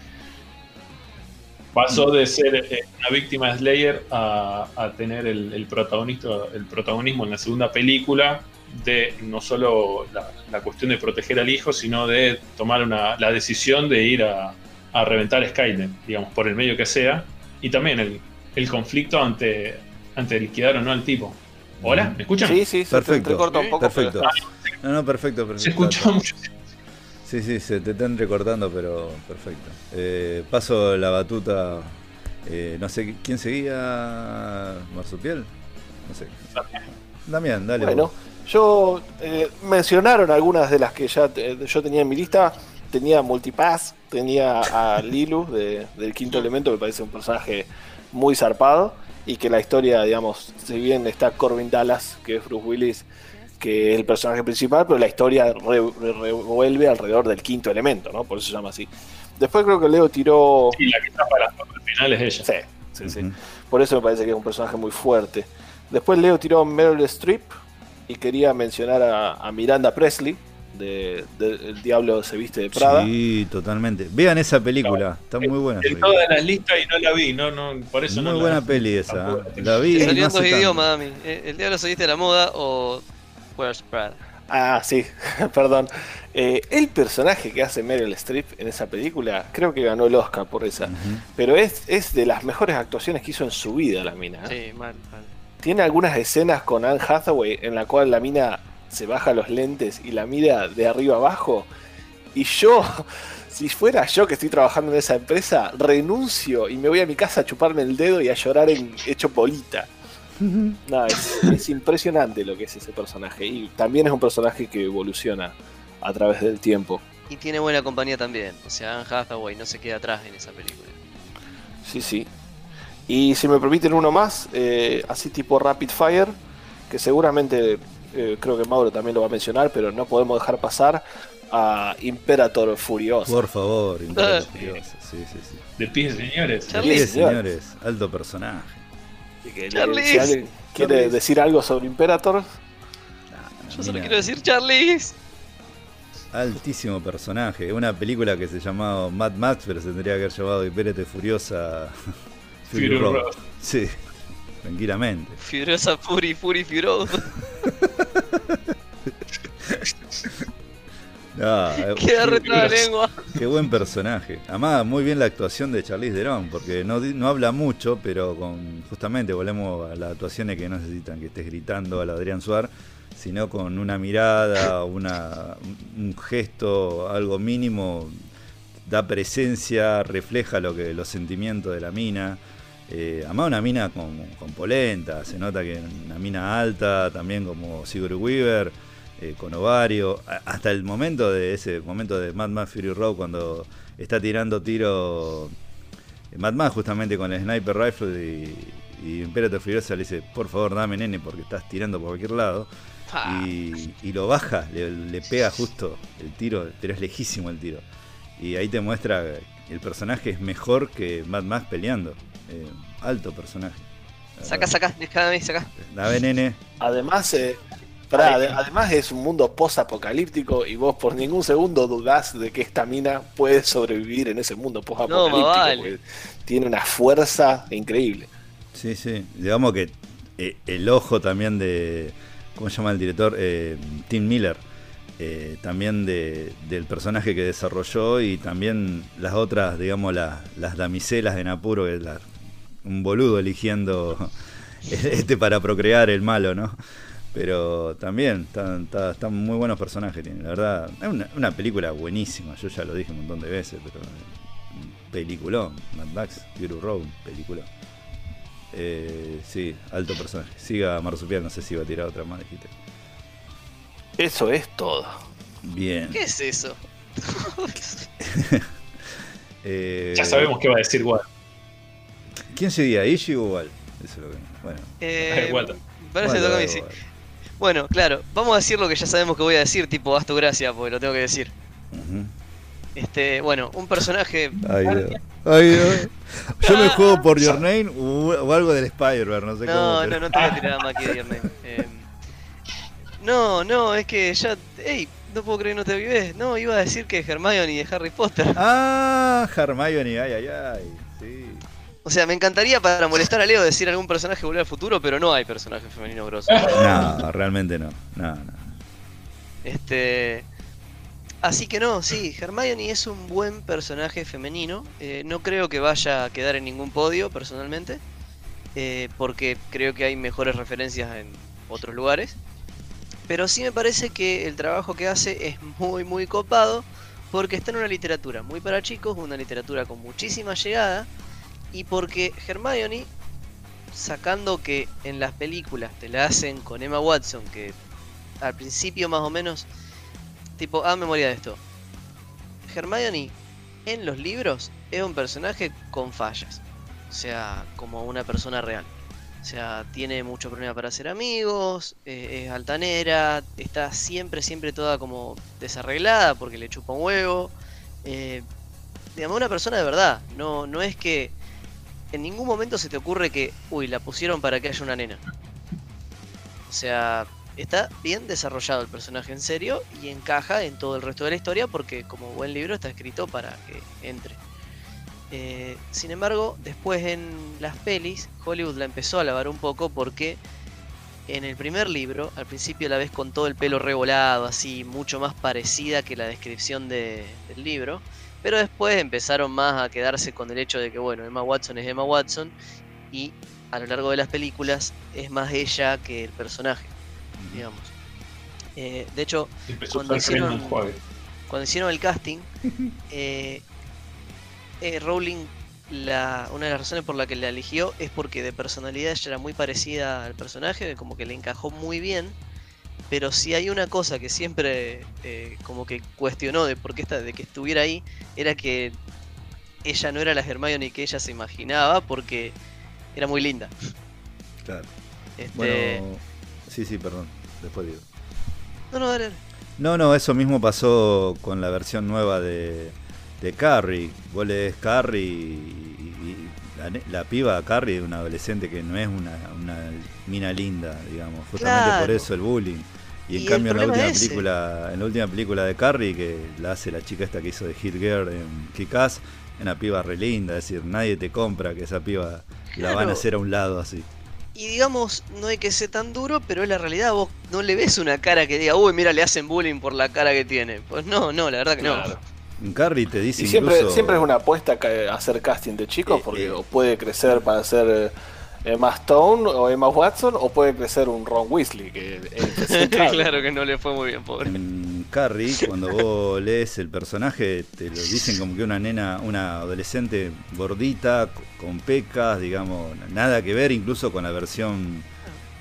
B: pasó de ser eh, una víctima de Slayer a, a tener el, el protagonista, el protagonismo en la segunda película de no solo la, la cuestión de proteger al hijo, sino de tomar una, la decisión de ir a, a reventar Skynet, digamos, por el medio que sea, y también el, el conflicto ante, ante liquidar o no al tipo. ¿Hola? ¿Me escuchan?
E: Sí, sí, se te
A: Perfecto.
E: entrecorta un poco.
A: Perfecto.
E: pero-
A: No, no, perfecto, perfecto.
B: Se escucha mucho.
A: Sí, sí, se te están recortando, pero perfecto. Eh, paso la batuta. eh, no sé quién seguía. Marsupial. No sé. Damián, dale.
E: Bueno,
A: vos.
E: yo eh, mencionaron algunas de las que ya eh, yo tenía en mi lista. Tenía Multipass, tenía a Lilu de- del quinto elemento, me parece un personaje muy zarpado. Y que la historia, digamos, si bien está Corbin Dallas, que es Bruce Willis, que es el personaje principal, pero la historia re- re- revuelve alrededor del quinto elemento, ¿no? Por eso se llama así. Después creo que Leo tiró.
B: Y la que está para las partes finales es ella.
E: Sí, sí, sí. Por eso me parece que es un personaje muy fuerte. Después Leo tiró Meryl Streep y quería mencionar a, a Miranda Presley de, de El Diablo se viste de Prada.
A: Sí, totalmente. Vean esa película. Está muy buena.
B: En todas las listas y no la vi, no, no, por eso
A: Muy
B: no
A: buena
B: la,
A: peli esa. ¿eh? La vi.
D: Dos idiomas, Dami. Eh, El diablo se viste de la moda o
E: Ah, sí, perdón. Eh, el personaje que hace Meryl Streep en esa película, creo que ganó el Oscar por esa. Pero es, es de las mejores actuaciones que hizo en su vida la mina. ¿eh?
D: Sí, mal, mal.
E: Tiene algunas escenas con Anne Hathaway en la cual la mina se baja los lentes y la mira de arriba abajo. Y yo, si fuera yo que estoy trabajando en esa empresa, renuncio y me voy a mi casa a chuparme el dedo y a llorar en hecho bolita. No, es, es impresionante lo que es ese personaje. Y también es un personaje que evoluciona a través del tiempo.
D: Y tiene buena compañía también. O sea, Anne Hathaway no se queda atrás en esa película.
E: Sí, sí. Y si me permiten uno más, eh, así tipo Rapid Fire, que seguramente eh, creo que Mauro también lo va a mencionar, pero no podemos dejar pasar a Imperator Furioso.
A: Por favor, Imperator. Furioso. Sí, sí, sí.
B: De pies, señores.
A: Sí,
E: señor.
A: señores. Alto personaje.
E: Que,
D: Charlize.
E: si alguien quiere
A: Charlize.
E: decir algo sobre Imperator,
D: Yo solo quiero decir Charlize.
A: Altísimo personaje. Una película que se llamaba Mad Max, pero se tendría que haber llamado Impérate Furiosa. Fury
B: Fury
A: Road.
B: Road.
A: Sí, tranquilamente.
D: Furiosa Fury, Fury, Furo.
A: No, eh,
D: Queda lengua.
A: Qué buen personaje. Además, muy bien la actuación de Charlize Theron, porque no, no habla mucho, pero con justamente volvemos a las actuaciones que no necesitan que estés gritando a la Adrián Suar, sino con una mirada, una, un gesto, algo mínimo, da presencia, refleja lo que los sentimientos de la mina. Eh, además una mina con, con polenta, se nota que una mina alta, también como Sigourney Weaver, eh, con ovario, hasta el momento de ese momento de Mad Max Fury Road cuando está tirando tiro eh, Mad Max justamente con el sniper rifle y, y Imperator Furiosa le dice, por favor dame nene porque estás tirando por cualquier lado.
D: Pa.
A: Y, y lo baja, le, le pega justo el tiro, pero es lejísimo el tiro. Y ahí te muestra que el personaje es mejor que Mad Max peleando. Eh, alto personaje.
D: Saca, saca, cada vez saca.
A: Dame nene.
E: además, eh, pará, ade- además es un mundo post-apocalíptico y vos por ningún segundo dudás de que esta mina puede sobrevivir en ese mundo post-apocalíptico.
D: No, vale.
E: Tiene una fuerza increíble.
A: Sí, sí. Digamos que eh, el ojo también de. ¿Cómo se llama el director? Eh, Tim Miller. eh, también de- del personaje que desarrolló y también las otras, digamos, las, las damiselas en apuro, la- un boludo eligiendo este para procrear el malo, ¿no? Pero también están, está- están muy buenos personajes, tienen, la verdad. Es una, una película buenísima, yo ya lo dije un montón de veces, pero un peliculón. Mad Max, Fury Road, peliculón. Eh, sí, alto personaje. Siga Marsupial, no sé si iba a tirar otra más, dijiste.
E: Eso es todo.
A: Bien.
D: ¿Qué es eso?
A: Eh,
B: Ya sabemos qué va a decir Walt.
A: ¿Quién sería? ¿Ishi o Walt? Eso es lo que. Bueno.
D: Eh,
B: Walter.
D: parece que
A: Walt,
D: toca a mí,
A: Walt,
D: sí. Bueno, claro, vamos a decir lo que ya sabemos que voy a decir, tipo haz tu gracia, porque lo tengo que decir. Este, bueno, un personaje.
A: Ay, Dios. Ay, Dios. Yo me juego por Your Name o, algo del Spider-Man, no sé cómo.
D: No,
A: pero-
D: no, no te voy a tirar más aquí de Your Name. Em, no, no, es que ya. ¡Ey! No puedo creer que no te vives. No, iba a decir que Hermione de Harry Potter.
A: Ah, Hermione, ay, ay, ay.
D: O sea, me encantaría para molestar a Leo decir algún personaje volver al futuro, pero no hay personaje femenino grosso.
A: No, realmente no. No, no.
D: Este. Así que no, sí, Hermione es un buen personaje femenino. eh, no creo que vaya a quedar en ningún podio, personalmente. eh, porque creo que hay mejores referencias en otros lugares. Pero sí me parece que el trabajo que hace es muy, muy copado. Porque está en una literatura muy para chicos, una literatura con muchísima llegada. Y porque Hermione, sacando que en las películas te la hacen con Emma Watson, que al principio más o menos tipo, ah, memoria de esto. Hermione en los libros es un personaje con fallas. O sea, como una persona real. O sea, tiene mucho problema para hacer amigos, eh, es altanera, está siempre, siempre toda como desarreglada porque le chupa un huevo. Eh, digamos, una persona de verdad. No, no es que en ningún momento se te ocurre que, uy, la pusieron para que haya una nena. O sea, está bien desarrollado el personaje en serio y encaja en todo el resto de la historia porque como buen libro está escrito para que entre. Eh, sin embargo, después en las pelis, Hollywood la empezó a lavar un poco porque en el primer libro, al principio la ves con todo el pelo revolado, así, mucho más parecida que la descripción de- del libro. Pero después empezaron más a quedarse con el hecho de que, bueno, Emma Watson es Emma Watson y a lo largo de las películas es más ella que el personaje, digamos. Eh, de hecho, hicieron- cuando hicieron el casting, eh, eh, Rowling, la, una de las razones por la que la eligió es porque de personalidad ella era muy parecida al personaje, como que le encajó muy bien. Pero si hay una cosa que siempre eh, como que cuestionó de por qué esta, de que estuviera ahí, era que ella no era la Hermione que ella se imaginaba porque era muy linda.
A: Claro.
D: Este,
A: Bueno, sí, sí, perdón. Después digo.
D: No, no, dale.
A: No, no, eso mismo pasó con la versión nueva de, de Carrie. Vos lees Carrie y, y la, la piba Carrie es una adolescente que no es una, una mina linda, digamos. Justamente por eso el bullying. Y en
D: Y
A: cambio en la última película, en la última película de Carrie, que la hace la chica esta que hizo de Hit Girl en Kick-Ass, es una piba re linda, es decir, nadie te compra que esa piba la van a hacer a un lado así.
D: Y digamos, no hay que ser tan duro, pero es la realidad, vos no le ves una cara que diga, uy, mira, le hacen bullying por la cara que tiene. Pues no, no, la verdad que no.
B: Claro.
A: Carrie te dice
E: Y siempre,
A: incluso...
E: siempre es una apuesta hacer casting de chicos,
A: Eh,
E: porque
A: eh.
E: puede crecer para ser eh, Emma Stone o Emma Watson, o puede crecer un Ron Weasley, que es
D: claro que no le fue muy bien, pobre.
A: En Carrie, cuando vos lees el personaje, te lo dicen como que una nena, una adolescente gordita, con pecas, digamos, nada que ver incluso con la versión,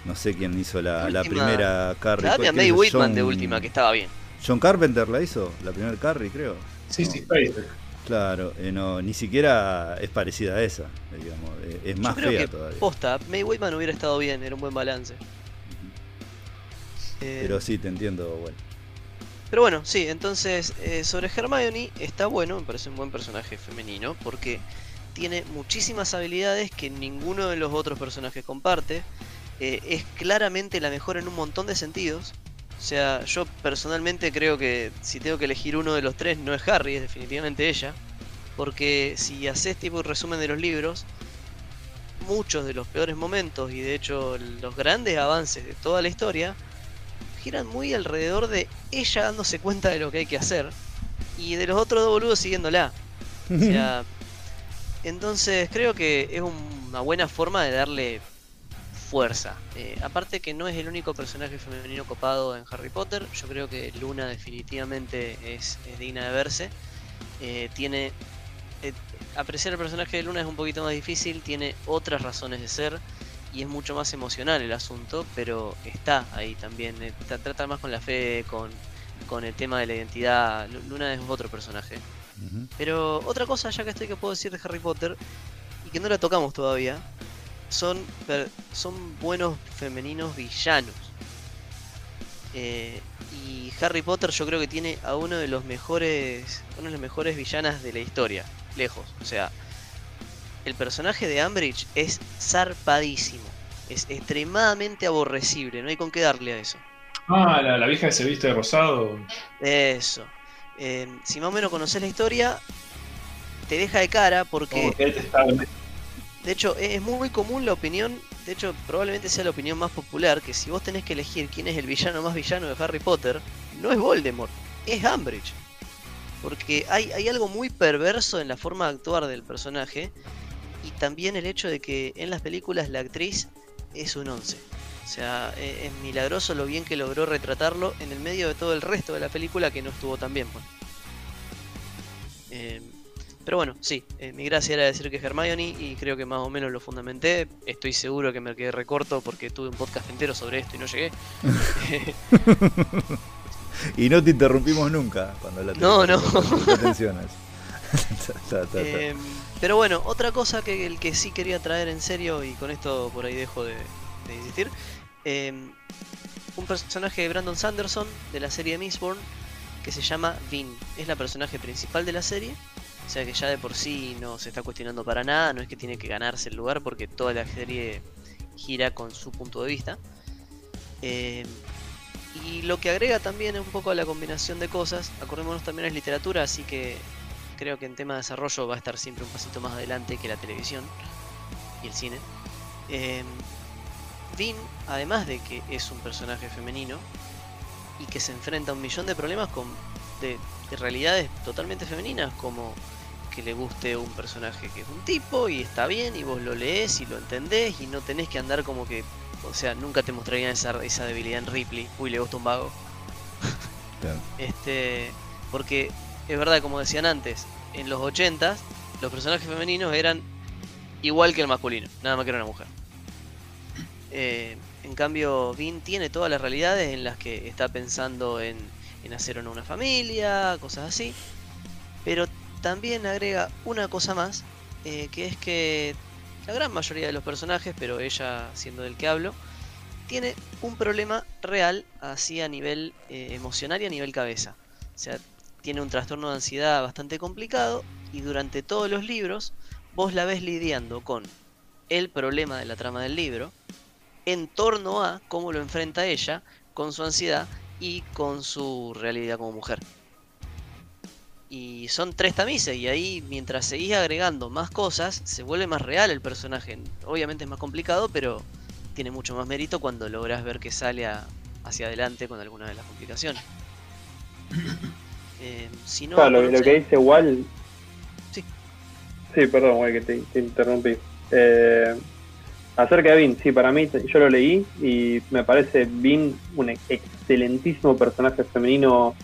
A: no sé quién hizo la, primera Carrie.
D: La
A: ¿Cuál-
D: a
A: quién
D: May
A: hizo?
D: Whitman de
A: John-
D: última, que estaba bien.
A: John Carpenter la hizo, la primera Carrie, creo.
B: Sí,
A: No.
B: sí.
A: Claro, eh, no, ni siquiera es parecida a esa, digamos, eh, es más
D: Yo creo
A: fea
D: que
A: todavía.
D: posta, May Whitman hubiera estado bien, era un buen balance. Eh,
A: Pero sí, te entiendo, bueno.
D: Pero bueno, sí, entonces sobre Hermione está bueno, me parece un buen personaje femenino porque tiene muchísimas habilidades que ninguno de los otros personajes comparte. es claramente la mejor en un montón de sentidos. O sea, yo personalmente creo que si tengo que elegir uno de los tres no es Harry, es definitivamente ella. Porque si haces tipo un resumen de los libros, muchos de los peores momentos y de hecho los grandes avances de toda la historia giran muy alrededor de ella dándose cuenta de lo que hay que hacer y de los otros dos boludos siguiéndola. O sea, entonces creo que es un- una buena forma de darle fuerza. Eh, aparte que no es el único personaje femenino copado en Harry Potter, yo creo que Luna definitivamente es, es digna de verse. Eh, tiene eh, apreciar el personaje de Luna es un poquito más difícil, tiene otras razones de ser. y es mucho más emocional el asunto, pero está ahí también. tra- Trata más con la fe, con, con el tema de la identidad. Lu- Luna es otro personaje. Pero otra cosa, ya que estoy que puedo decir de Harry Potter, y que no la tocamos todavía, son, son buenos femeninos villanos. Eh, y Harry Potter yo creo que tiene a uno de los mejores, una de las mejores villanas de la historia, lejos. O sea, el personaje de Umbridge es zarpadísimo, es extremadamente aborrecible, no hay con qué darle a eso.
B: Ah, la, la vieja que se viste de rosado.
D: Eso. Eh, si más o menos conoces la historia, te deja de cara porque...
B: Como que detestable.
D: De hecho, e-, es muy común la opinión, de hecho, probablemente sea la opinión más popular, que si vos tenés que elegir quién es el villano más villano de Harry Potter, no es Voldemort, es Umbridge. Porque hay, hay algo muy perverso en la forma de actuar del personaje y también el hecho de que en las películas la actriz es un 11. O sea, e- es, milagroso lo bien que logró retratarlo en el medio de todo el resto de la película que no estuvo tan bien. pues. Eh, pero bueno, sí, eh, mi gracia era decir que es Hermione y creo que más o menos lo fundamenté. Estoy seguro que me quedé recorto porque tuve un podcast entero sobre esto y no llegué.
A: Y no te interrumpimos nunca cuando la
D: No, no. Eh, pero bueno, otra cosa que el que sí quería traer en serio y con esto por ahí dejo de, de insistir. eh, un personaje de Brandon Sanderson de la serie Mistborn que se llama Vin. Es la personaje principal de la serie. O sea que ya de por sí no se está cuestionando para nada. No es que tiene que ganarse el lugar porque toda la serie gira con su punto de vista. Eh, y lo que agrega también es un poco a la combinación de cosas. Acordémonos también es literatura, así que creo que en tema de desarrollo va a estar siempre un pasito más adelante que la televisión y el cine. Eh, Vin, además de que es un personaje femenino y que se enfrenta a un millón de problemas con de realidades totalmente femeninas, como que le guste un personaje que es un tipo y está bien y vos lo lees y lo entendés y no tenés que andar como que, o sea, nunca te mostrarían esa, esa debilidad en Ripley, uy, le gusta un vago.
A: Claro.
D: Este, porque es verdad, como decían antes, en los 80 los personajes femeninos eran igual que el masculino, nada más que era una mujer. Eh, en cambio, Vin tiene todas las realidades en las que está pensando en, en hacer o no una familia, cosas así. Pero también agrega una cosa más, eh, que es que la gran mayoría de los personajes, pero ella siendo del que hablo, tiene un problema real así a nivel eh, emocional y a nivel cabeza. O sea, tiene un trastorno de ansiedad bastante complicado y durante todos los libros vos la ves lidiando con el problema de la trama del libro en torno a cómo lo enfrenta ella con su ansiedad y con su realidad como mujer. Y son tres tamices y ahí mientras seguís agregando más cosas se vuelve más real el personaje. Obviamente es más complicado, pero tiene mucho más mérito cuando logras ver que sale a- hacia adelante con alguna de las complicaciones. Eh, si no,
C: Claro, lo, que dice Wal.
D: Sí.
C: Sí, perdón, güey, que te, te interrumpí. Eh, acerca de Vin, sí, para mí, yo lo leí y me parece Vin un excelentísimo personaje femenino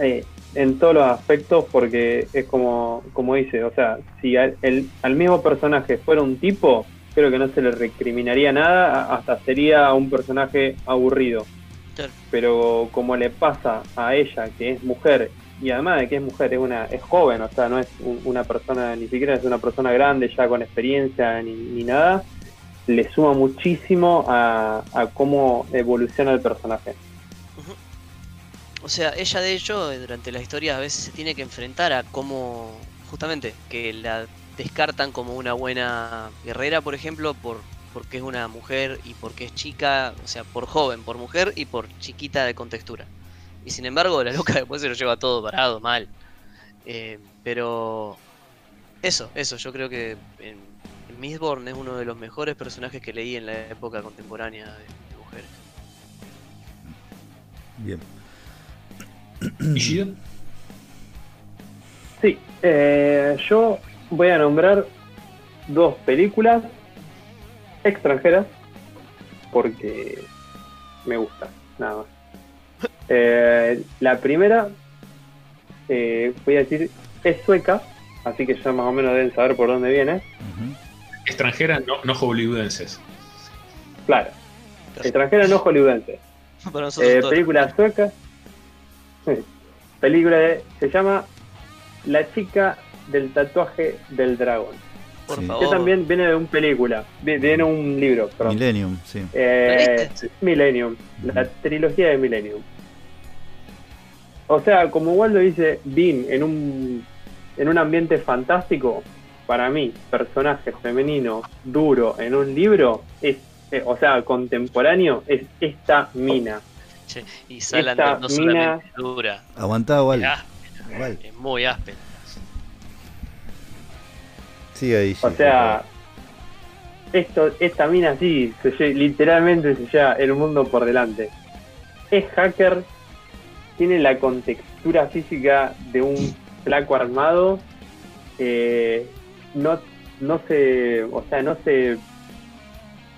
C: eh, en todos los aspectos porque es como, como dice, o sea, si al, el- al mismo personaje fuera un tipo, creo que no se le recriminaría nada, hasta sería un personaje aburrido
D: Claro.
C: pero como le pasa a ella que es mujer y además de que es mujer es una es joven o sea no es un- una persona ni siquiera es una persona grande ya con experiencia ni, ni nada le suma muchísimo a, a cómo evoluciona el personaje
D: O sea, ella de hecho eh, durante la historia a veces se tiene que enfrentar a cómo, justamente, que la descartan como una buena guerrera, por ejemplo, por porque es una mujer y porque es chica, o sea, por joven, por mujer y por chiquita de contextura. Y sin embargo, la loca después se lo lleva todo parado, mal. Eh, pero eso, eso, yo creo que en, en Mistborn es uno de los mejores personajes que leí en la época contemporánea de, de mujeres.
A: Bien.
B: Ishida.
C: sí eh, yo voy a nombrar dos películas extranjeras porque me gusta nada más Eh, la primera eh, voy a decir es sueca así que ya más o menos deben saber por dónde viene
A: Ujú.
B: Extranjeras, no, no hollywoodenses.
C: Claro. Extranjera no hollywoodense.
D: Para nosotros
C: Eh, película sueca. película de, se llama La chica del tatuaje del dragón.
D: Por
A: Sí.
C: Que también viene de un película, vi- viene de un libro, perdón.
A: Millennium, sí.
C: Eh, Millennium, la trilogía de Millennium. O sea, como Waldo dice, Bean en un, en un ambiente fantástico, para mí, personaje femenino duro en un libro, es, eh, o sea, contemporáneo, es esta mina.
D: Che, y Salander
C: esta
D: no
C: mina-
D: solamente dura,
A: Aguantá, Val.
D: es áspera,
A: Val.
D: es muy áspera.
A: Sigue ahí.
C: O sea, esto, esta mina sí, se lle- literalmente se lleva el mundo por delante. Es hacker, tiene la contextura física de un flaco armado, eh, no, no se, o sea, no se,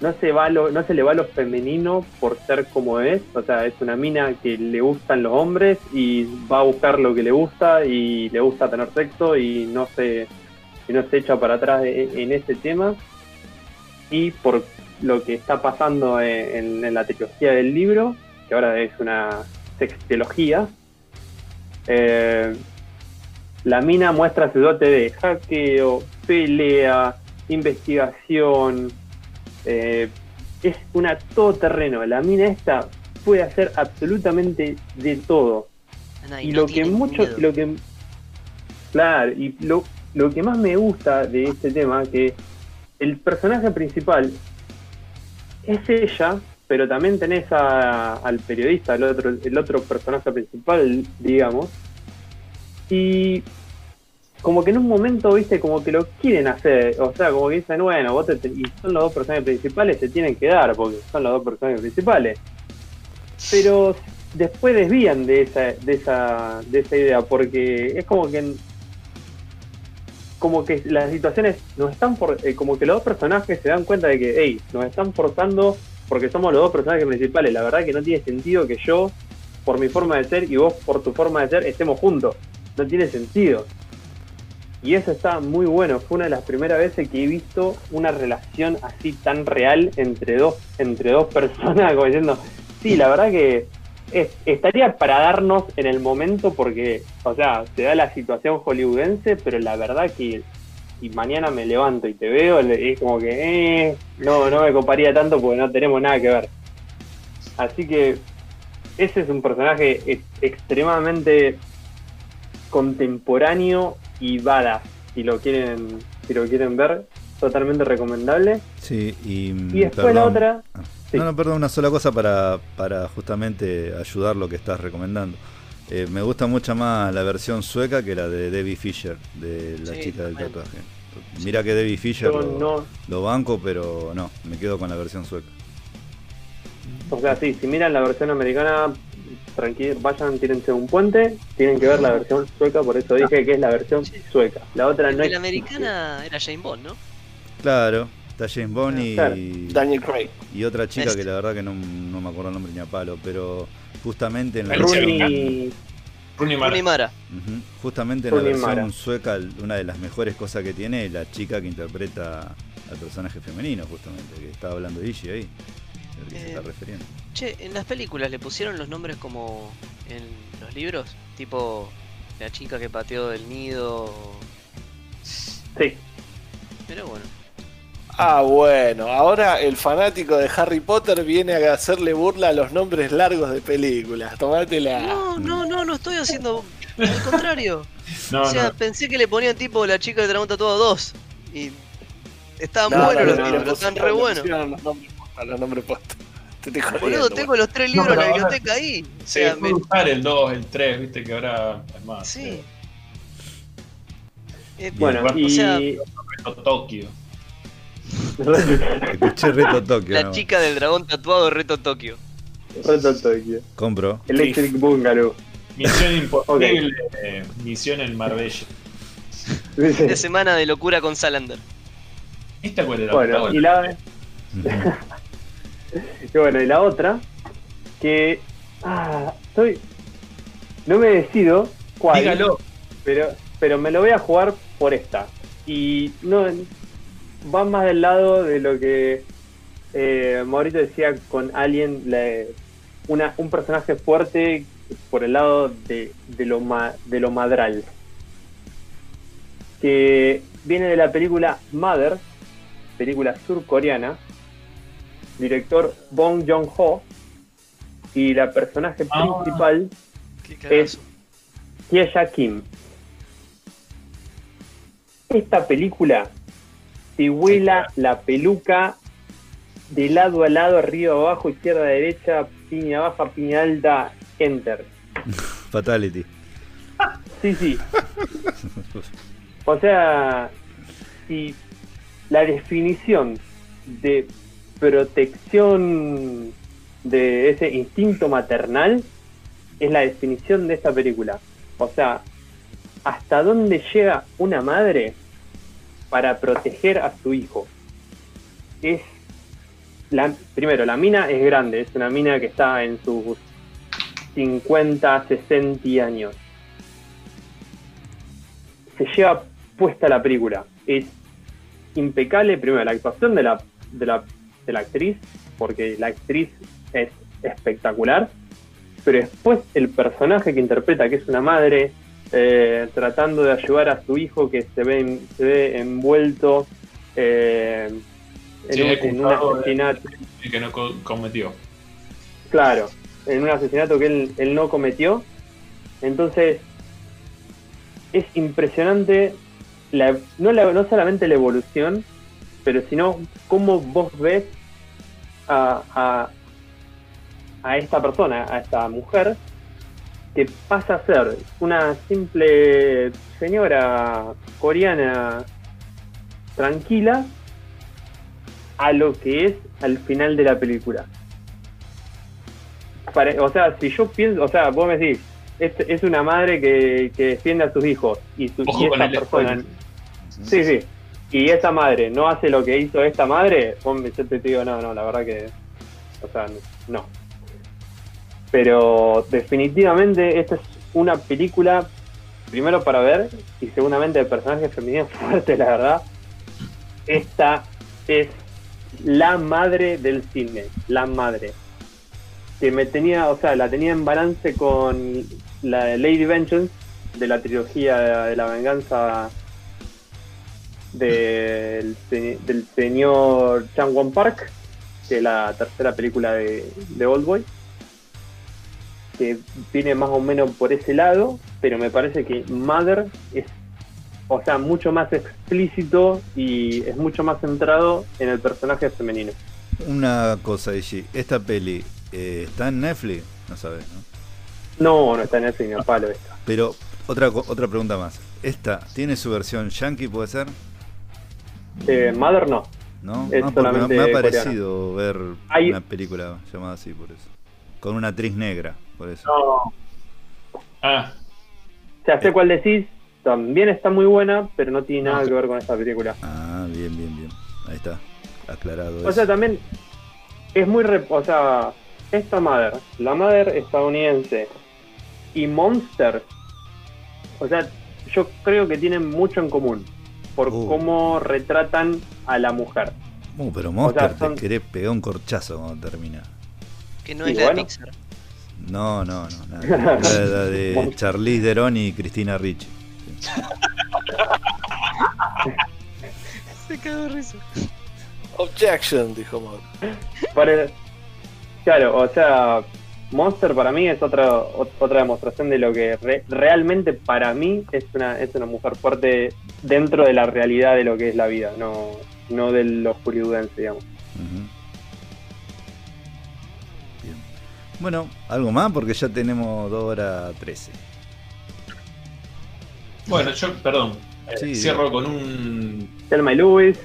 C: no se va lo, no se le va lo femenino por ser como es, o sea, es una mina que le gustan los hombres y va a buscar lo que le gusta y le gusta tener sexo y no se y no se echa para atrás de- en ese tema. Y por lo que está pasando en, en la trilogía del libro que ahora es una sextilogía eh, la mina muestra su dote de hackeo, pelea, investigación eh, es una todoterreno. La mina esta puede hacer absolutamente de todo. Y
D: no
C: lo que mucho
D: miedo.
C: lo que claro y lo, lo que más me gusta de este tema que el personaje principal es ella pero también tenés a- al periodista el otro el otro personaje principal digamos. Y como que en un momento viste como que lo quieren hacer o sea como que dicen bueno vos te- y son los dos personajes principales se tienen que dar porque son los dos personajes principales pero después desvían de esa, de esa, de esa idea, porque es como que como que las situaciones nos están por, eh, como que los dos personajes se dan cuenta de que, hey, nos están forzando porque somos los dos personajes principales. La verdad que no tiene sentido que yo, por mi forma de ser, y vos por tu forma de ser, estemos juntos. No tiene sentido. Y eso está muy bueno. Fue una de las primeras veces que he visto una relación así tan real entre dos, entre dos personas, como diciendo, sí, la verdad que es- estaría para darnos en el momento porque, o sea, se da la situación hollywoodense, pero la verdad que si mañana me levanto y te veo, es como que, eh, no, no me coparía tanto porque no tenemos nada que ver. Así que ese es un personaje ex- extremadamente contemporáneo y badass, si lo quieren, si lo quieren ver, totalmente recomendable.
A: Sí, y.
C: Y después la otra,
A: Ah.
C: Sí.
A: No, no, perdón, una sola cosa para, para justamente ayudar lo que estás recomendando. Eh, me gusta mucho más la versión sueca que la de Debbie Fisher, de la
D: Sí,
A: chica del
D: también.
A: tatuaje. Mira que Debbie Fisher
C: yo
A: lo,
C: no,
A: lo banco, pero no, me quedo con la versión sueca.
C: O sea, sí, si miran la versión americana, tranquilo, vayan, tírense un puente, tienen que ver la versión sueca, por eso dije que es la versión sueca. La otra no
D: la
C: es.
D: americana era Jane Bond, ¿no?
A: Claro, está James Bond y,
C: Claro.
E: Daniel Craig.
A: y otra chica
D: Este.
A: que la verdad que no, no me acuerdo el nombre ni a palo, pero justamente en la
C: Rooney,
B: Rooney Mara.
D: Mara.
A: Ujú, justamente en la versión
C: Mara.
A: sueca, una de las mejores cosas que tiene es la chica que interpreta al personaje femenino, justamente, que estaba hablando Ishi ahí, el que se
D: Eh,
A: está refiriendo.
D: Che, en las películas le pusieron los nombres como en los libros, tipo la chica que pateó del nido.
C: sí,
D: Pero bueno,
E: Ah, bueno, ahora el fanático de Harry Potter viene a hacerle burla a los nombres largos de películas. Tomátela.
D: no, no, no, no estoy haciendo. Al contrario.
B: No,
D: o sea,
B: no.
D: pensé que le ponían tipo la chica del dragón tatuado 2. Y estaban
E: No,
D: buenos
E: no,
D: los
E: no,
D: libros,
E: no,
D: están
E: no,
D: re
E: no,
D: buenos.
E: pusieron Los nombres postos, los nombres postos. Te estoy
D: Boludo,
E: jodiendo,
D: tengo
E: boludo.
D: los tres libros en la biblioteca ahí. O
B: Se
D: sea, me-
B: usar el 2, el 3, viste que ahora es más.
D: Sí. Eh,
C: bueno,
B: Bien,
C: y.
D: o sea,
B: eh, Tokio.
A: Escuché Reto Tokio.
D: la
A: más.
D: chica del dragón tatuado Reto Tokio.
C: Reto Tokio.
A: Compro.
C: Electric Bungalow.
B: Misión imposible. eh, misión en Marbella.
D: De semana de locura con Salander.
B: ¿Esta cuál era?
C: Bueno, y la. y bueno, y la otra, que. Ah, estoy. No me decido cuál.
B: Dígalo.
C: pero pero me lo voy a jugar por esta y no va más del lado de lo que eh, Maurito decía con Alien le- una, un personaje fuerte por el lado de, de lo, ma- de lo madral. Que viene de la película Mother, película surcoreana, director Bong Joon-ho, y la personaje
B: Ah.
C: principal
D: cagazo.
C: Hye Kim. Esta película te vuela la peluca de lado a lado, arriba, abajo, izquierda, derecha, piña baja, piña alta, enter.
A: Fatality.
C: Sí, sí. O sea, si la definición de protección de ese instinto maternal es la definición de esta película. O sea, hasta dónde llega una madre para proteger a su hijo. Es la, primero, la mina es grande, es una mina que está en sus 50, 60 años. Se lleva puesta la película. Es impecable, primero, la actuación de la, de la, de la actriz, porque la actriz es espectacular, pero después el personaje que interpreta, que es una madre, eh, tratando de ayudar a su hijo que se ve, se ve envuelto eh, en,
B: Sí,
C: un, en asesinato.
B: que no co- cometió.
C: Claro, en un asesinato que él, él no cometió. Entonces, es impresionante, la- no, la- no solamente la evolución, pero sino cómo vos ves a, a, a esta persona, a esta mujer, que pasa a ser una simple señora coreana tranquila a lo que es al final de la película. O sea, si yo pienso, o sea, vos me decís, es, es una madre que, que defiende a sus hijos y, su, y esta persona. Sí, sí. Y esa madre no hace lo que hizo esta madre, me- yo te digo, no, no, la verdad que. O sea, no. Pero definitivamente esta es una película, primero para ver, y segundamente de personajes femeninos fuertes, la verdad. Esta es la madre del cine, la madre. Que me tenía, o sea, la tenía en balance con la de Lady Vengeance, de la trilogía de la venganza del, del señor Chang Won Park, que es la tercera película de, de Oldboy, que viene más o menos por ese lado, pero me parece que Mother es, o sea, mucho más explícito y es mucho más centrado en el personaje femenino.
A: Una cosa, Ishi. Esta peli eh, está en Netflix, no sabes, ¿no?
C: No, no está en el cine, palo esta.
A: Pero otra otra pregunta más. ¿Esta tiene su versión yankee, puede ser?
C: Eh, Mother no.
A: ¿No?
C: Es
A: No, porque me,
C: solamente
A: me ha parecido ver
C: Hay-
A: una película llamada así, por eso. Con una actriz negra, por eso.
B: No. Ah,
C: Ya sé cuál decís, también está muy buena, pero no tiene nada que ver con esta película.
A: Ah, bien, bien, bien. Ahí está. Aclarado.
C: O sea, también es muy. rep- o sea, esta Mother, la Mother estadounidense y Monster, o sea, yo creo que tienen mucho en común por
A: Uh.
C: cómo retratan a la mujer.
A: Uh, pero Monster,
C: o sea, son-
A: te querés pegar un corchazo cuando termina.
D: Que no es la
C: bueno.
D: de Pixar.
A: No, no, no. nada. La, la de Charlize Theron y Cristina Ricci.
D: Se de risa.
E: Objection, dijo Mauro.
C: Pare- claro, o sea, Monster para mí es otra ot- otra demostración de lo que re- realmente para mí es una es una mujer fuerte dentro de la realidad de lo que es la vida, no no de lo hollywoodense, digamos.
A: Bien. Bueno, algo más porque ya tenemos 2 horas 13.
B: bueno, yo, perdón. eh, cierro con un.
C: Thelma y Lewis,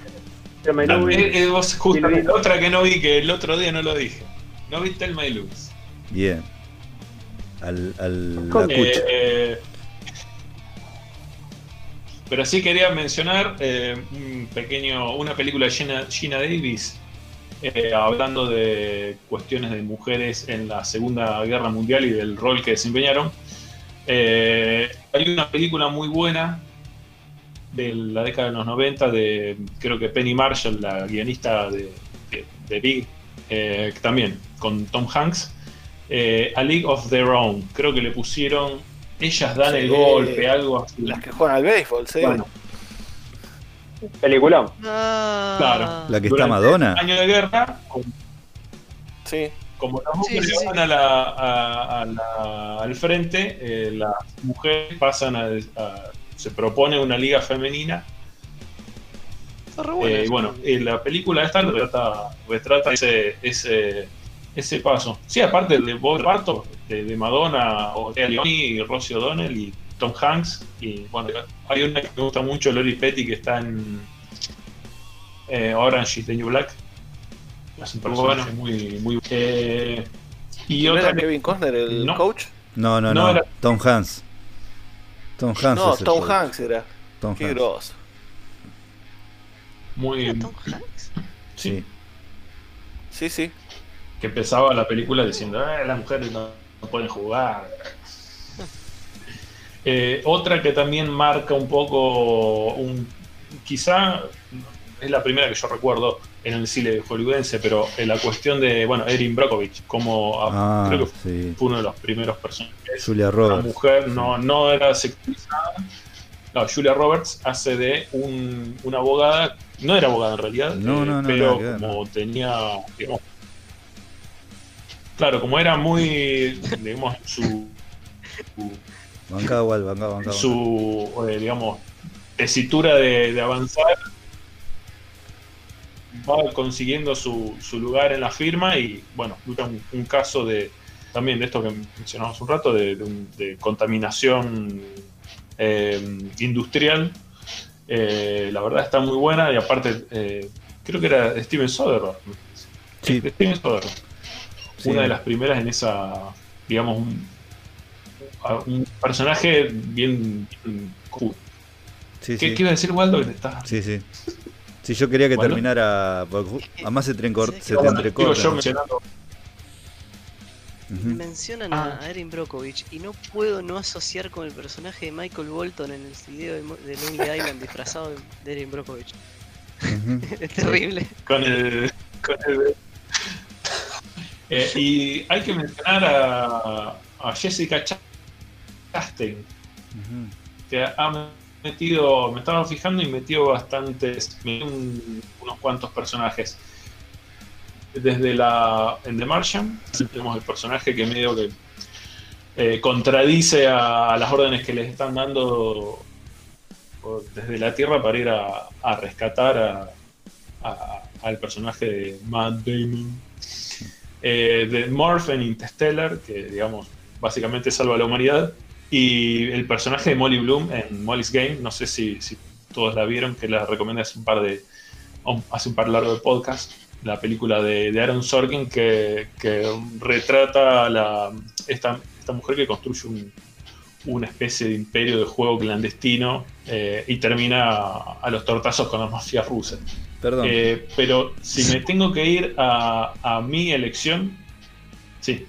C: Thelma y Lewis.
B: Eh, eh, vos, justamente,
C: Silvina.
B: otra que no vi, que el otro día no lo dije. No viste el My Lewis.
A: Bien. Al, al la cucha.
B: Eh, pero sí quería mencionar eh, un pequeño, una película de Gina, Gina Davis eh, hablando de cuestiones de mujeres en la Segunda Guerra Mundial y del rol que desempeñaron. Eh, hay una película muy buena de la década de los 90 de creo que Penny Marshall, la guionista de, de Big, eh, también con Tom Hanks, eh, A League of Their Own. Creo que le pusieron Ellas dan el golpe, algo así.
E: Las que juegan al béisbol, sí.
B: Bueno,
C: Peliculón.
D: Ah,
B: Claro.
A: La que está Madonna.
B: el año de guerra, como,
E: Sí.
B: como los
D: Sí,
B: hombres
D: sí, sí.
B: van a la- a- a la- al frente, eh, las mujeres pasan a, a- se propone una liga femenina
D: Está re buena
B: Eh, bueno, eh, la película esta retrata, retrata ese, ese, ese paso. Sí, aparte de Bob Barto, de, de Madonna, o Leoni, Rosie O'Donnell y Tom Hanks. Y bueno, hay una que me gusta mucho, Lori Petty, que está en eh, Orange is the New Black. Es un personaje muy, muy eh, y
E: ¿No
B: otra
E: era Kevin Costner el
B: No.
E: coach?
A: No, no,
B: No,
A: no.
B: era-
A: Tom Hanks. Tom Hanks.
E: No, Tom
A: coach.
E: Hanks era.
A: Tom
E: Qué
A: Hanks.
E: grosso.
B: muy
D: ¿Era Tom Hanks?
B: sí,
E: Sí, sí.
B: Que empezaba la película diciendo, "Eh, las mujeres no, no pueden jugar. Eh, otra que también marca un poco, un, quizá es la primera que yo recuerdo en el cine hollywoodense, pero en la cuestión de, bueno, Erin Brockovich, como
A: Ah,
B: creo que
A: sí.
B: fue uno de los primeros personajes.
A: Julia
B: La
A: Roberts.
B: mujer no, no era sexualizada. No, Julia Roberts hace de un, una abogada, no era abogada en realidad,
A: No,
B: eh,
A: no, no,
B: pero como tenía, digamos, claro, como era muy, digamos, su,
A: igual, bancada, bancada.
B: su eh, digamos, tesitura de, de avanzar, va consiguiendo su, su lugar en la firma y, bueno, un, un caso de, también de esto que mencionamos un rato, de, de de contaminación eh, industrial. Eh, la verdad está muy buena y aparte, creo que era Steven Soderbergh.
A: Sí.
B: Steven Soderbergh.
A: Sí.
B: Una de las primeras en esa, digamos, un, un personaje bien, bien cool.
A: Sí,
B: ¿Qué,
A: sí.
B: qué iba a decir Waldo? Que te está...
A: Sí, sí. Sí, yo quería que
B: Bueno.
A: terminara. Además se se te
B: Digo,
A: entrecorta.
B: yo mencionando
A: Ujú.
D: Mencionan a a Erin Brockovich y no puedo no asociar con el personaje de Michael Bolton en el video de, Mo- de Lonely Island disfrazado de- Erin Brockovich.
A: Ujú.
D: Es terrible.
B: con el. Con el Eh, y hay que mencionar a, a Jessica Ch- Chastain, que ha metido, me estaba fijando y metió bastantes, metió un- unos cuantos personajes. Desde la en The Martian, tenemos el personaje que medio que eh, contradice a, a las órdenes que les están dando desde la Tierra para ir a, a rescatar al personaje de Matt Damon. Eh, de Morph en Interstellar, que digamos básicamente salva a la humanidad. Y el personaje de Molly Bloom en Molly's Game, no sé si, si todos la vieron, que la recomendé hace un par de hace un par largo de podcast, la película de, de Aaron Sorkin que, que retrata a la, esta, esta mujer que construye un- una especie de imperio de juego clandestino eh, y termina a, a los tortazos con la mafia rusa.
A: Perdón.
B: Eh, pero si me tengo que ir a, a mi elección, sí,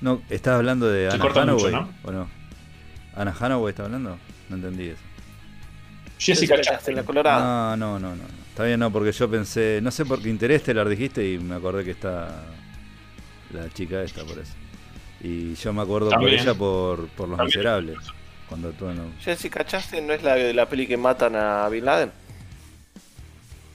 A: no, ¿Estás hablando de
B: se
A: Anna
B: corta mucho? ¿no?
A: ¿O no? ¿Anna Hathaway está hablando? No entendí eso.
B: Jessica
E: en
B: Chastain.
E: la Colorado.
A: No, no, no, no. no. Está bien, no, porque yo pensé. No sé por qué interés te la dijiste y me acordé que está la chica esta, por eso. Y yo me acuerdo por ella por, por Los
B: También.
A: Miserables. Cuando en. los-
E: Jessica Chastain no es la de la peli que matan a Bin Laden.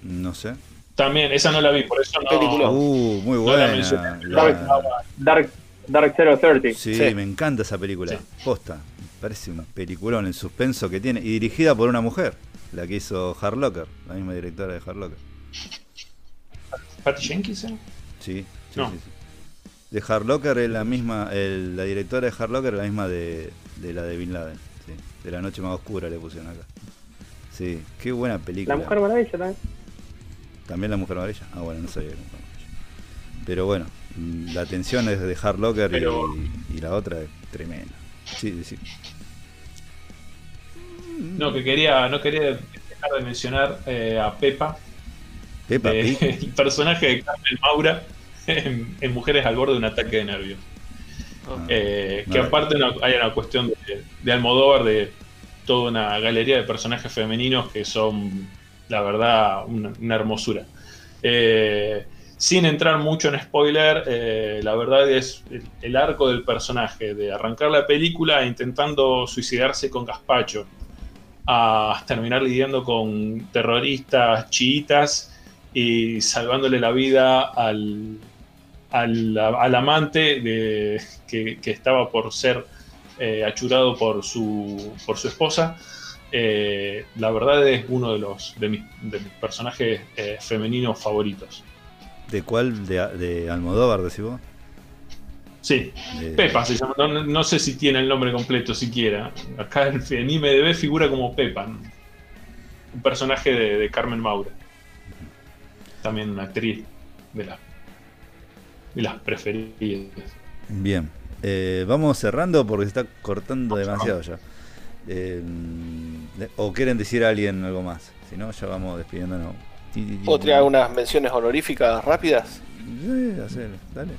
A: No sé.
B: También, esa no la vi, por eso no.
E: Película.
A: Uh, muy
B: No la
A: buena. La-
C: Dark, Dark Zero Thirty.
A: Sí,
E: Sí.
A: me encanta esa película.
B: Sí.
A: Posta. Me parece un peliculón el suspenso que tiene. Y dirigida por una mujer. La que hizo Hard Locker. La misma directora de Hard Locker.
B: Patty Jenkins, ¿eh?
A: Sí, sí,
B: No.
A: sí, sí. De Hard Locker es la misma. el- la directora de Hard Locker es la misma de, de la de Bin Laden. Sí. De la noche más oscura le pusieron acá. Sí, qué buena película.
C: La Mujer Maravilla también.
A: También la Mujer Maravilla. Ah, bueno, no sabía era Mujer Maravilla. Pero bueno, mm, la tensión es de Hard Locker y-
B: Pero-
A: y, la otra es tremenda. Sí, sí.
B: No, que quería, no quería dejar de mencionar eh, a Pepa,
A: Peppa
B: eh,
A: Pig.
B: el personaje de Carmen Maura en, en Mujeres al borde de un ataque de nervios.
A: Ah.
B: Eh, que
A: Vale.
B: aparte no- hay una cuestión de, de Almodóvar de toda una galería de personajes femeninos que son, la verdad, una, una hermosura. Eh, sin entrar mucho en spoiler, eh, la verdad es el, el, arco del personaje, de arrancar la película intentando suicidarse con Gaspacho, a terminar lidiando con terroristas chiitas y salvándole la vida al, al, al amante de, que, que, estaba por ser eh, achurado por su, por su esposa. Eh, la verdad es uno de los de mis, de mis personajes eh, femeninos favoritos.
A: ¿De cuál? ¿De, de Almodóvar, decís vos?
B: Sí, de... Pepa se llama. No, no, sé si tiene el nombre completo siquiera. Acá en, en IMDB figura como Pepa. Un personaje de, de Carmen Maura. También una actriz de, la, de las preferidas.
A: Bien. Eh, vamos cerrando porque se está cortando demasiado ya. Eh, ¿O quieren decir a alguien algo más? Si no, ya vamos despidiéndonos.
E: ¿Puedo tirar unas menciones honoríficas rápidas?
A: Sí, hacer, dale.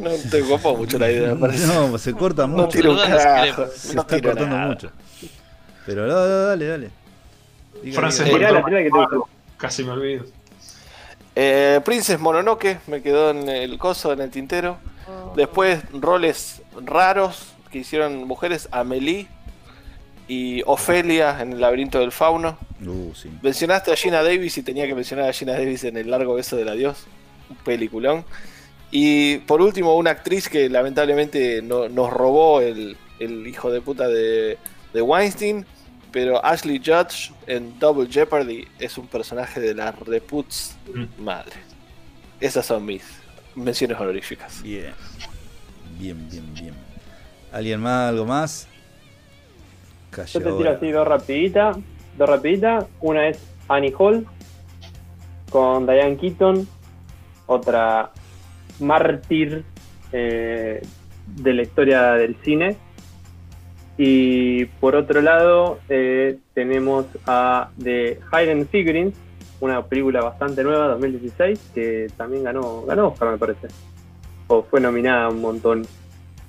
E: No te copa mucho la idea, me parece.
A: No, se corta mucho.
E: No tiro un carajo.
A: Se
E: no
A: está cortando
E: nada.
A: mucho. Pero no, no, dale, dale. Diga,
B: Frances
A: diga.
C: Tirá la que te.
B: Casi me olvido.
E: Eh, Princess Mononoke me quedó en el coso, en el tintero. Después roles raros que hicieron mujeres, Amelie y Ofelia en el laberinto del fauno.
A: Uh, sí.
E: Mencionaste a Gina Davis y tenía que mencionar a Gina Davis en el largo beso del adiós. Un peliculón. Y por último, una actriz que lamentablemente no- nos robó el, el hijo de puta de, de Weinstein. Pero Ashley Judge en Double Jeopardy es un personaje de la reputs
B: Mm.
E: madre. Esas son mis menciones honoríficas.
A: Bien. Bien, bien, bien. ¿Alguien más? ¿Algo más? Calle
C: Yo te tiro
A: ahora.
C: así dos rapiditas. Dos rapiditas. Una es Annie Hall con Diane Keaton. Otra mártir eh, de la historia del cine. Y por otro lado eh, tenemos a The Hidden Figurines, una película bastante nueva, 2016, que también ganó, ganó Oscar me parece. O fue nominada un montón.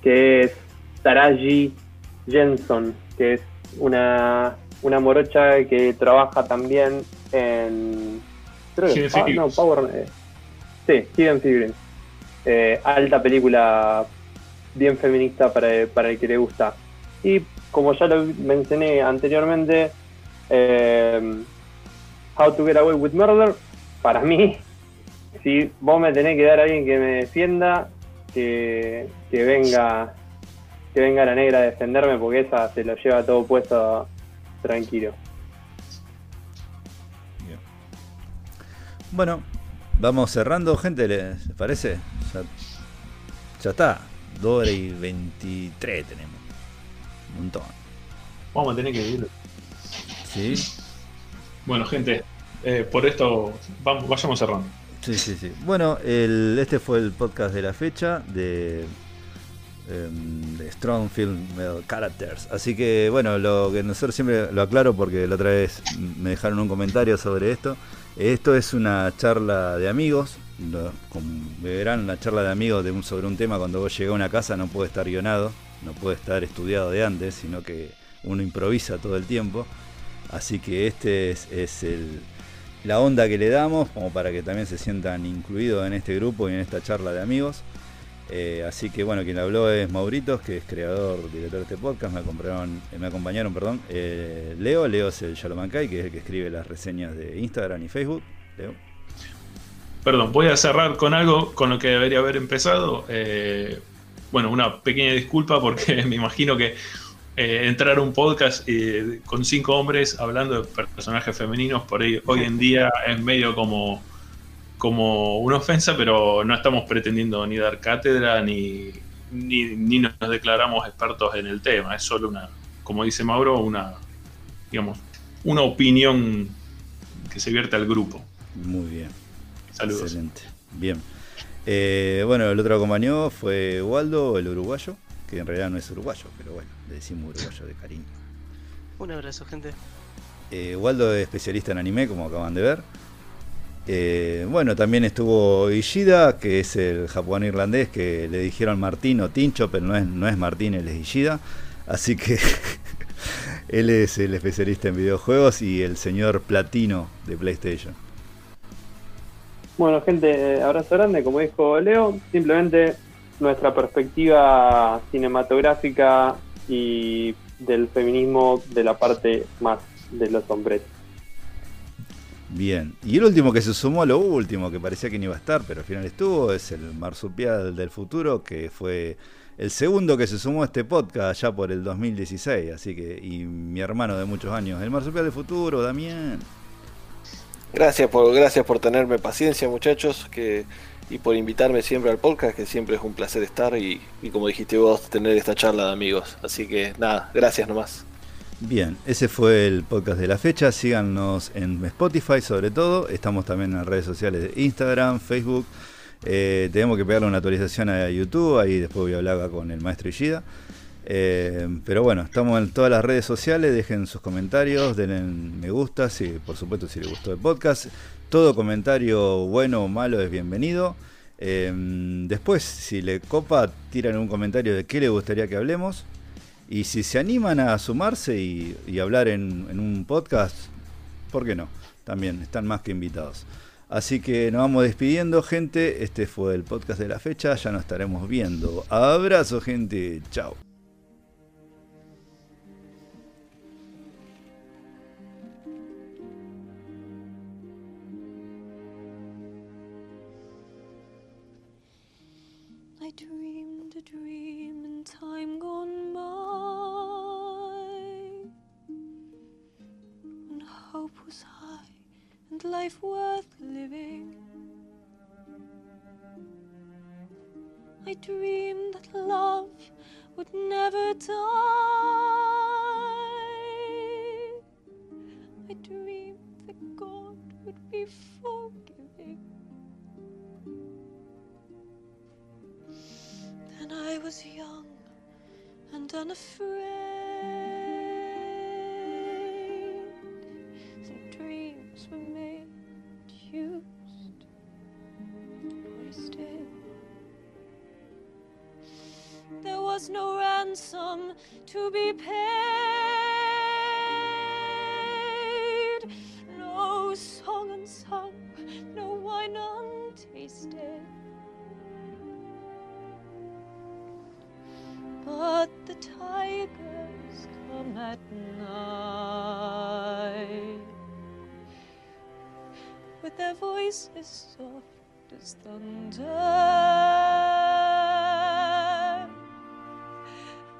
C: Que es Taraji Jenson, que es una, una morocha que trabaja también en. Creo que no. Power. eh, sí, Hidden Figurines. Eh, alta película bien feminista para, para el que le gusta. Como ya lo mencioné anteriormente, eh, How to Get Away with Murder, para mí, si vos me tenés que dar a alguien que me defienda, que, que venga que venga la negra a defenderme porque esa se lo lleva todo puesto tranquilo.
A: Bueno, vamos cerrando, gente, ¿les parece? Ya, está. 2 horas y 23 tenemos. Un montón.
B: Vamos a tener que ir.
A: ¿Sí?
B: Bueno, gente, eh, por esto vamos, vayamos cerrando.
A: Sí, sí, sí. Bueno, el, este fue el podcast de la fecha de, em, de Strong Film Characters. Así que, bueno, lo que nosotros siempre lo aclaro porque la otra vez me dejaron un comentario sobre esto. Esto es una charla de amigos. Como verán, una charla de amigos de un, sobre un tema cuando vos llegás a una casa no puede estar guionado, no puede estar estudiado de antes, sino que uno improvisa todo el tiempo. Así que este es, es el, la onda que le damos, como para que también se sientan incluidos en este grupo y en esta charla de amigos. Eh, así que bueno, quien habló es Mauritos, que es creador, director de este podcast. Me, compraron, me acompañaron, perdón, eh, Leo. Leo es el Yalomancay, que es el que escribe las reseñas de Instagram y Facebook. Leo.
B: Perdón, voy a cerrar con algo con lo que debería haber empezado. Eh, bueno, una pequeña disculpa porque me imagino que eh, entrar a un podcast eh, con cinco hombres hablando de personajes femeninos por ahí hoy en día es medio como, como una ofensa, pero no estamos pretendiendo ni dar cátedra ni, ni, ni nos declaramos expertos en el tema. Es solo una, como dice Mauro, una, digamos, una opinión que se vierte al grupo.
A: Muy bien.
B: Saludos.
A: Excelente. Bien. Eh, bueno, el otro acompañó fue Waldo, el uruguayo, que en realidad no es uruguayo, pero bueno, le decimos uruguayo de cariño.
D: Un abrazo, gente.
A: Eh, Waldo es especialista en anime, como acaban de ver. Eh, bueno, también estuvo Ishida, que es el japonés irlandés que le dijeron Martín o Tincho, pero no es, no es Martín, él es Ishida. Así que él es el especialista en videojuegos y el señor platino de PlayStation.
C: Bueno, gente, abrazo grande, como dijo Leo, simplemente nuestra perspectiva cinematográfica y del feminismo de la parte más de los hombres.
A: Bien, y el último que se sumó lo último, que parecía que no iba a estar, pero al final estuvo, es el marsupial del futuro, que fue el segundo que se sumó a este podcast ya por el 2016, así que, y mi hermano de muchos años, el marsupial del futuro, Damián.
E: Gracias por, gracias por tenerme paciencia, muchachos, que, y por invitarme siempre al podcast, que siempre es un placer estar y, como dijiste vos, tener esta charla de amigos. Así que nada, gracias nomás.
A: Bien, ese fue el podcast de la fecha. Síganos en Spotify sobre todo. Estamos también en las redes sociales de Instagram, Facebook. Eh, tenemos que pegarle una actualización a YouTube. Ahí después voy a hablar con el maestro Ishida. Eh, pero bueno, estamos en todas las redes sociales. Dejen sus comentarios, denle me gusta. Si, por supuesto, si les gustó el podcast. Todo comentario bueno o malo es bienvenido. Eh, después, si le copa, tiran un comentario de qué le gustaría que hablemos. Y si se animan a sumarse y, hablar en, en, un podcast, ¿por qué no? También están más que invitados. Así que nos vamos despidiendo, gente. Este fue el podcast de la fecha. Ya nos estaremos viendo. Abrazo, gente. Chao.
F: And life worth living. I dreamed that love would never die. I dreamed that God would be forgiving. Then I was young and unafraid. Were made, used, wasted. There was no ransom to be paid, no song unsung, no wine untasted. But the tigers come at night their voices soft as thunder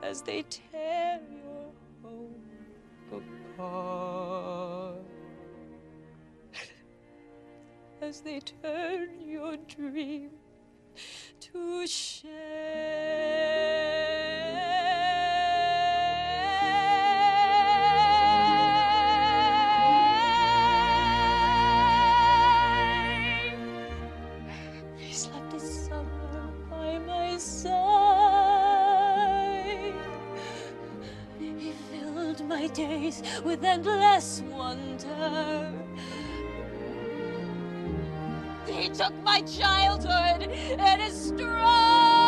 F: as they tear your hope apart as they turn your dream to shame. Days with endless wonder. He took my childhood and his stride,